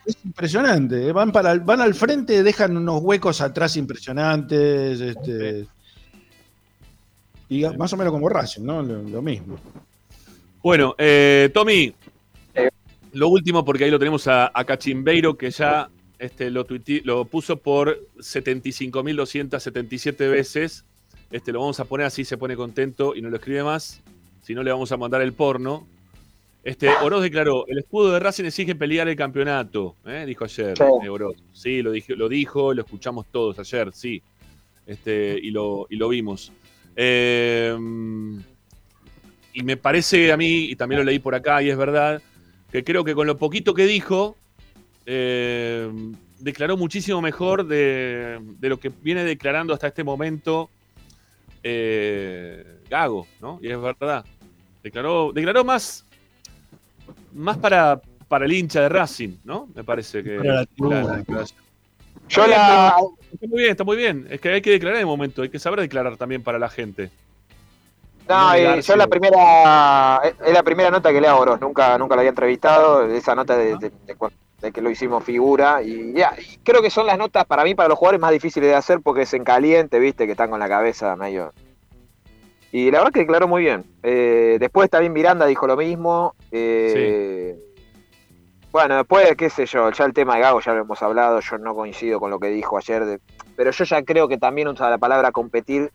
Es impresionante. ¿eh? Van, para, van al frente, dejan unos huecos atrás impresionantes. Este, y más o menos como Racing, ¿no? Lo, lo mismo. Bueno, eh, Tommy, lo último, porque ahí lo tenemos a, a Cachimbeiro, que ya este, lo, puso por 75.277 veces. Este, lo vamos a poner así, se pone contento y no lo escribe más. Si no, le vamos a mandar el porno. Este, Oroz declaró, el escudo de Racing exige pelear el campeonato, ¿eh? dijo ayer Sí. eh, Oroz. Sí, lo, dije- lo dijo, lo escuchamos todos ayer, sí. Este, y, lo, y lo vimos. Eh, y me parece a mí, y también lo leí por acá, y es verdad, que creo que con lo poquito que dijo, eh, declaró muchísimo mejor de, de lo que viene declarando hasta este momento eh, Gago, ¿no? Y es verdad. Declaró, declaró más, más para, para el hincha de Racing, ¿no? Me parece que. Para la tribuna. declaración. Yo la. Está muy bien, está muy bien. Es que hay que declarar en el momento, hay que saber declarar también para la gente. No, eh, yo la primera. Es es la primera nota que le hago a Oroz. Nunca, nunca la había entrevistado. Esa nota de, de- de de que lo hicimos figura. Y ya, y creo que son las notas para mí, para los jugadores, más difíciles de hacer porque es en caliente, viste, que están con la cabeza medio. Y la verdad que declaró muy bien. Eh, después también Miranda dijo lo mismo. Eh, Bueno, después, qué sé yo, ya el tema de Gago ya lo hemos hablado, yo no coincido con lo que dijo ayer, de- pero yo ya creo que también usa la palabra competir,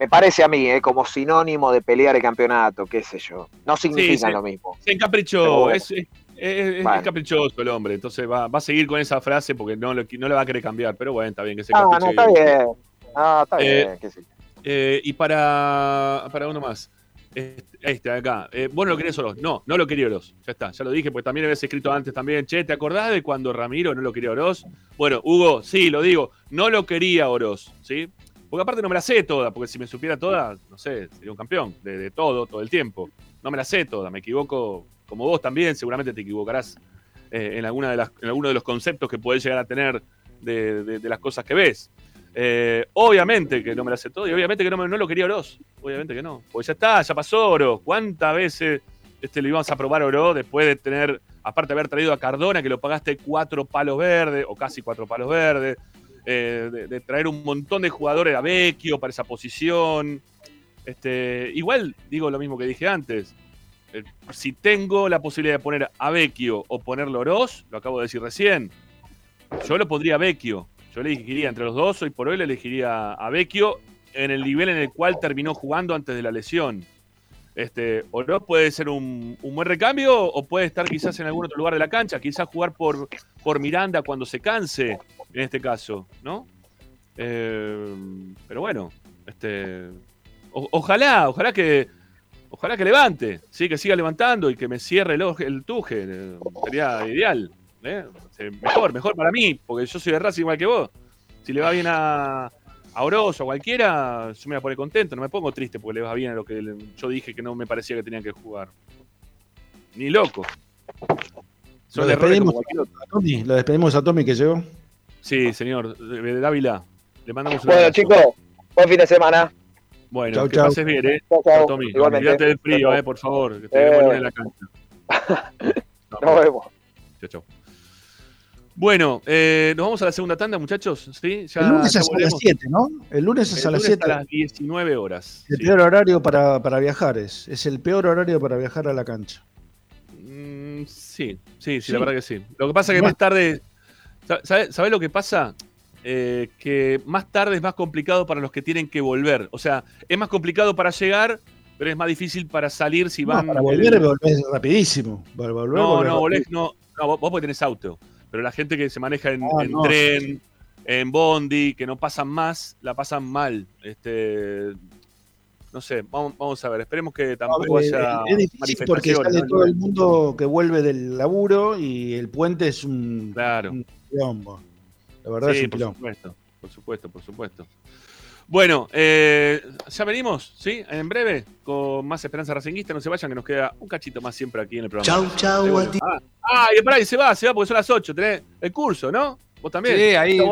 me parece a mí, eh, como sinónimo de pelear el campeonato, qué sé yo. No significa sí. lo mismo. Se encaprichó, bueno. es, es- es- caprichoso el hombre, entonces va, va a seguir con esa frase porque no, lo- no le va a querer cambiar, pero bueno, está bien que se No, no, está bien. No, está Eh, bien, qué sé. Eh, y para, para uno más. Este, este acá. Eh, vos no lo querías Oroz. No, no lo quería Oroz. Ya está, ya lo dije, porque también habías escrito antes también. Che, ¿te acordás de cuando Ramiro no lo quería Oroz? Bueno, Hugo, sí, lo digo. No lo quería Oroz, ¿sí? Porque aparte no me la sé toda, porque si me supiera toda, no sé, sería un campeón de, todo, todo el tiempo. No me la sé toda, me equivoco como vos también, seguramente te equivocarás eh, en, alguna de alguno de los conceptos que podés llegar a tener de, las cosas que ves. Eh, obviamente que no me la sé todo y obviamente que no, me- lo quería Oroz. Obviamente que no. Pues ya está, ya pasó Oro. ¿Cuántas veces este, le íbamos a probar Oro después de tener, aparte de haber traído a Cardona, que lo pagaste cuatro palos verdes, o casi cuatro palos verdes, eh, de, traer un montón de jugadores a Vecchio para esa posición? Este, igual digo lo mismo que dije antes. Eh, si tengo la posibilidad de poner a Vecchio o ponerlo Oroz, lo acabo de decir recién, yo lo pondría a Vecchio. Yo le elegiría entre los dos, hoy por hoy le elegiría a Vecchio en el nivel en el cual terminó jugando antes de la lesión. Este, Oroz puede ser un, un buen recambio o puede estar quizás en algún otro lugar de la cancha, quizás jugar por, por Miranda cuando se canse, en este caso, ¿no? Eh, pero bueno, este, o- ojalá, ojalá que, ojalá que levante, sí, que siga levantando y que me cierre el, el tuje, eh, sería ideal, ¿eh? Eh, mejor, mejor para mí, porque yo soy de Racing igual que vos. Si le va bien a, a Oroz o a cualquiera, yo me voy a poner contento, no me pongo triste porque le va bien a lo que yo dije que no me parecía que tenían que jugar. Ni loco. Son Lo despedimos, a Tommy, lo despedimos a Tommy que llegó. Sí, señor, de de Dávila. Le mandamos un Bueno, abrazo. chicos, buen fin de semana. Bueno, Chau, que chau. pases bien, ¿eh? Chau, chau. Tommy, olvídate del frío, eh, por favor. Que te Eh, en la cancha. <laughs> Nos vemos. Chau, chau. Bueno, eh, nos vamos a la segunda tanda, muchachos. ¿Sí? Ya, el lunes ya es a las volvemos. 7, ¿no? El lunes es El a las lunes 7. a las 19 horas. El sí. peor horario para, para viajar es. Es el peor horario para viajar a la cancha. Mm, sí, sí, sí, Sí. la verdad que sí. Lo que pasa es que Bueno. más tarde. ¿Sabes sabe lo que pasa? Eh, que más tarde es más complicado para los que tienen que volver. O sea, es más complicado para llegar, pero es más difícil para salir si No, van. para el- volver volvés rapidísimo. Para volver, No, volvés no, no, no, vos, vos porque tenés auto. Pero la gente que se maneja en, Ah, en no. tren, en bondi, que no pasan más, la pasan mal. Este, no sé, vamos, vamos a ver. Esperemos que tampoco haya es difícil porque sale ¿no? todo el mundo que vuelve del laburo y el puente es un, Claro. un quilombo. La verdad es Sí, un por quilombo. supuesto, por supuesto, por supuesto. Bueno, eh, ya venimos, ¿sí? En breve, con más Esperanza Racinguista. No se vayan, que nos queda un cachito más siempre aquí en el programa. Chau, chau, Pero bueno. a ti. Ah, ah, y pará, y se va, se va porque son las 8. Tenés el curso, ¿no? Vos también. Sí, ahí- Chau.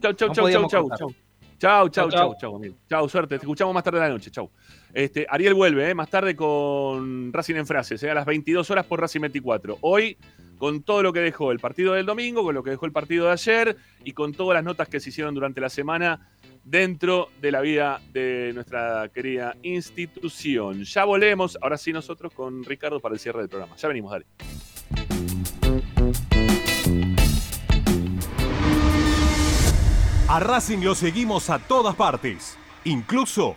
Chau, chau, No chau, chau, chau, chau. Chau, chau, Chau, chau, chau. chau, amigo. Chau, suerte. Te escuchamos más tarde de la noche. Chau. Este, Ariel vuelve, ¿eh? más tarde con Racing en Frases, ¿eh? a las 22 horas por Racing 24. Hoy, con todo lo que dejó el partido del domingo, con lo que dejó el partido de ayer y con todas las notas que se hicieron durante la semana dentro de la vida de nuestra querida institución. Ya volvemos, ahora sí nosotros con Ricardo para el cierre del programa. Ya venimos, dale. A Racing lo seguimos a todas partes, incluso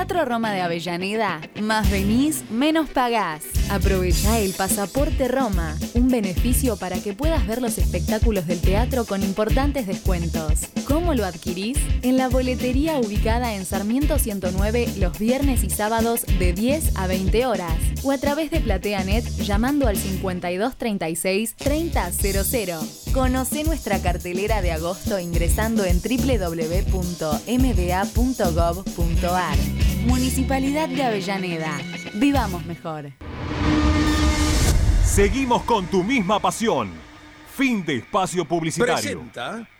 Teatro Roma de Avellaneda, más venís, menos pagás. Aprovecha el Pasaporte Roma, un beneficio para que puedas ver los espectáculos del teatro con importantes descuentos. ¿Cómo lo adquirís? En la boletería ubicada en Sarmiento 109 los viernes y sábados de 10 a 20 horas o a través de PlateaNet llamando al 5236 3000. Conoce nuestra cartelera de agosto ingresando en www.mba.gov.ar. Municipalidad de Avellaneda. Vivamos mejor. Seguimos con tu misma pasión. Fin de espacio publicitario. Benegón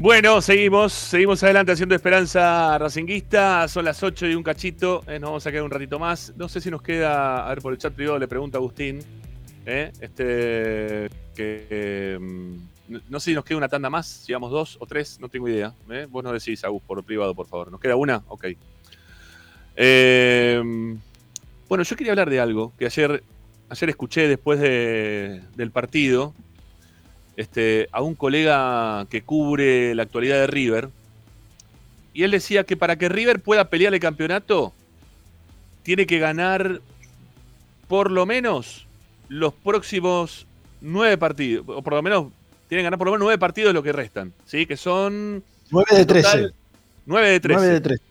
Bueno, seguimos, seguimos adelante haciendo Esperanza Racinguista. Son las 8 y un cachito. eh, nos vamos a quedar un ratito más. No sé si nos queda, a ver, por el chat privado le pregunta a Agustín. eh, este, que, eh, no- sé si nos queda una tanda más, si vamos dos o tres, no tengo idea. eh. Vos nos decís, Agus, por privado, por favor. ¿Nos queda una? Ok. Eh, bueno, yo quería hablar de algo que ayer, ayer escuché después de- del partido este, a un colega que cubre la actualidad de River. Y él decía que para que River pueda pelear el campeonato, tiene que ganar por lo menos los próximos nueve partidos. O por lo menos, tiene que ganar por lo menos nueve partidos lo que restan. ¿Sí? Que son. 9 de en total, 13. 9 de 13. 9 de 13.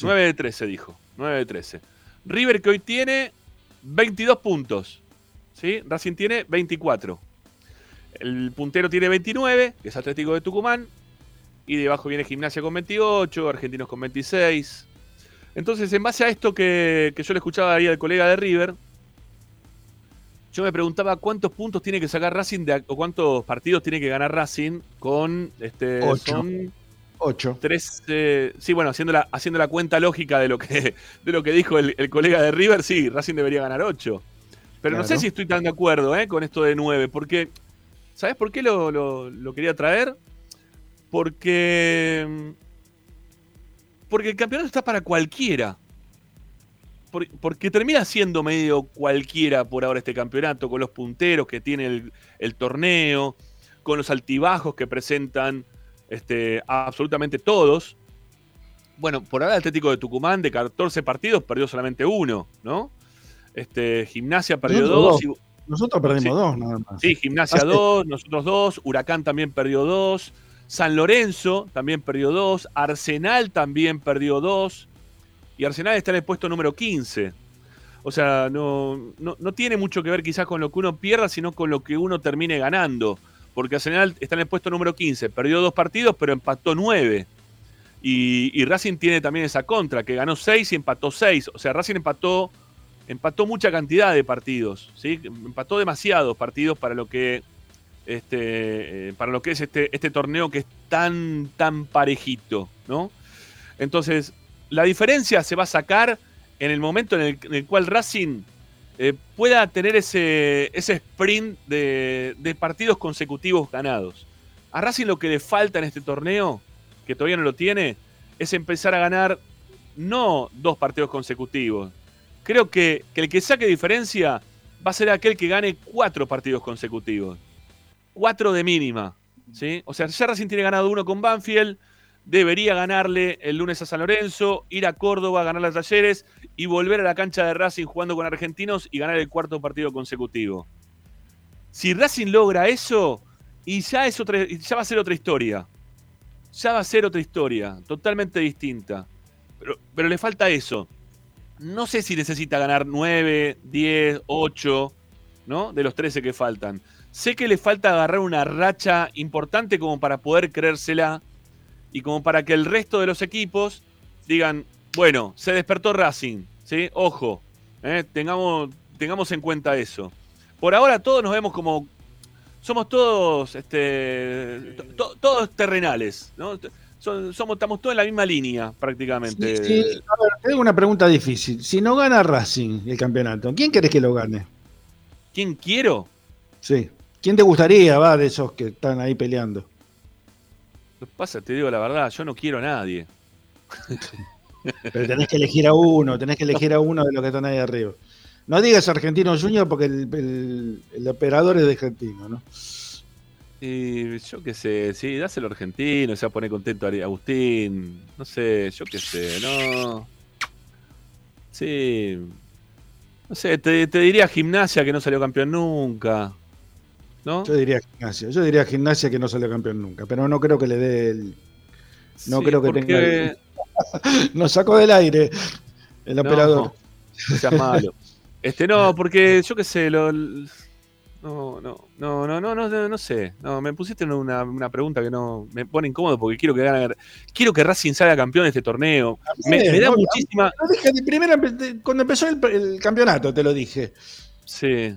9 de 13, dijo. 9 de 13. River que hoy tiene 22 puntos. ¿sí? Racing tiene 24. El puntero tiene 29, que es Atlético de Tucumán. Y debajo viene Gimnasia con 28, Argentinos con 26. Entonces, en base a esto que, que yo le escuchaba ahí al colega de River, yo me preguntaba cuántos puntos tiene que sacar Racing de, o cuántos partidos tiene que ganar Racing con este Ocho. son 8. Tres, eh, sí, bueno, haciendo la, haciendo la cuenta lógica de lo que, de lo que dijo el, el colega de River, sí, Racing debería ganar 8. Pero no sé si estoy tan de acuerdo eh, con esto de 9, porque, ¿sabes por qué lo, lo- lo quería traer? Porque, porque el campeonato está para cualquiera. Por- porque termina siendo medio cualquiera por ahora este campeonato, con los punteros que tiene el, el torneo, con los altibajos que presentan este, absolutamente todos. Bueno, por ahora el Atlético de Tucumán de 14 partidos perdió solamente uno, ¿no? Este, Gimnasia perdió dos. dos. y- Nosotros perdimos Sí. dos nada más. Sí, Gimnasia 2, nosotros 2, Huracán también perdió 2, San Lorenzo también perdió 2, Arsenal también perdió 2, y Arsenal está en el puesto número 15. O sea, no, no, no tiene mucho que ver quizás con lo que uno pierda, sino con lo que uno termine ganando. Porque Arsenal está en el puesto número 15, perdió dos partidos, pero empató 9. Y, y Racing tiene también esa contra, que ganó 6 y empató 6. O sea, Racing empató, empató mucha cantidad de partidos. ¿sí? Empató demasiados partidos para lo que, este, eh, para lo que es este, este torneo que es tan, tan parejito. ¿no? Entonces, la diferencia se va a sacar en el momento en el, cual Racing eh, pueda tener ese, ese sprint de partidos consecutivos ganados. A Racing lo que le falta en este torneo, que todavía no lo tiene, es empezar a ganar no dos partidos consecutivos. Creo que, que el que saque diferencia va a ser aquel que gane cuatro partidos consecutivos. Cuatro de mínima. ¿sí? O sea, ya Racing tiene ganado uno con Banfield, debería ganarle el lunes a San Lorenzo, ir a Córdoba, ganar las talleres y volver a la cancha de Racing jugando con argentinos y ganar el cuarto partido consecutivo. Si Racing logra eso, y ya, es ya va a ser otra historia. Ya va a ser otra historia, totalmente distinta. Pero, pero le falta eso. No sé si necesita ganar 9, 10, 8, ¿no? De los 13 que faltan. Sé que le falta agarrar una racha importante como para poder creérsela y como para que el resto de los equipos digan, bueno, se despertó Racing, ¿sí? Ojo, ¿eh? tengamos, tengamos en cuenta eso. Por ahora todos nos vemos como, somos todos, este, to- to- todos terrenales, ¿no? Son- somos, estamos todos en la misma línea prácticamente. Sí, a ver, tengo una pregunta difícil. Si no gana Racing el campeonato, ¿quién querés que lo gane? ¿Quién quiero? Sí. ¿Quién te gustaría, va, de esos que están ahí peleando? Lo que pasa, te digo la verdad, yo no quiero a nadie. Pero tenés que elegir a uno, tenés que elegir a uno de los que están ahí arriba. No digas Argentino Junior porque el, el- el operador es de argentino, ¿no? Y yo qué sé, sí, dáselo argentino, se va a poner contento Ari- Agustín. No sé, yo qué sé, no. Sí. No sé, te, te diría gimnasia que no salió campeón nunca. ¿no? Yo diría gimnasia. Yo diría gimnasia que no sale campeón nunca, pero no creo que le dé el. No Sí, creo que porque- tenga. el- <laughs> Nos sacó del aire el No, operador. No seas malo. Este, no, porque yo qué sé, lo, no, no, no, no, no, no, no, sé. No, me pusiste una, una pregunta que no me pone incómodo porque quiero que gane, quiero que Racing salga campeón de este torneo. Me, me da No, muchísima. Lo dije de primera, cuando empezó el, el campeonato, te lo dije. Sí.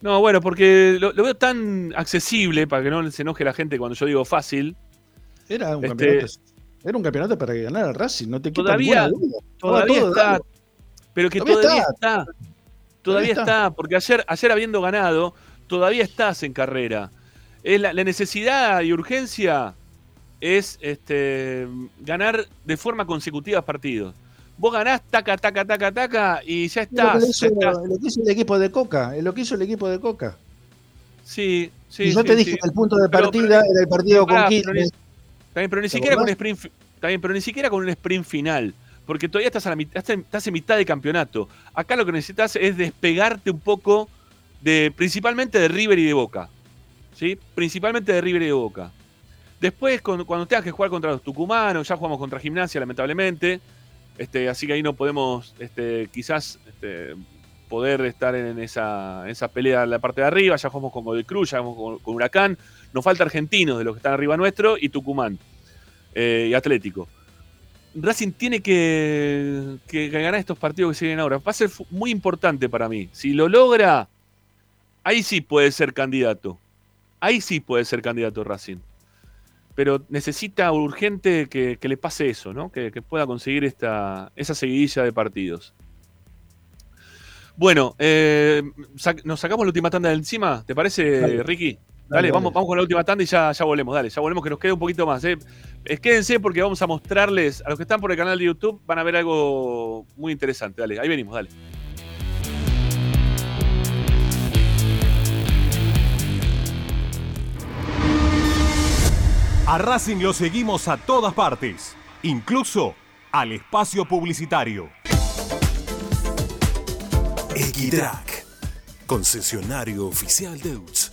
No, bueno, porque lo, lo veo tan accesible para que no se enoje la gente cuando yo digo fácil. Era un, Este- campeonato, era un campeonato para que ganara Racing, no te quepa Todavía, duda. todavía está. Pero que todavía, está. Todavía está. está. porque ayer, ayer habiendo ganado, todavía estás en carrera. Es la, la necesidad y urgencia es este, ganar de forma consecutiva partidos. Vos ganás, taca, taca, taca, taca, y ya Es lo que estás. hizo- ya estás. lo que hizo el equipo de Coca, es lo que hizo el equipo de Coca. Sí, sí. y yo sí, te dije sí. que el punto de Pero- partida era el partido con Pará, Quilmes. pero ni- Está bien, pero ni ¿Te siquiera con un sprint. bien, pero ni siquiera con un sprint final. Porque todavía estás, a la mitad, estás en- mitad de campeonato. Acá lo que necesitas es despegarte un poco de. principalmente de River y de Boca. ¿Sí? Principalmente de River y de Boca. Después, cuando, tengas que jugar contra los tucumanos, ya jugamos contra gimnasia, lamentablemente. Este, así que ahí no podemos, este, quizás, este, poder estar en esa, en pelea en la parte de arriba. Ya jugamos con Godoy Cruz, ya jugamos con, con Huracán. Nos falta Argentinos de los que están arriba nuestro y Tucumán eh, y Atlético. Racing tiene que, que ganar estos partidos que siguen ahora. Va a ser muy importante para mí. Si lo logra, ahí sí puede ser candidato. Ahí sí puede ser candidato Racing. Pero necesita urgente que, que le pase eso, ¿no? Que, que pueda conseguir esta, esa seguidilla de partidos. Bueno, eh, sac- ¿nos sacamos la última tanda de encima? ¿Te parece. Ricky? Dale, Dale, vamos, con la última tanda y ya, ya volvemos. Dale, ya volvemos que nos quede un poquito más. ¿eh? Eh, quédense porque vamos a mostrarles, a los que están por el canal de YouTube, van a ver algo muy interesante. Dale, ahí venimos, dale. A Racing lo seguimos a todas partes, incluso al espacio publicitario. Equitrack, concesionario oficial Deutz.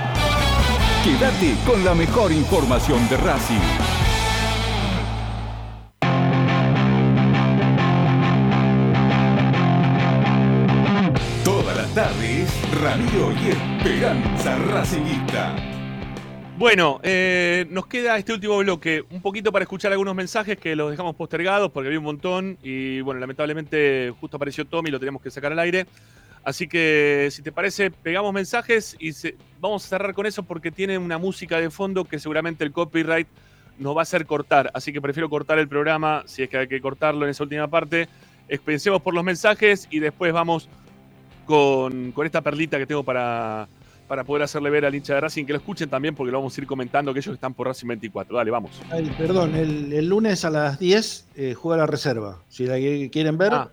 Quédate con la mejor información de Racing. Todas las tardes, Ramiro y Esperanza Racingista. Bueno, eh, nos queda este último bloque, un poquito para escuchar algunos mensajes que los dejamos postergados porque había un montón y bueno, lamentablemente justo apareció Tommy y lo teníamos que sacar al aire. Así que si te parece, pegamos mensajes y se- vamos a cerrar con eso porque tiene una música de fondo que seguramente el copyright nos va a hacer cortar. Así que prefiero cortar el programa si es que hay que cortarlo en esa última parte. Eh, Pensemos por los mensajes y después vamos con, con esta perlita que tengo para, para poder hacerle ver al hincha de Racing que lo escuchen también porque lo vamos a ir comentando aquellos que están por Racing 24. Dale, vamos. Ay, perdón, el, el lunes a las 10 eh, juega la reserva. Si la quieren ver, Ah,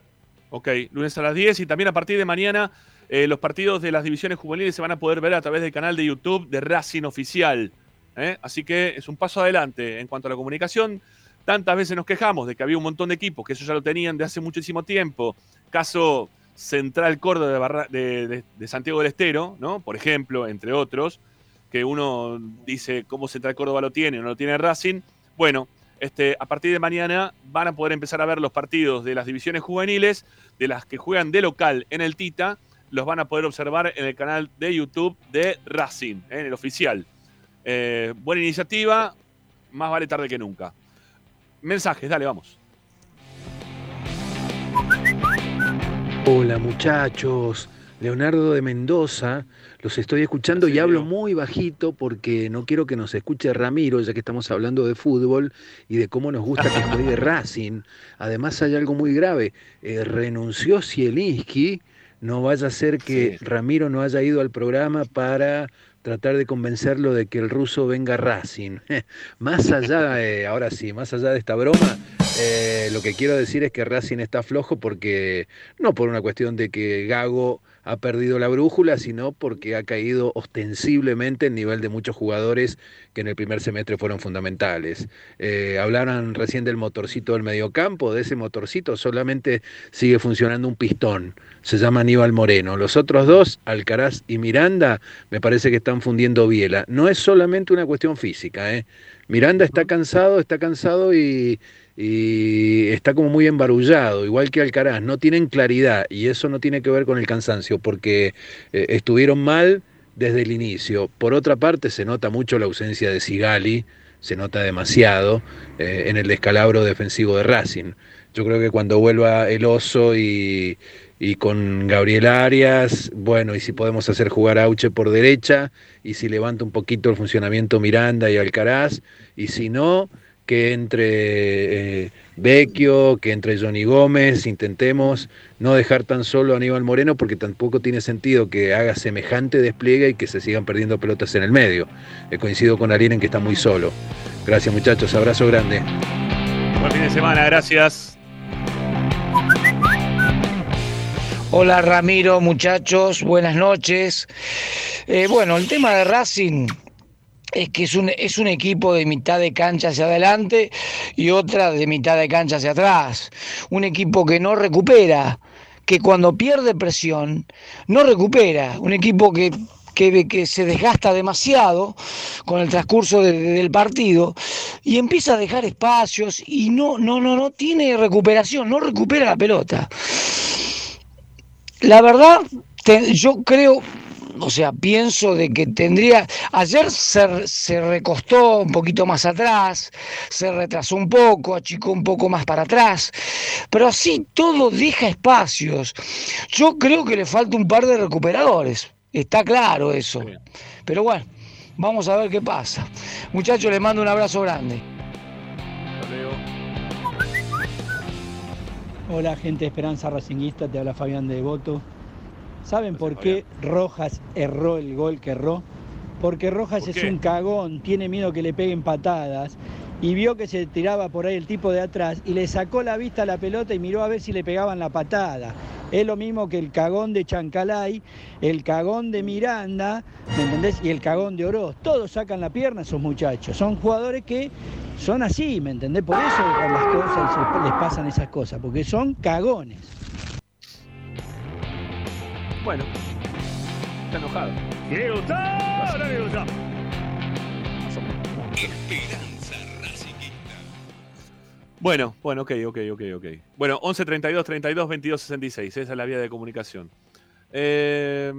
ok, lunes a las 10 y también a partir de mañana eh, los partidos de las divisiones juveniles se van a poder ver a través del canal de YouTube de Racing Oficial. ¿eh? Así que es un paso adelante en cuanto a la comunicación. Tantas veces nos quejamos de que había un montón de equipos que eso ya lo tenían de hace muchísimo tiempo. Caso Central Córdoba de, de Santiago del Estero, ¿no? Por ejemplo, entre otros, que uno dice cómo Central Córdoba lo tiene o no lo tiene Racing. Bueno, este, a partir de mañana van a poder empezar a ver los partidos de las divisiones juveniles, de las que juegan de local en el Tita, los van a poder observar en el canal de YouTube de Racing, ¿eh? en el oficial. Eh, buena iniciativa, más vale tarde que nunca. Mensajes, dale, vamos. Hola muchachos, Leonardo de Mendoza, los estoy escuchando y hablo muy bajito porque no quiero que nos escuche Ramiro, ya que estamos hablando de fútbol y de cómo nos gusta que juegue <laughs> Racing. Además hay algo muy grave, eh, renunció Zielinski, no vaya a ser que Ramiro no haya ido al programa para tratar de convencerlo de que el ruso venga a Racing. <laughs> más allá, <laughs> eh, ahora sí, más allá de esta broma, eh, lo que quiero decir es que Racing está flojo porque, no por una cuestión de que Gago ha perdido la brújula, sino porque ha caído ostensiblemente el nivel de muchos jugadores que en el primer semestre fueron fundamentales. Eh, hablaron recién del motorcito del mediocampo, de ese motorcito solamente sigue funcionando un pistón, se llama Aníbal Moreno. Los otros dos, Alcaraz y Miranda, me parece que están fundiendo biela. No es solamente una cuestión física, ¿eh? Miranda está cansado, está cansado y, y está como muy embarullado, igual que Alcaraz, no tienen claridad y eso no tiene que ver con el cansancio, porque eh, estuvieron mal desde el inicio. Por otra parte, se nota mucho la ausencia de Sigali, se nota demasiado eh, en el descalabro defensivo de Racing. Yo creo que cuando vuelva el oso y, y con Gabriel Arias, bueno, y si podemos hacer jugar a Auche por derecha, y si levanta un poquito el funcionamiento Miranda y Alcaraz, y si no, que entre eh, Vecchio, que entre Johnny Gómez, intentemos no dejar tan solo a Aníbal Moreno, porque tampoco tiene sentido que haga semejante despliegue y que se sigan perdiendo pelotas en el medio. Eh, coincido con Ariel en que está muy solo. Gracias muchachos, abrazo grande. Buen fin de semana, gracias. Hola Ramiro, muchachos, buenas noches. Eh, bueno, el tema de Racing es que es un, es un equipo de mitad de cancha hacia adelante y otra de mitad de cancha hacia atrás. Un equipo que no recupera, que cuando pierde presión no recupera. Un equipo que, que, que se desgasta demasiado con el transcurso de- del partido y empieza a dejar espacios y no, no, no, no tiene recuperación, no recupera la pelota. La verdad, yo creo, o sea, pienso de que tendría, ayer se, se recostó un poquito más atrás, se retrasó un poco, achicó un poco más para atrás, pero así todo deja espacios. Yo creo que le falta un par de recuperadores, está claro eso, pero bueno, vamos a ver qué pasa. Muchachos, les mando un abrazo grande. Hola gente de Esperanza Racinguista, te habla Fabián de Devoto. ¿Saben por qué Rojas erró el gol que erró? porque Rojas ¿Por es un cagón, tiene miedo que le peguen patadas y vio que se tiraba por ahí el tipo de atrás y le sacó la vista a la pelota y miró a ver si le pegaban la patada. Es lo mismo que el cagón de Chancalay, el cagón de Miranda, ¿me entendés? Y el cagón de Oroz. Todos sacan la pierna esos muchachos. Son jugadores que son así, ¿me entendés? Por eso las cosas les pasan esas cosas, porque son cagones. Bueno, está enojado. ¿Quiere gustar o no le gusta? Esperanza Racingista. Bueno, bueno, ok, ok, ok, ok. Bueno, 11 32 32 22 66. Esa es la vía de comunicación. Eh,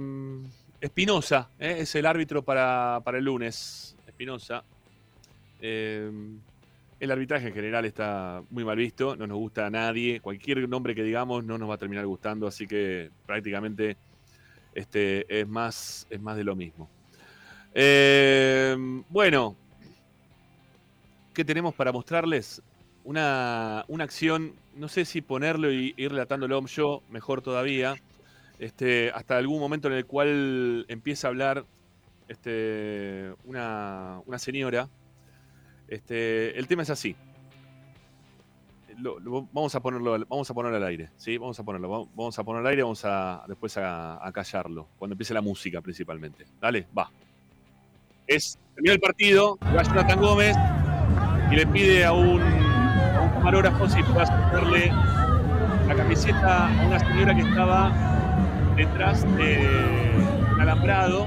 Espinosa eh, es el árbitro para, para el lunes. Espinosa. Eh, el arbitraje en general está muy mal visto. No nos gusta a nadie. Cualquier nombre que digamos no nos va a terminar gustando. Así que prácticamente este, es, más, es más de lo mismo. Eh, bueno, ¿qué tenemos para mostrarles? Una, una acción, no sé si ponerlo y ir relatándolo yo, mejor todavía, este, hasta algún momento en el cual empieza a hablar este, una, una señora. El tema es así. Vamos a ponerlo, vamos a ponerlo al aire, ¿sí? Vamos a ponerlo, vamos- a ponerlo al aire, vamos a después a, callarlo, cuando empiece la música principalmente. Dale, va. Es, termina el partido, va Jonathan Gómez y le pide a un, camarógrafo si puede hacerle la camiseta a una señora que estaba detrás de alambrado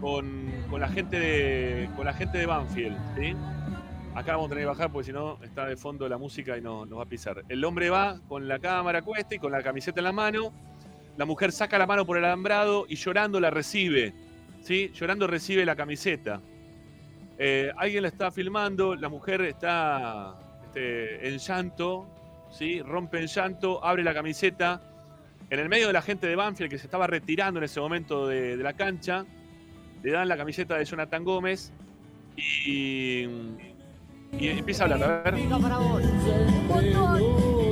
con, con la gente de con la gente de Banfield, ¿sí? Acá vamos a tener que bajar porque si no está de fondo la música y no, nos va a pisar. El hombre va con la cámara cuesta y con la camiseta en la mano. La mujer saca la mano por el alambrado y llorando la recibe. ¿sí? Llorando recibe la camiseta. Eh, alguien la está filmando, la mujer está este, en llanto, ¿sí? rompe en llanto, abre la camiseta. En el medio de la gente de Banfield que se estaba retirando en ese momento de, de la cancha, le dan la camiseta de Jonathan Gómez y, y empieza a hablar. A ver. para vos. Un montón.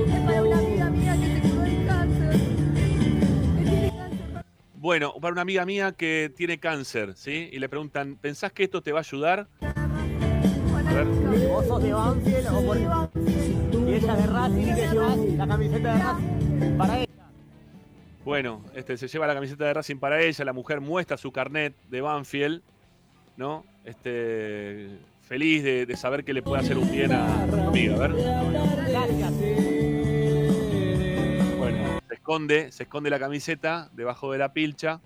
Es para una amiga mía que se curó el cáncer. Que tiene cáncer. Bueno, para una amiga mía que tiene cáncer, ¿sí? Y le preguntan, ¿pensás que esto te va a ayudar? A ver. Vos sos de Banfield o por Y ella de Racing y que llevas la camiseta de Racing para ella. Bueno, este, se lleva la camiseta de Racing para ella, la mujer muestra su carnet de Banfield, ¿no? Este, feliz de, de saber que le puede hacer un bien a amiga, a ver. Bueno, se esconde, se esconde la camiseta debajo de la pilcha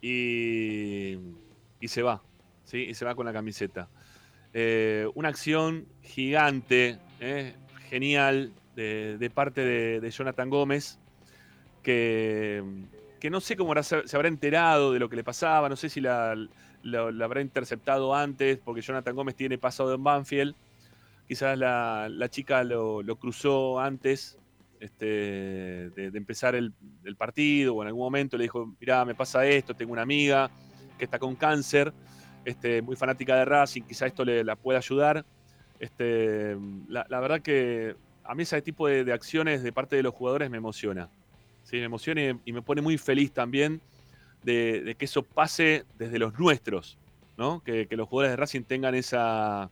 y, y se va, ¿sí? Y se va con la camiseta. Eh, una acción gigante, ¿eh? genial, de, de parte de, de Jonathan Gómez, que, que no sé cómo se habrá enterado de lo que le pasaba, no sé si la, la habrá interceptado antes, porque Jonathan Gómez tiene pasado en Banfield. Quizás la, chica lo, lo cruzó antes este, de, empezar el, partido o en algún momento le dijo, mirá, me pasa esto, tengo una amiga que está con cáncer, este, muy fanática de Racing, quizás esto le la pueda ayudar. Este, la, verdad que a mí ese tipo de, acciones de parte de los jugadores me emociona. Sí, me emociona y me pone muy feliz también de, que eso pase desde los nuestros, ¿no? Que, los jugadores de Racing tengan esa,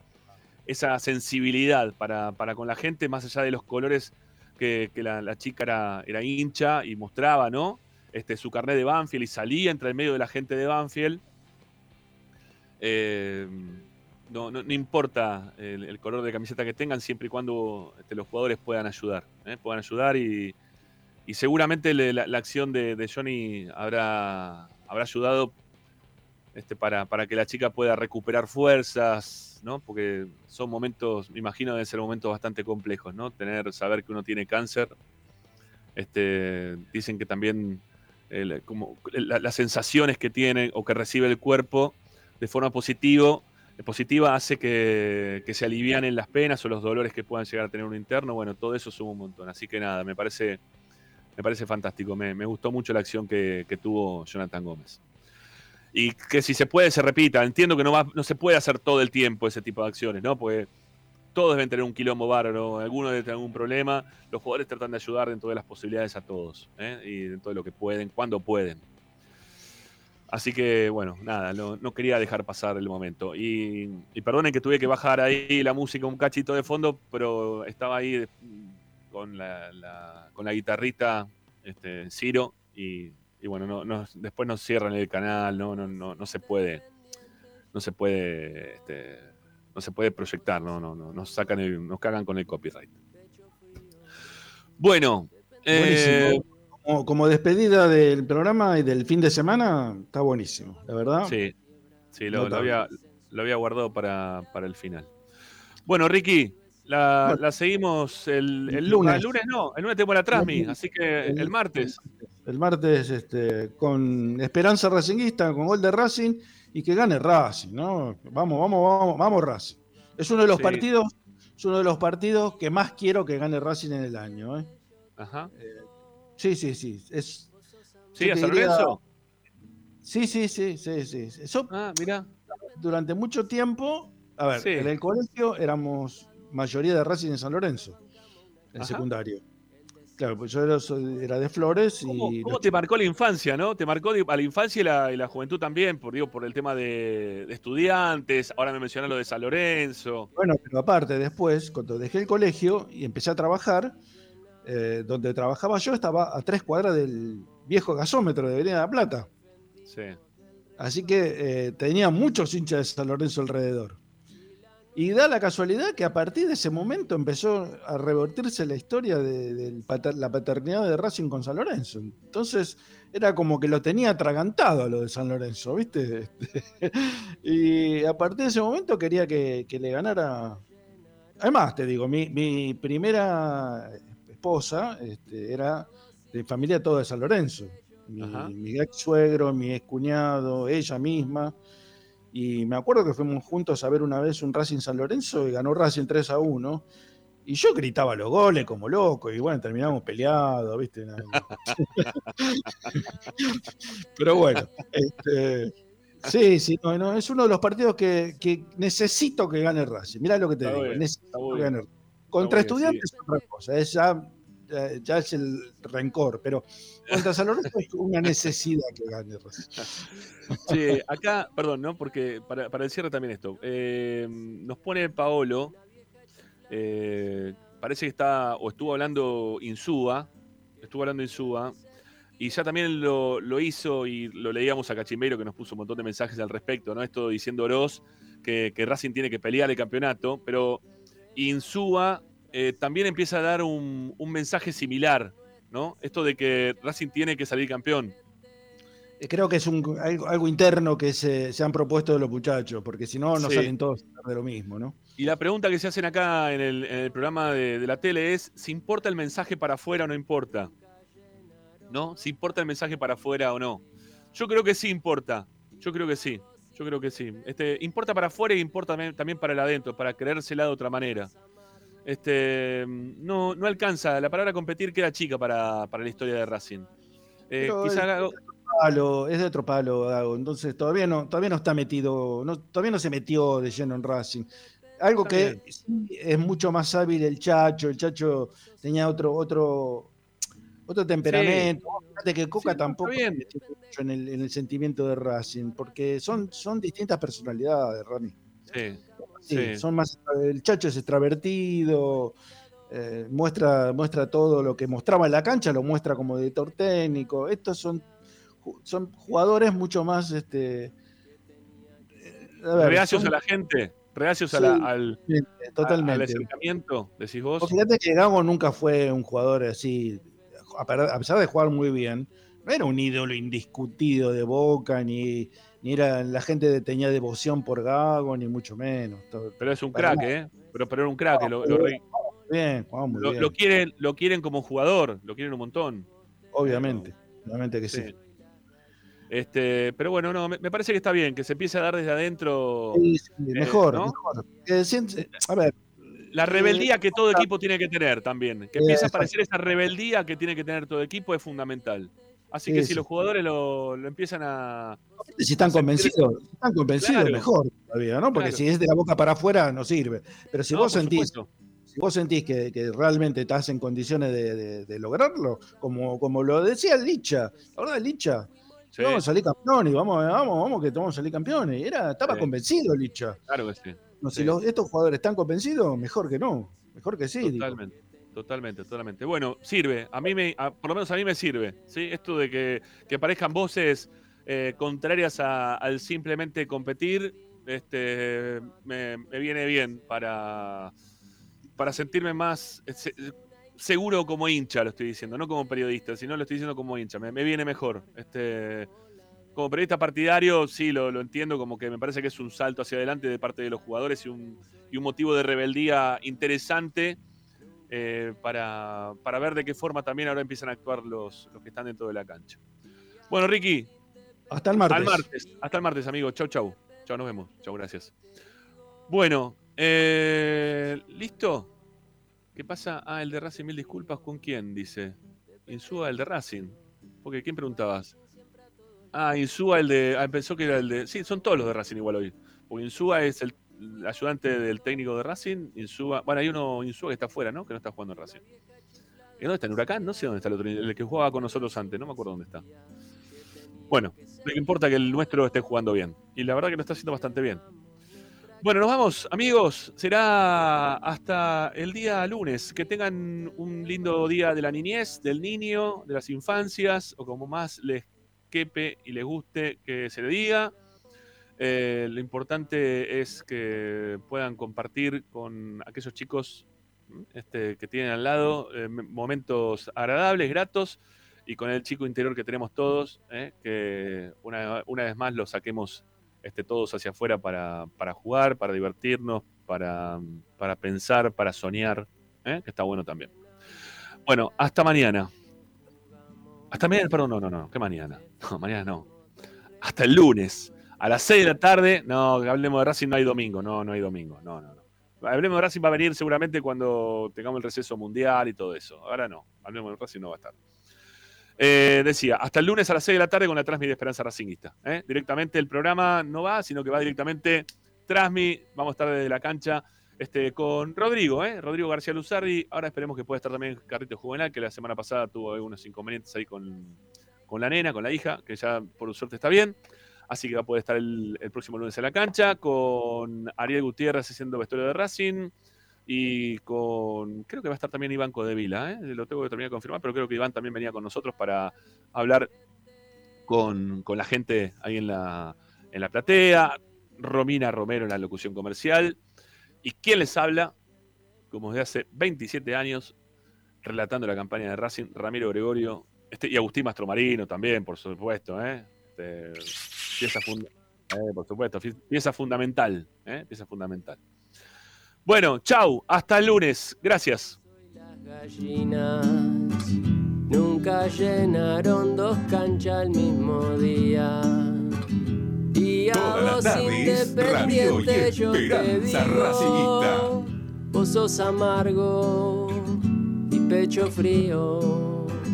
esa sensibilidad para, para con la gente, más allá de los colores que, la, chica era, era hincha y mostraba, ¿no? Este, su carnet de Banfield y salía entre el medio de la gente de Banfield. Eh, no, no- no importa el, el color de camiseta que tengan, siempre y cuando este, los jugadores puedan ayudar. ¿eh? Puedan ayudar y, y seguramente la, acción de, Johnny habrá, habrá ayudado este, para, para que la chica pueda recuperar fuerzas, ¿no? Porque son momentos, me imagino, deben ser momentos bastante complejos, ¿no? Tener, saber que uno tiene cáncer. Este, dicen que también como, la- las sensaciones que tiene o que recibe el cuerpo de forma positivo, eh, positiva hace que, que se alivianen las penas o los dolores que puedan llegar a tener un interno. Bueno, todo eso suma un montón. Así que nada, me parece, me parece fantástico. Me, gustó mucho la acción que, tuvo Jonathan Gómez. Y que si se puede, se repita. Entiendo que no, se puede hacer todo el tiempo ese tipo de acciones, ¿no? Porque todos deben tener un quilombo bárbaro, algunos deben tener algún problema. Los jugadores tratan de ayudar dentro de las posibilidades a todos, ¿eh? y dentro de lo que pueden, cuando pueden. Así que, bueno, nada, no, quería dejar pasar el momento. Y, y perdonen que tuve que bajar ahí la música un cachito de fondo, pero estaba ahí con la, la- con la guitarrita este, Ciro y, y bueno, no, no- después nos cierran el canal, no, no, no, no se puede, no se puede, este, no se puede proyectar, no, no, no, nos sacan el- nos cagan con el copyright. Bueno, eh. Como, como despedida del programa y del fin de semana, está buenísimo, la verdad. Sí, sí, lo, lo había, lo había guardado para, para el final. Bueno, Ricky, la, Bueno. la seguimos el, el El lunes. El lunes no, el lunes tengo la Trasmi, así que El- el martes. El martes este, con Esperanza Racinguista, con gol de Racing y que gane Racing, ¿no? Vamos, vamos, vamos, vamos Racing. Es uno de los Sí. partidos, es uno de los partidos que más quiero que gane Racing en el año, ¿eh? Ajá. Sí, sí, sí. Es, ¿Sí, a San Lorenzo? Sí, sí, sí, sí, sí. Eso, ah, mira. Durante mucho tiempo, a ver, Sí. en el colegio éramos mayoría de Racing en San Lorenzo, en Ajá. secundario. Claro, pues yo era, de Flores ¿Cómo, y cómo te marcó la infancia, no? Te marcó a la infancia y la, y la juventud también, por, digo, por el tema de, de estudiantes. Ahora me mencionas lo de San Lorenzo. Bueno, pero aparte, después, cuando dejé el colegio y empecé a trabajar, eh, donde trabajaba yo estaba a tres cuadras del viejo gasómetro de Avenida de la Plata. Sí. Así que eh, tenía muchos hinchas de San Lorenzo alrededor. Y da la casualidad que a partir de ese momento empezó a revertirse la historia de, de pater- la paternidad de Racing con San Lorenzo. Entonces era como que lo tenía atragantado a lo de San Lorenzo, ¿viste? Este, <laughs> y a partir de ese momento quería que, que le ganara. Además, te digo, mi, mi primera esposa este, era de familia toda de San Lorenzo. Mi, mi ex suegro, mi ex cuñado, ella misma. Y me acuerdo que fuimos juntos a ver una vez un Racing San Lorenzo y ganó Racing 3 a 1. Y yo gritaba los goles como loco. Y bueno, terminamos peleados, ¿viste? <laughs> Pero bueno, este, sí, sí, no, no, es uno de los partidos que, que necesito que gane Racing. Mirá lo que te Está digo, bien, necesito que gane Contra Está muy bien, estudiantes es otra cosa, es ya, ya- ya es el rencor, pero contra San Lorenzo es una necesidad que gane. Che, acá, perdón, ¿no? Porque para, para el cierre también esto. eh, nos pone Paolo. eh, parece que está, o estuvo hablando Insúa. Estuvo hablando Insúa. Y ya también lo, lo hizo y lo leíamos a Cachimbeiro que nos puso un montón de mensajes al respecto, ¿no? Esto diciendo Oroz que, que Racing tiene que pelear el campeonato, pero Insúa eh, también empieza a dar un, un mensaje similar, ¿no? Esto de que Racing tiene que salir campeón. Eh, Creo que es un, algo, algo interno que se, se han propuesto los muchachos, porque si no, no Sí. salen todos de lo mismo, ¿no? Y la pregunta que se hacen acá en el, en el programa de, de la tele es si importa el mensaje para afuera o no importa. ¿No? Si importa el mensaje para afuera o no. Yo creo que sí importa. Yo creo que sí. Yo creo que sí. Este, importa para afuera y importa también, también para el adentro, para creérsela de otra manera. Este, no, no alcanza, la palabra competir queda chica para, para la historia de Racing. Eh, quizá es, de otro palo, es de otro palo, Gago. Entonces todavía no, todavía no está metido, no, todavía no se metió de lleno en Racing. Algo que sí es mucho más hábil el Chacho. El Chacho tenía otro, otro, otro temperamento. Fíjate que Coca tampoco se metió mucho en el, en el sentimiento de Racing, porque son, son distintas personalidades, Rami. sí, Sí, sí. son más, el Chacho es extravertido, eh, muestra, muestra todo lo que mostraba en la cancha, lo muestra como director técnico. Estos son, son jugadores mucho más, este, eh, a ver, reacios son- a la gente, reacios a la- al, totalmente, totalmente. al acercamiento, decís vos. Fíjate que Gago nunca fue un jugador así, a a pesar de jugar muy bien, no era un ídolo indiscutido de Boca, ni, ni era la gente tenía devoción por Gago, ni mucho menos. Pero es un para crack, nada. ¿eh? Pero, pero era un crack. lo, lo bien, lo- bien. lo quieren, lo quieren como jugador, lo quieren un montón. Obviamente, obviamente que sí. Sí. Este, pero bueno, no, me, me parece que está bien, que se empiece a dar desde adentro. Sí, sí, eh, mejor, ¿no? mejor. Siente- a ver, La rebeldía que todo <laughs> equipo tiene que tener también. Que Eh, empiece a aparecer esa rebeldía que tiene que tener todo equipo es fundamental. Así Sí, que si los jugadores lo, lo empiezan a. si están a sentir convencidos, si están convencidos, Claro. mejor todavía, ¿no? Porque Claro. si es de la boca para afuera, no sirve. Pero si No, vos sentís, supuesto. si vos sentís que, que realmente estás en condiciones de, de- de lograrlo, como, como lo decía Licha, la verdad, Licha, Sí. Vamos a salir campeones, vamos, vamos, vamos, que vamos a salir campeones. Era, estaba Sí. convencido Licha. Claro que sí. No, si los- estos jugadores están convencidos, mejor que no. Mejor que sí. digo. Totalmente, totalmente. Bueno, sirve. A mí me, a- por lo menos a mí me sirve. ¿sí? Esto de que, que aparezcan voces eh, contrarias a- al simplemente competir, este, me, viene bien para, para sentirme más eh, se- seguro como hincha, lo estoy diciendo, no como periodista, sino lo estoy diciendo como hincha. Me, me viene mejor. Este, como periodista partidario, sí, lo, lo entiendo, como que me parece que es un salto hacia adelante de parte de los jugadores y un, y un motivo de rebeldía interesante eh, para, para ver de qué forma también ahora empiezan a actuar los, los que están dentro de la cancha. Bueno, Ricky. Hasta el martes. Al martes. Hasta el martes, amigo. Chau, chau. Chau, nos vemos. Chau, gracias. Bueno, eh, ¿listo? ¿Qué pasa? Ah, el de Racing, mil disculpas. ¿Con quién? Dice. Insúa, el de Racing. Porque, ¿quién preguntabas? Ah, Insúa, el de. Ah, pensó que era el de. Sí, son todos los de Racing igual hoy. Porque Insúa es el, el ayudante del técnico de Racing. Insúa. Bueno, hay uno Insúa que está afuera, ¿no? Que no está jugando en Racing. ¿Y dónde está? ¿En Huracán? No sé dónde está el otro. El que jugaba con nosotros antes, no me acuerdo dónde está. Bueno, que importa que el nuestro esté jugando bien. Y la verdad que lo está haciendo bastante bien. Bueno, nos vamos, amigos. Será hasta el día lunes. Que tengan un lindo día de la niñez, del niño, de las infancias, o como más les quepe y les guste que se le diga. Eh, lo importante es que puedan compartir con aquellos chicos este, que tienen al lado eh, momentos agradables, gratos, y con el chico interior que tenemos todos, ¿eh? que una, una vez más lo saquemos este, todos hacia afuera para, para jugar, para divertirnos, para, para pensar, para soñar, que está bueno también. Bueno, hasta mañana. Hasta mañana, perdón, no, no, no, ¿qué mañana? <laughs> Mañana no. Hasta el lunes, a las 6 de la tarde, no, hablemos de Racing, no hay domingo, no, no hay domingo, no, no, no. Hablemos de Racing va a venir seguramente cuando tengamos el receso mundial y todo eso. Ahora no, hablemos de Racing no va a estar. Eh, decía, hasta el lunes a las 6 de la tarde con la Transmi de Esperanza Racinguista. ¿eh? Directamente el programa no va, sino que va directamente Transmi. Vamos a estar desde la cancha este, con Rodrigo, ¿eh? Rodrigo García Luzardi. Ahora esperemos que pueda estar también Carrito Juvenal, que la semana pasada tuvo algunos inconvenientes ahí con, con la nena, con la hija, que ya por suerte está bien. Así que va a poder estar el, próximo lunes en la cancha con Ariel Gutiérrez haciendo vestuario de Racing y con. Creo que va a estar también Iván Codevila, ¿eh? lo tengo que terminar de confirmar, pero creo que Iván también venía con nosotros para hablar con, con la gente ahí en la, en la platea. Romina Romero en la locución comercial. ¿Y quién les habla? Como desde hace 27 años, relatando la campaña de Racing, Ramiro Gregorio este, y Agustín Mastromarino también, por supuesto. ¿eh? Este, pieza, eh, por supuesto, pieza fundamental. ¿eh? Pieza fundamental. Bueno, chau, hasta el lunes. Gracias. gallinas nunca llenaron dos canchas al mismo día. Y a Todas las vos tardes, y yo te digo, vos sos amargo y pecho frío.